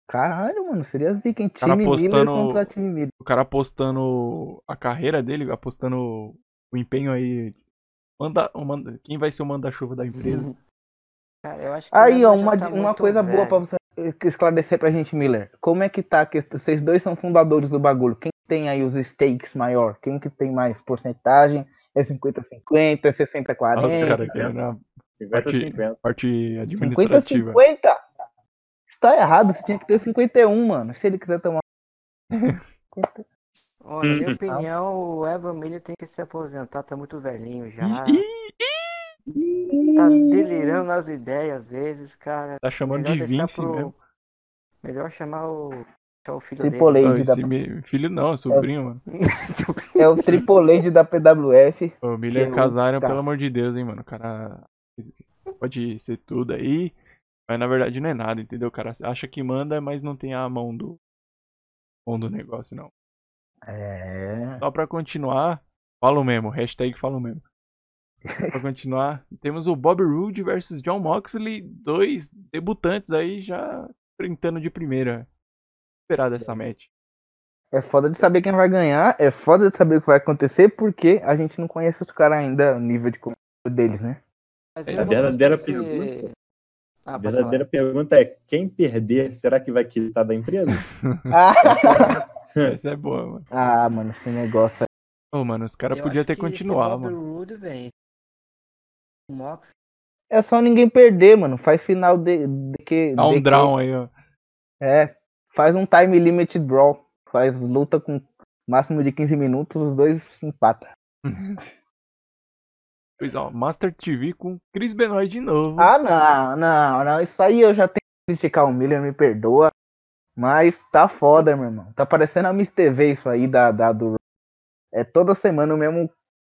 Caralho, mano, seria zica, hein? Time Miller apostando- contra time Miller. O cara apostando a carreira dele, apostando o empenho aí. Manda, manda, quem vai ser o manda-chuva da empresa? Cara, eu acho que o Aí, ó, uma, tá uma coisa boa velho. pra você esclarecer pra gente, Miller. Como é que tá? Que vocês dois são fundadores do bagulho. Quem tem aí os stakes maior? Quem que tem mais porcentagem? É 50-50? É 60-40? Olha os caras querendo a 50-50. parte administrativa. 50-50? Está errado, você tinha que ter 51, mano. Se ele quiser tomar. Ó, na minha Hum. opinião, o Evan Miller tem que se aposentar, tá muito velhinho já. Tá delirando nas ideias às vezes, cara. Tá chamando Melhor de Vince pro- mesmo. Melhor chamar o, o filho Lady da- me- filho não, é sobrinho, mano. É o Triple H da PWF. O Miller Que é Casarian, pelo amor de Deus, hein, mano. O cara pode ser tudo aí, mas na verdade não é nada, entendeu? O cara acha que manda, mas não tem a mão do mão do negócio, não. É. Só pra continuar, falo mesmo, hashtag falo mesmo. Só pra continuar, temos o Bobby Roode versus John Moxley, dois debutantes aí já enfrentando de primeira. Esperar dessa match. É foda de saber quem vai ganhar, é foda de saber o que vai acontecer, porque a gente não conhece os caras ainda, o nível de comando deles, né? Mas É, a verdadeira se- pergunta- Ah, A verdadeira pergunta é: quem perder, será que vai quitar da empresa? Essa é boa, mano. ah, mano, esse negócio Ô, mano, os caras podiam ter continuado, mano. O Mox é só ninguém perder, mano. Faz final de, de que. Dá um draw aí, ó. É, faz um time limit draw. Faz luta com máximo de 15 minutos, os dois empatam. Pois ó, Master TV com Chris Benoit de novo. Ah, não, não, não. Isso aí eu já tenho que criticar o Miller, me perdoa. Mas tá foda, meu irmão. Tá parecendo a Miss TV isso aí da, da do. É toda semana o mesmo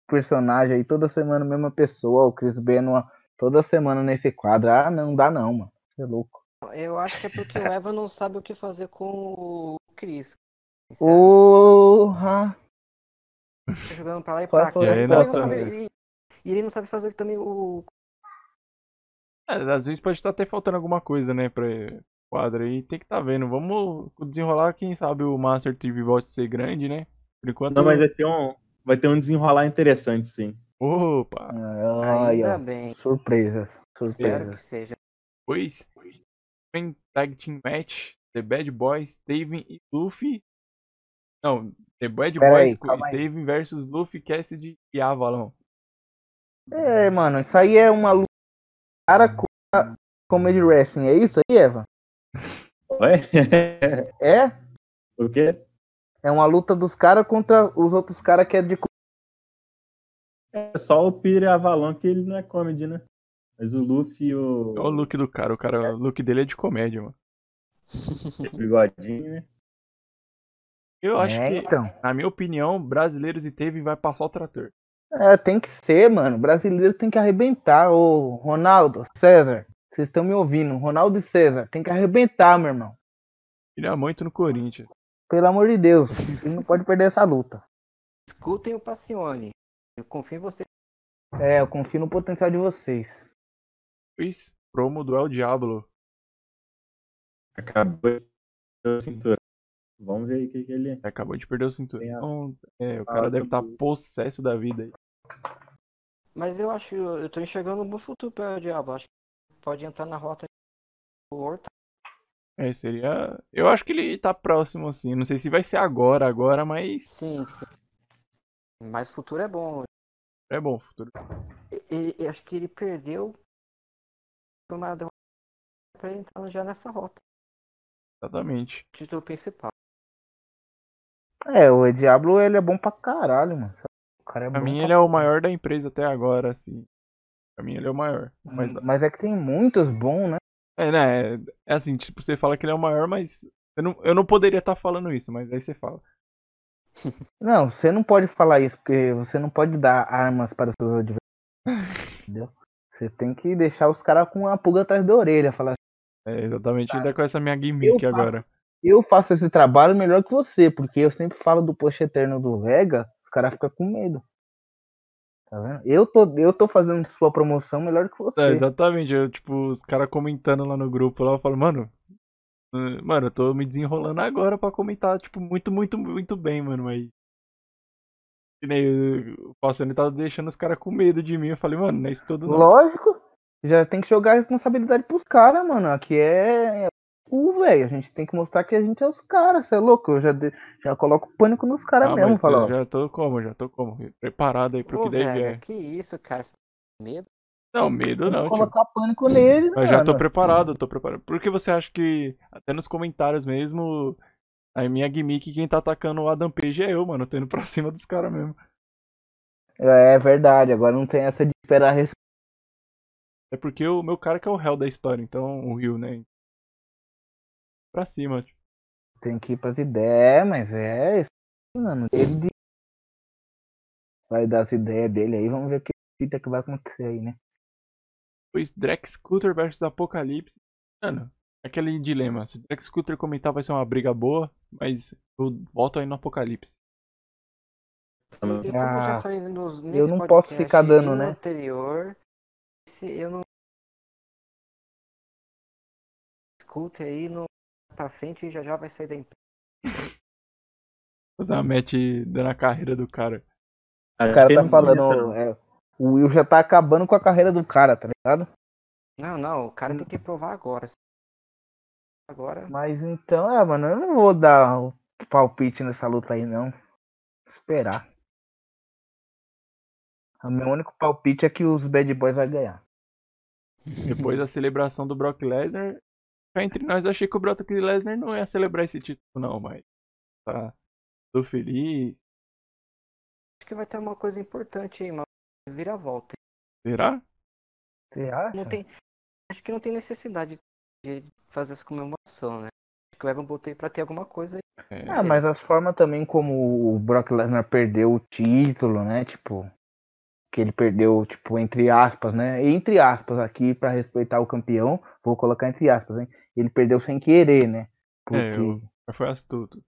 personagem aí, toda semana a mesma pessoa, o Chris Benoit, toda semana nesse quadro. Ah, não dá não, mano. Você é louco. Eu acho que é porque o Evan não sabe o que fazer com o Chris. Porra! Tá jogando pra lá e pra cá. a Ele não sabe, ele, e ele não sabe fazer também o. É, às vezes pode estar até faltando alguma coisa, né, pra quadro aí. Tem que tá vendo. Vamos desenrolar, quem sabe o Master TV volte a ser grande, né? Por enquanto. Não, mas vai ter um, vai ter um desenrolar interessante, sim. Opa! Ai, Ainda ó, bem. surpresas, Espero que surpresas. seja. Pois. Vem Tag Team Match. The Bad Boys, Taven e Luffy. Não, The Bad Pera Boys aí. Taven versus Luffy, Cassidy e Avalon. É, mano, isso aí é uma luta cara com a Comedy Wrestling, é isso aí, Eva? Oi? É? o quê? É uma luta dos caras contra os outros caras que é de. É só o Peter Avalon que ele não é comedy, né? Mas o Luffy e o, Olha o look do cara. O, cara, o look dele é de comédia, mano. bigodinho, né? Eu acho é, que, então. na minha opinião, brasileiros e Taven vai passar o trator. É, tem que ser, mano. Brasileiro tem que arrebentar. Ô, Ronaldo, César, vocês estão me ouvindo. Ronaldo e César, tem que arrebentar, meu irmão. Ele é muito no Corinthians. Pelo amor de Deus, ele não pode perder essa luta. Escutem o Passione. Eu confio em você. É, eu confio no potencial de vocês. Depois, promo do El Diablo. Acabou de perder o cinturão. Vamos ver aí o que, que ele. Acabou de perder o cinturão. É, o Ah, cara deve estar sobre- possesso da vida aí. Mas eu acho, eu tô enxergando um bom futuro para o Diabo. Acho que pode entrar na rota do World É, seria. Eu acho que ele tá próximo, assim. Não sei se vai ser agora, agora, mas Sim, sim. Mas futuro é bom. é bom o futuro. E, e- acho que ele perdeu por uma derrota pra ele entrar já nessa rota. Exatamente. Título principal. É, o Diablo ele é bom pra caralho, mano. O cara é Pra bom mim, pra ele é o maior da empresa até agora, assim. Pra mim, ele é o maior. Mas, Mas é que tem muitos bons, né? é, né? É, assim, tipo, você fala que ele é o maior, mas. Eu não, eu não poderia estar falando isso, mas aí você fala. Não, você não pode falar isso, porque você não pode dar armas para os seus adversários. entendeu? Você tem que deixar os caras com a pulga atrás da orelha. Falar, É, exatamente, ainda com essa minha gimmick Eu faço- agora. eu faço esse trabalho melhor que você, porque eu sempre falo do post eterno do Vega, os caras ficam com medo. Tá vendo? Eu tô, eu tô fazendo sua promoção melhor que você. É, exatamente. Eu, tipo, os caras comentando lá no grupo lá, eu falo, mano. eh, Mano, eu tô me desenrolando agora pra comentar, tipo, muito, muito, muito bem, mano, mas. Que nem o Falcione tava deixando os caras com medo de mim. Eu falei, mano, não é isso tudo não. Lógico. Já tem que jogar a responsabilidade pros caras, mano. Aqui é o velho. A gente tem que mostrar que a gente é os caras. Você é louco? Eu já, de- já coloco pânico nos caras Ah, mesmo. eu ó, já tô como, já tô como. Preparado aí pro Ô, que daí vier. que isso, cara? Você tem medo? Não, medo não, tio. colocar pânico nele, Mas já tô mano. preparado, tô preparado. Por que você acha que, até nos comentários mesmo, a minha gimmick, quem tá atacando o Adam Page é eu, mano. Eu tô indo pra cima dos caras mesmo. É verdade. Agora não tem essa de esperar a resposta. É porque o meu cara que é o réu da história, então o Rio, né? Pra cima, tipo. Tem que ir pras ideias, mas é isso, mano. Ele vai dar as ideias dele aí. Vamos ver o que fita que vai acontecer aí, né? Depois Drex Scooter versus Apocalipse. Mano, aquele dilema. Se o Drex Scooter comentar vai ser uma briga boa, mas eu volto aí no Apocalipse. Eu já Ah, nos, eu nesse não posso ficar dando, né? anterior, se eu não escute aí no pra frente já já vai sair da empresa. Fazer uma match dando a carreira do cara. O cara tá falando. é, o Will já tá acabando com a carreira do cara, tá ligado? Não, não, o cara tem que provar agora. Agora, Mas então, é, mano, eu não vou dar o palpite nessa luta aí, não. Esperar. O meu único palpite é que os Bad Boys vai ganhar. Depois da celebração do Brock Lesnar. Cá entre nós, eu achei que o Brock Lesnar não ia celebrar esse título, não, mas. Tá. Tô feliz. acho que vai ter uma coisa importante aí, uma vira-volta. Será? Acha? Não tem, acho que não tem necessidade de fazer essa comemoração, né? Acho que o Evan botei pra ter alguma coisa aí. É, Ah, mas as formas também como o Brock Lesnar perdeu o título, né? Tipo, que ele perdeu, tipo, entre aspas, né? Entre aspas aqui, pra respeitar o campeão, vou colocar entre aspas, hein? Ele perdeu sem querer, né? Porque... É, eu- foi astuto.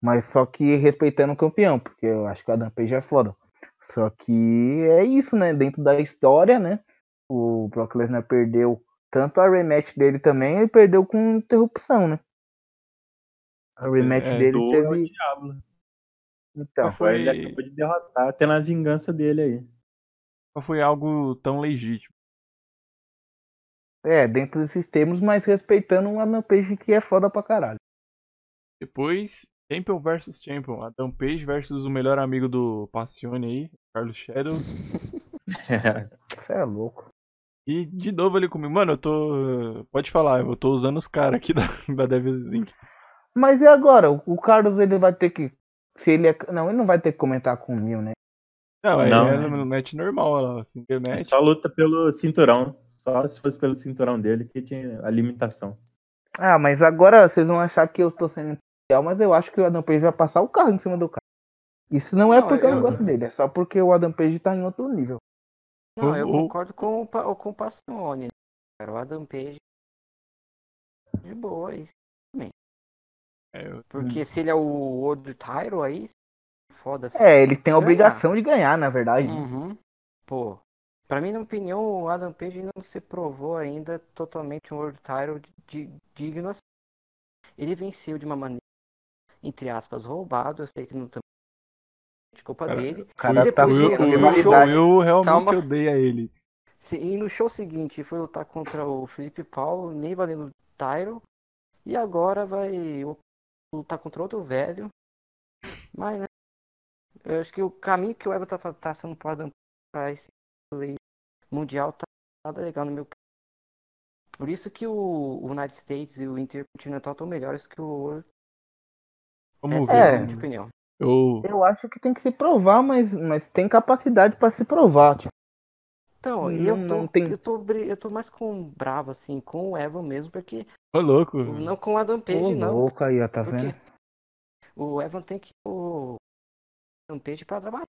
Mas só que respeitando o campeão, porque eu acho que o Adam Page é foda. Só que é isso, né? Dentro da história, né? O Brock Lesnar perdeu tanto a rematch dele também, ele perdeu com interrupção, né? A rematch É, dele teve. Diablo. Então, foi- Ele acabou de derrotar, tendo a vingança dele aí. Não foi algo tão legítimo. É, dentro desses termos, mas respeitando o Adam Page que é foda pra caralho. Depois, Champion versus Champion. Adam Page versus o melhor amigo do Passione aí, Carlos Shadow. Você é louco. E de novo ele comigo. Mano, eu tô. Pode falar, eu tô usando os caras aqui da, da Devil's Inc. Mas e agora? O Carlos ele vai ter que. Se ele é... Não, ele não vai ter que comentar com o Mil, né? Não, Não, é né? no match normal lá, assim, internet. Só luta pelo cinturão. Só se fosse pelo cinturão dele que tinha a limitação. Ah, mas agora vocês vão achar que eu tô sendo imparcial, mas eu acho que o Adam Page vai passar o carro em cima do cara. Isso não é Não, porque eu não eu- gosto dele, é só porque o Adam Page tá em outro nível. Não, eu concordo com, o com o Passione, né? cara. O Adam Page de boa, isso também. É, eu- Porque se ele é o World Title, aí foda assim. É, ele tem a obrigação de ganhar, na verdade. Uhum. Pô, pra mim, na opinião, o Adam Page não se provou ainda totalmente um World Title de, digno assim. Ele venceu de uma maneira, entre aspas, roubado. Eu sei que não tem de culpa Cara, dele. cara e depois tá no, Will, o no Will- show, Will realmente Calma. odeia ele. se- e no show seguinte foi lutar contra o Felipe Paulo, nem valendo Tyro. E agora vai lutar contra outro velho. Mas, né? Eu acho que o caminho que o Evan tá fazendo tá sendo pro Adam pra play mundial tá nada legal no meu Por isso que o, o United States e o Intercontinental estão melhores que o Vamos Essa ver. é a É. minha opinião. Eu, Eu acho que tem que se provar, mas, mas tem capacidade pra se provar. Tipo. Então, e Não- eu tô, não tem- eu tô, eu tô mais com bravo assim com o Evan mesmo, porque ô louco. não com o Adam Page Ô, não, louco aí, ó, tá vendo? o Evan tem que o Adam Page pra trabalhar.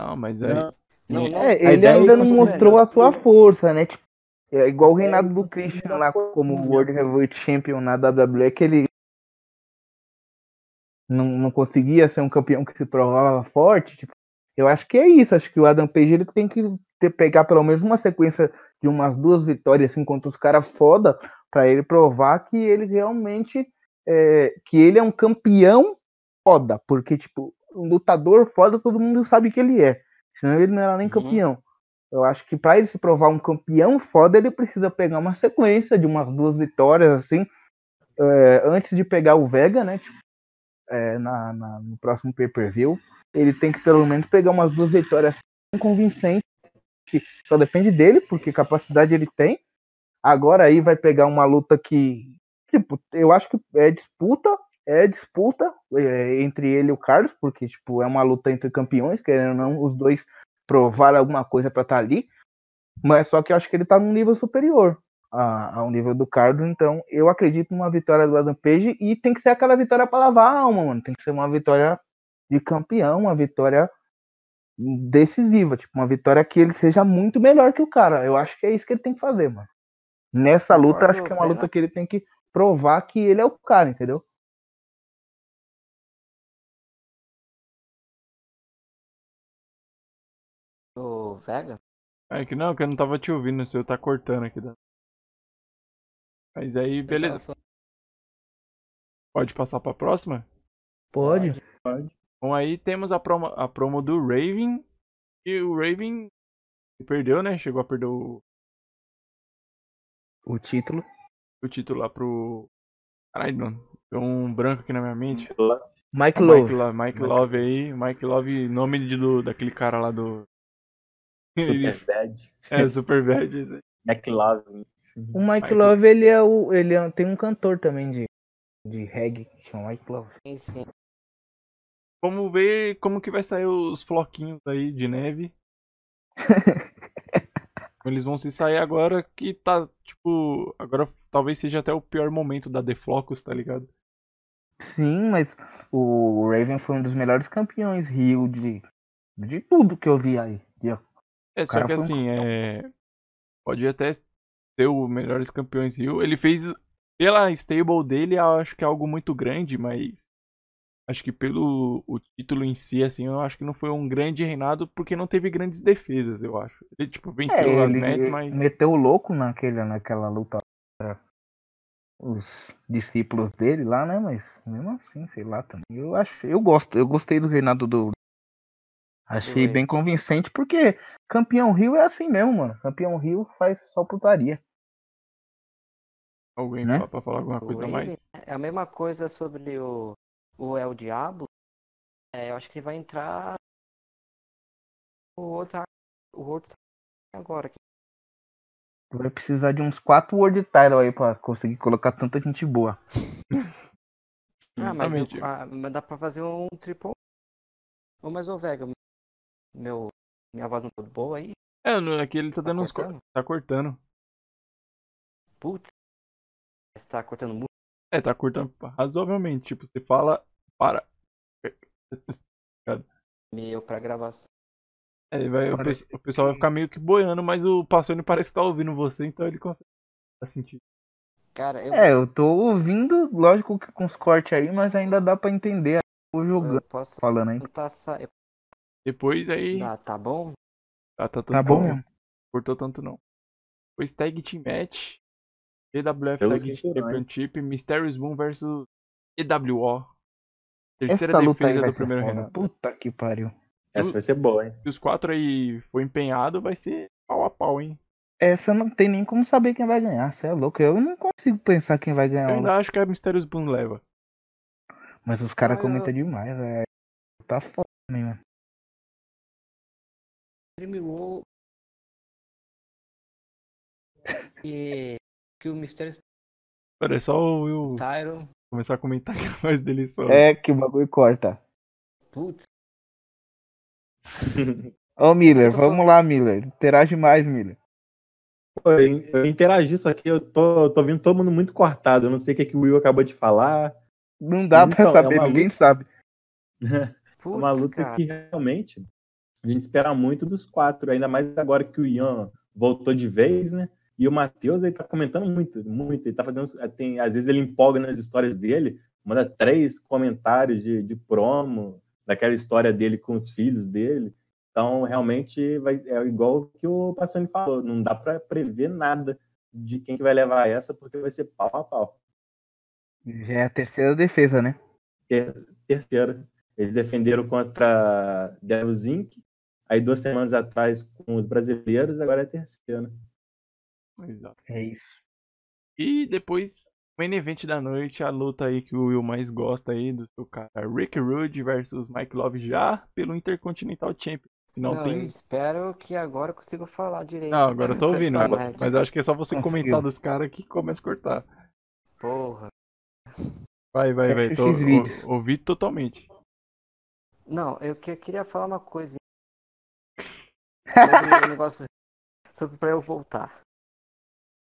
Não, mas aí. Não. Não, não, É, ele ainda é não você- mostrou a sua força, né? Tipo, é igual o reinado do Christian lá como World Heavyweight Champion na WWE, que ele não, não conseguia ser um campeão que se provava forte. Tipo, eu acho que é isso. Acho que o Adam Page ele tem que ter, pegar pelo menos uma sequência de umas duas vitórias assim, contra os caras foda pra ele provar que ele realmente é, que ele é um campeão foda, porque tipo, um lutador foda todo mundo sabe que ele é. Senão ele não era nem Uhum. campeão. Eu acho que para ele se provar um campeão foda, ele precisa pegar uma sequência de umas duas vitórias, assim, é, antes de pegar o Vega, né? Tipo, é, na, na- no próximo pay-per-view. Ele tem que pelo menos pegar umas duas vitórias convincentes, que só depende dele, porque capacidade ele tem. Agora aí vai pegar uma luta que, tipo, eu acho que é disputa, é disputa é, entre ele e o Carlos, porque, tipo, é uma luta entre campeões, querendo ou não, os dois provaram alguma coisa pra estar ali. Mas só que eu acho que ele tá num nível superior a- ao nível do Carlos, então eu acredito numa vitória do Adam Page e tem que ser aquela vitória pra lavar a alma, mano. Tem que ser uma vitória de campeão, uma vitória decisiva, tipo, uma vitória que ele seja muito melhor que o cara. Eu acho que é isso que ele tem que fazer, mano. Nessa luta, acho que é uma luta que ele tem que provar que ele é o cara, entendeu? O Vega. É que não, que eu não tava te ouvindo, o seu tá cortando aqui. da- Mas aí, beleza. Pode passar pra próxima? Pode. Bom, aí temos a promo, a promo do Raven. E o Raven perdeu, né? Chegou a perder o, O título. o título lá pro. Caralho, mano. Deu um branco aqui na minha mente. Mike Mike Love. Love, Mike Love aí. Mike Love, nome de, do, daquele cara lá do. Super bad. é, Super Bad. aí. McLovin. O Mike Mike- Love, ele é o. Ele é- tem um cantor também de, de reggae que chama Mike Love. Sim, sim. Vamos ver como que vai sair os floquinhos aí de neve. Eles vão se sair agora que tá, tipo, agora talvez seja até o pior momento da The Flocos, tá ligado? Sim, mas o Raven foi um dos melhores campeões Rio de, de tudo que eu vi aí. É, só que foi um assim, é... Pode até ser o melhores campeões Rio. Ele fez, pela stable dele, eu acho que é algo muito grande, mas... Acho que pelo o título em si, assim, eu acho que não foi um grande reinado, porque não teve grandes defesas, eu acho. Ele, tipo, venceu É, as matches, mas... meteu o louco naquele, naquela luta os discípulos dele lá, né? Mas mesmo assim, sei lá também. Eu acho, eu gosto, eu gostei do reinado do. Achei bem convincente, porque campeão Rio é assim mesmo, mano. Campeão Rio faz só putaria. Alguém né? pra, pra falar alguma O coisa a mais? é a mesma coisa sobre o, o El Diablo. É, eu acho que ele vai entrar o outro, o outro agora. Vai precisar de uns quatro World Title aí pra conseguir colocar tanta gente boa. Ah, mas, eu- ah, mas dá pra fazer um triple. Ô, mas ô Vega, meu, minha voz não tá boa aí? É, no- aqui ele tá Tá dando uns... co- cortando? Tá cortando. Putz, você tá cortando muito. É, tá cortando razoavelmente. Tipo, você fala... Para. meu pra gravação. É, vai, o, Parece pe- o pessoal vai ficar meio que boiando, mas o Passoni parece que tá ouvindo você, então ele consegue sentir. Cara, eu, É, eu tô ouvindo, lógico que com os cortes aí, mas ainda dá pra entender o eu jogando posso falando aí. tentar sair. Depois aí. Ah, tá bom? Tá, tá, Tá bom? Não cortou tanto não. Depois Tag Team Match. EWF Tag Team? Championship. Mysterious Moon versus EWO. Terceira Essa defesa do primeiro. Renato. Puta que pariu. Essa vai ser boa, hein? Se os quatro aí for empenhado, vai ser pau a pau, hein? Essa não tem nem como saber quem vai ganhar, você é louco. Eu não consigo pensar quem vai ganhar. Eu ainda acho que a Mysterious Moon leva. Mas os caras Ah, eu- comentam demais, velho. Tá foda também, Roll. E que o Mistério Pera, é só o Will Tyron. começar a comentar que a voz dele só. É que o bagulho corta. Putz, Ô, Miller, Eu vamos lá, Miller. Interage mais, Miller. Pô, eu, eu interagi, só que eu tô, tô vendo todo mundo muito cortado. Eu não sei o que, que o Will acabou de falar. Não dá Mas pra então, é saber, uma ninguém sabe. É uma luta cara. que realmente a gente espera muito dos quatro, ainda mais agora que o Ian voltou de vez, né? E o Matheus, ele tá comentando muito, muito. Ele tá fazendo. Tem, às vezes ele empolga nas histórias dele, manda três comentários de, de promo daquela história dele com os filhos dele. Então, realmente, vai, é igual que o Passoni falou: não dá para prever nada de quem que vai levar essa, porque vai ser pau a pau. Já é a terceira defesa, né? Ter- Terceira. Eles defenderam contra Devil's Inc. Aí, duas semanas atrás, com os brasileiros, agora é terceira. Exato. É isso. E depois, o main event da noite, a luta aí que o Will mais gosta aí do seu cara, Rick Rude versus Mike Love já pelo Intercontinental Champion. Não, Não, tem. eu espero que agora eu consiga falar direito. Não, agora eu tô ouvindo. Agora-. Mas eu acho que é só você Conseguiu. comentar dos caras que começa a cortar. Porra. Vai, vai, vai. Tô, ou- ouvi totalmente. Não, eu que- queria falar uma coisa sobre o negócio. Sobre pra eu voltar.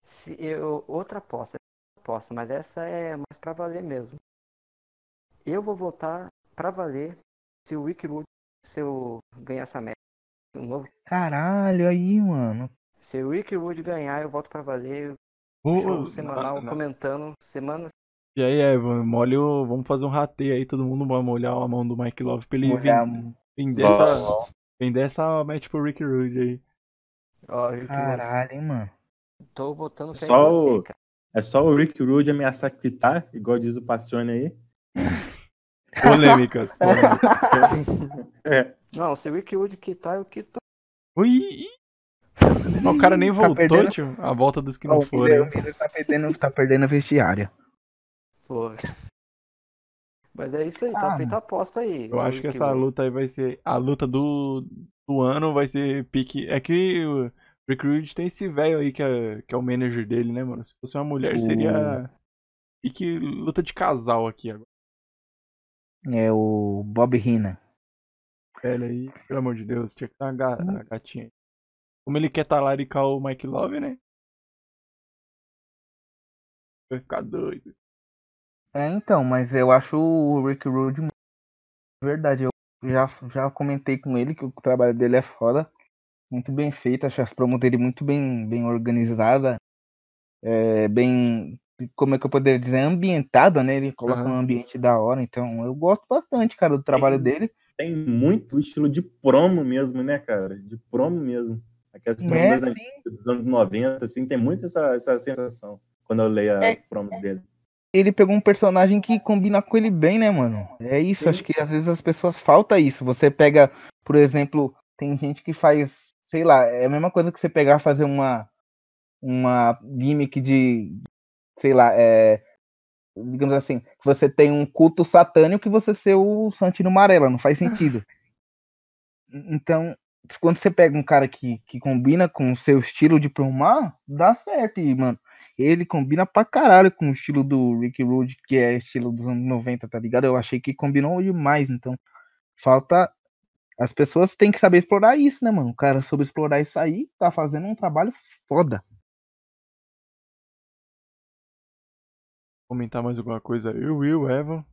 Se eu, outra aposta, aposta, mas essa é mais pra valer mesmo. Eu vou voltar pra valer se o Wikiwood, se eu ganhar essa meta. Um novo, Caralho, aí, mano. se o Wikiwood ganhar, eu volto pra valer. Ô, semanal, na- na- comentando. Semana. E aí, Evan, molha o... vamos fazer um rateio aí, todo mundo vai molhar a mão do Mike Love pra ele vender, vender, essa, vender essa match pro Rick Rude aí. Ó, Wikiwood, Caralho, hein, mano. tô botando fé Só em você, o- cara. É só o Rick Rude ameaçar quitar, igual diz o Passione aí. Polêmicas. polêmicas. Não, se o Wikiwood quitar, eu quito. Ui! O cara nem Tá voltou, perdendo? tio. A volta dos que não o Miller, foram. o Miller tá perdendo, tá perdendo a vestiária. Pô. Mas é isso aí, Ah, tá feita a aposta aí. Eu o acho que essa Wikiwood. luta aí vai ser. A luta do, do ano vai ser pique. É que o Rick Rude tem esse velho aí que é, que é o manager dele, né, mano? Se fosse uma mulher, seria. Pique luta de casal aqui agora. É o Bob Hina. Velho aí, pelo amor de Deus, tinha que dar uma ga- uma gatinha aí. Como ele quer talaricar o Mike Love, né? Vai ficar doido. É, então, mas eu acho o Rick Rude muito- verdade. Eu já, já comentei com ele que o trabalho dele é foda. Muito bem feito, acho as promos dele muito bem, bem organizada. É, bem. Como é que eu poderia dizer? Ambientada, né? Ele coloca Aham. um ambiente da hora. Então, eu gosto bastante, cara, do trabalho dele. Tem muito estilo de promo mesmo, né, cara? De promo mesmo. Aquelas promos É, antigas, dos anos 90, assim, tem muito essa, essa sensação quando eu leio as É. promos dele. Ele pegou um personagem que combina com ele bem, né, mano? É isso, Sim. acho que às vezes as pessoas falta isso. Você pega, por exemplo, tem gente que faz, sei lá, é a mesma coisa que você pegar fazer uma uma gimmick de, sei lá, é digamos assim, que você tem um culto satânico que você ser o Santino Marella, não faz sentido. Então, quando você pega um cara que, que combina com o seu estilo de promar, dá certo, e, mano ele combina pra caralho com o estilo do Rick Rude, que é estilo dos anos 90, tá ligado? Eu achei que combinou demais, então falta. As pessoas têm que saber explorar isso, né, mano? O cara soube explorar isso aí, tá fazendo um trabalho foda. Comentar mais alguma coisa? Eu, Will, Evan.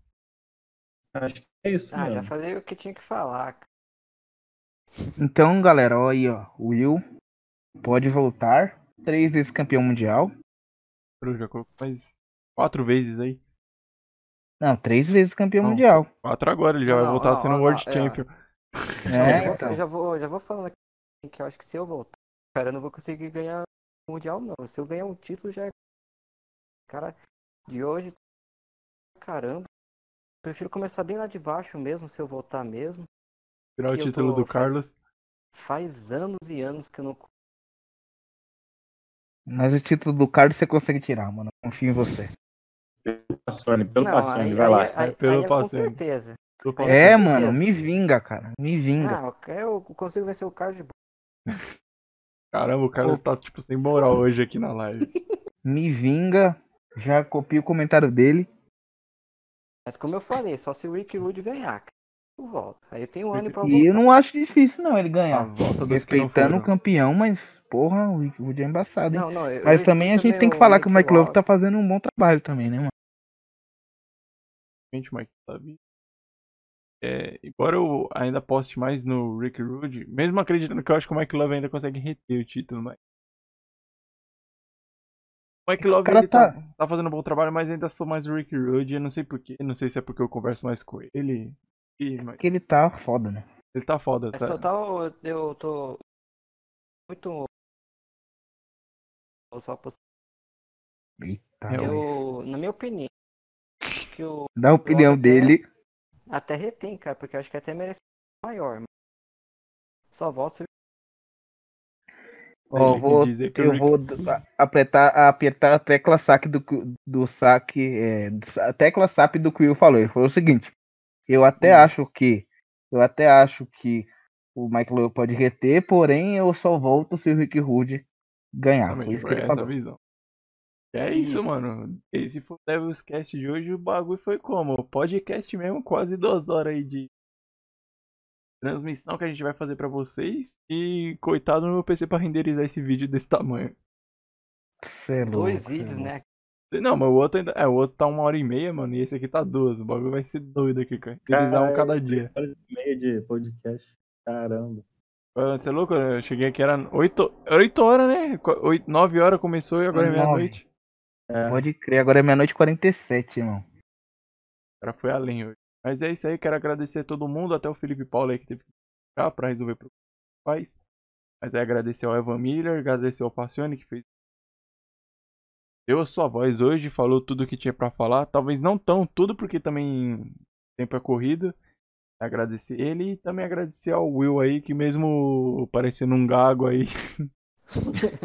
Acho que é isso Ah, já falei o que tinha que falar. cara. Então, galera, ó aí, ó. O Will pode voltar. Três vezes campeão mundial. Eu já colocou mais quatro vezes aí. Não, três vezes campeão Não. mundial. Quatro agora, ele já Não, vai voltar não, sendo não, World é, Champion. É, eu, já então. vou, já, vou, já vou falando aqui que eu acho que se eu voltar, cara, eu não vou conseguir ganhar o Mundial, não. Se eu ganhar um título, já é. Cara, de hoje. Caramba. Prefiro começar bem lá de baixo mesmo, se eu voltar mesmo. Tirar o eu título tô- do faz- Carlos. Faz anos e anos que eu não. Mas o título do Carlos você consegue tirar, mano. Confio em você. Passione, pelo não, Passione, aí, vai aí, lá. aí, aí, Pelo é com certeza. É, com mano, me vinga, cara. Me vinga. Ah, eu consigo vencer o de boa. Caramba, o Carlos tá, tipo, sem moral hoje aqui na live. Me vinga. Já copio o comentário dele. Mas como eu falei, só se o Rick Rude ganhar, cara, eu volto. Aí eu tenho um ano pra E eu voltar. não acho difícil, não, ele A ganhar. Respeitando o campeão, mas, porra, o Rick Rude é embaçado, hein? Não, não, eu- Mas eu também a gente tem que falar que o Mike Love Love. tá fazendo um bom trabalho também, né, mano? Realmente, Mike Love. É, embora eu ainda poste mais no Rick Rude, mesmo acreditando que eu acho que o Mike Love ainda consegue reter o título, mas. O Mike Love cara ele tá... tá- Tá, fazendo um bom trabalho, mas ainda sou mais o Rick Rude. Eu não sei porquê, não sei se é porque eu converso mais com ele. E, mas Porque ele tá foda, né? ele tá foda, Mas tá? total, eu- eu tô muito. eu Só poss- Eita, É, eu, na minha opinião, que o Dá a opinião até- dele. até retém, cara, porque eu acho que até merece maior. mas Só volta se quis vou, dizer que o eu vou apertar, apertar a tecla saque do, do saque. É, a tecla SAP do que o falou. Ele falou o seguinte: Eu até Hum. acho que. Eu até acho que o Mike Love pode reter, porém eu só volto se o Rick Rude ganhar. Também Foi isso que ele essa falou. visão. É isso, Isso. mano. Esse foi o Devil's Cast de hoje. O bagulho foi como? Podcast mesmo, quase duas horas aí de transmissão que a gente vai fazer pra vocês. E coitado no meu PC pra renderizar esse vídeo desse tamanho. Cê é dois louco, é vídeos, né? Não, mas o outro ainda. É, o outro tá uma hora e meia, mano. E esse aqui tá duas. O bagulho vai ser doido aqui, cara. Renderizar um cada dia. Hora e meia de podcast. Caramba. Você é louco? Eu cheguei aqui, era oito, era oito horas, né? Qu- Oito, nove horas começou e agora é meia-noite. É, Pode crer, agora é meia-noite e 47, irmão. O cara foi além hoje. Mas é isso aí, quero agradecer a todo mundo, até o Felipe Paulo aí que teve que ficar pra resolver pro faz. Mas é agradecer ao Evan Miller, agradecer ao Passione que fez. Deu a sua voz hoje, falou tudo que tinha pra falar. Talvez não tão tudo, porque também o tempo é corrido. Agradecer ele e também agradecer ao Will aí, que mesmo parecendo um gago aí.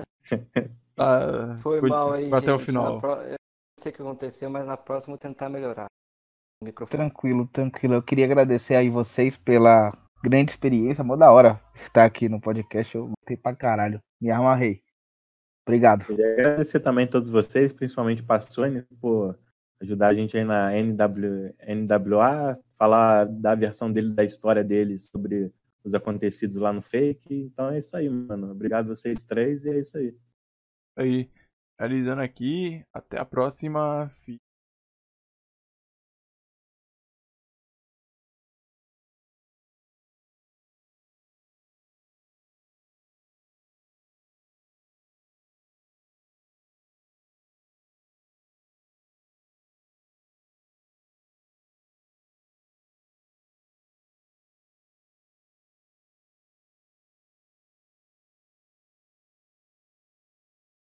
tá, Foi foi- mal aí, até o final. Na pro- Eu não sei o que aconteceu, mas na próxima eu vou tentar melhorar. O microfone. Tranquilo, tranquilo. Eu queria agradecer aí vocês pela grande experiência. Mó da hora estar aqui no podcast. Eu gostei pra caralho. Me amarrei. Obrigado. Queria agradecer também a todos vocês, principalmente o Passione, por ajudar a gente aí na NW, NWA, falar da versão dele, da história dele sobre os acontecidos lá no fake. Então é isso aí, mano. Obrigado vocês três e é isso aí. aí. Realizando aqui. Até a próxima. Fique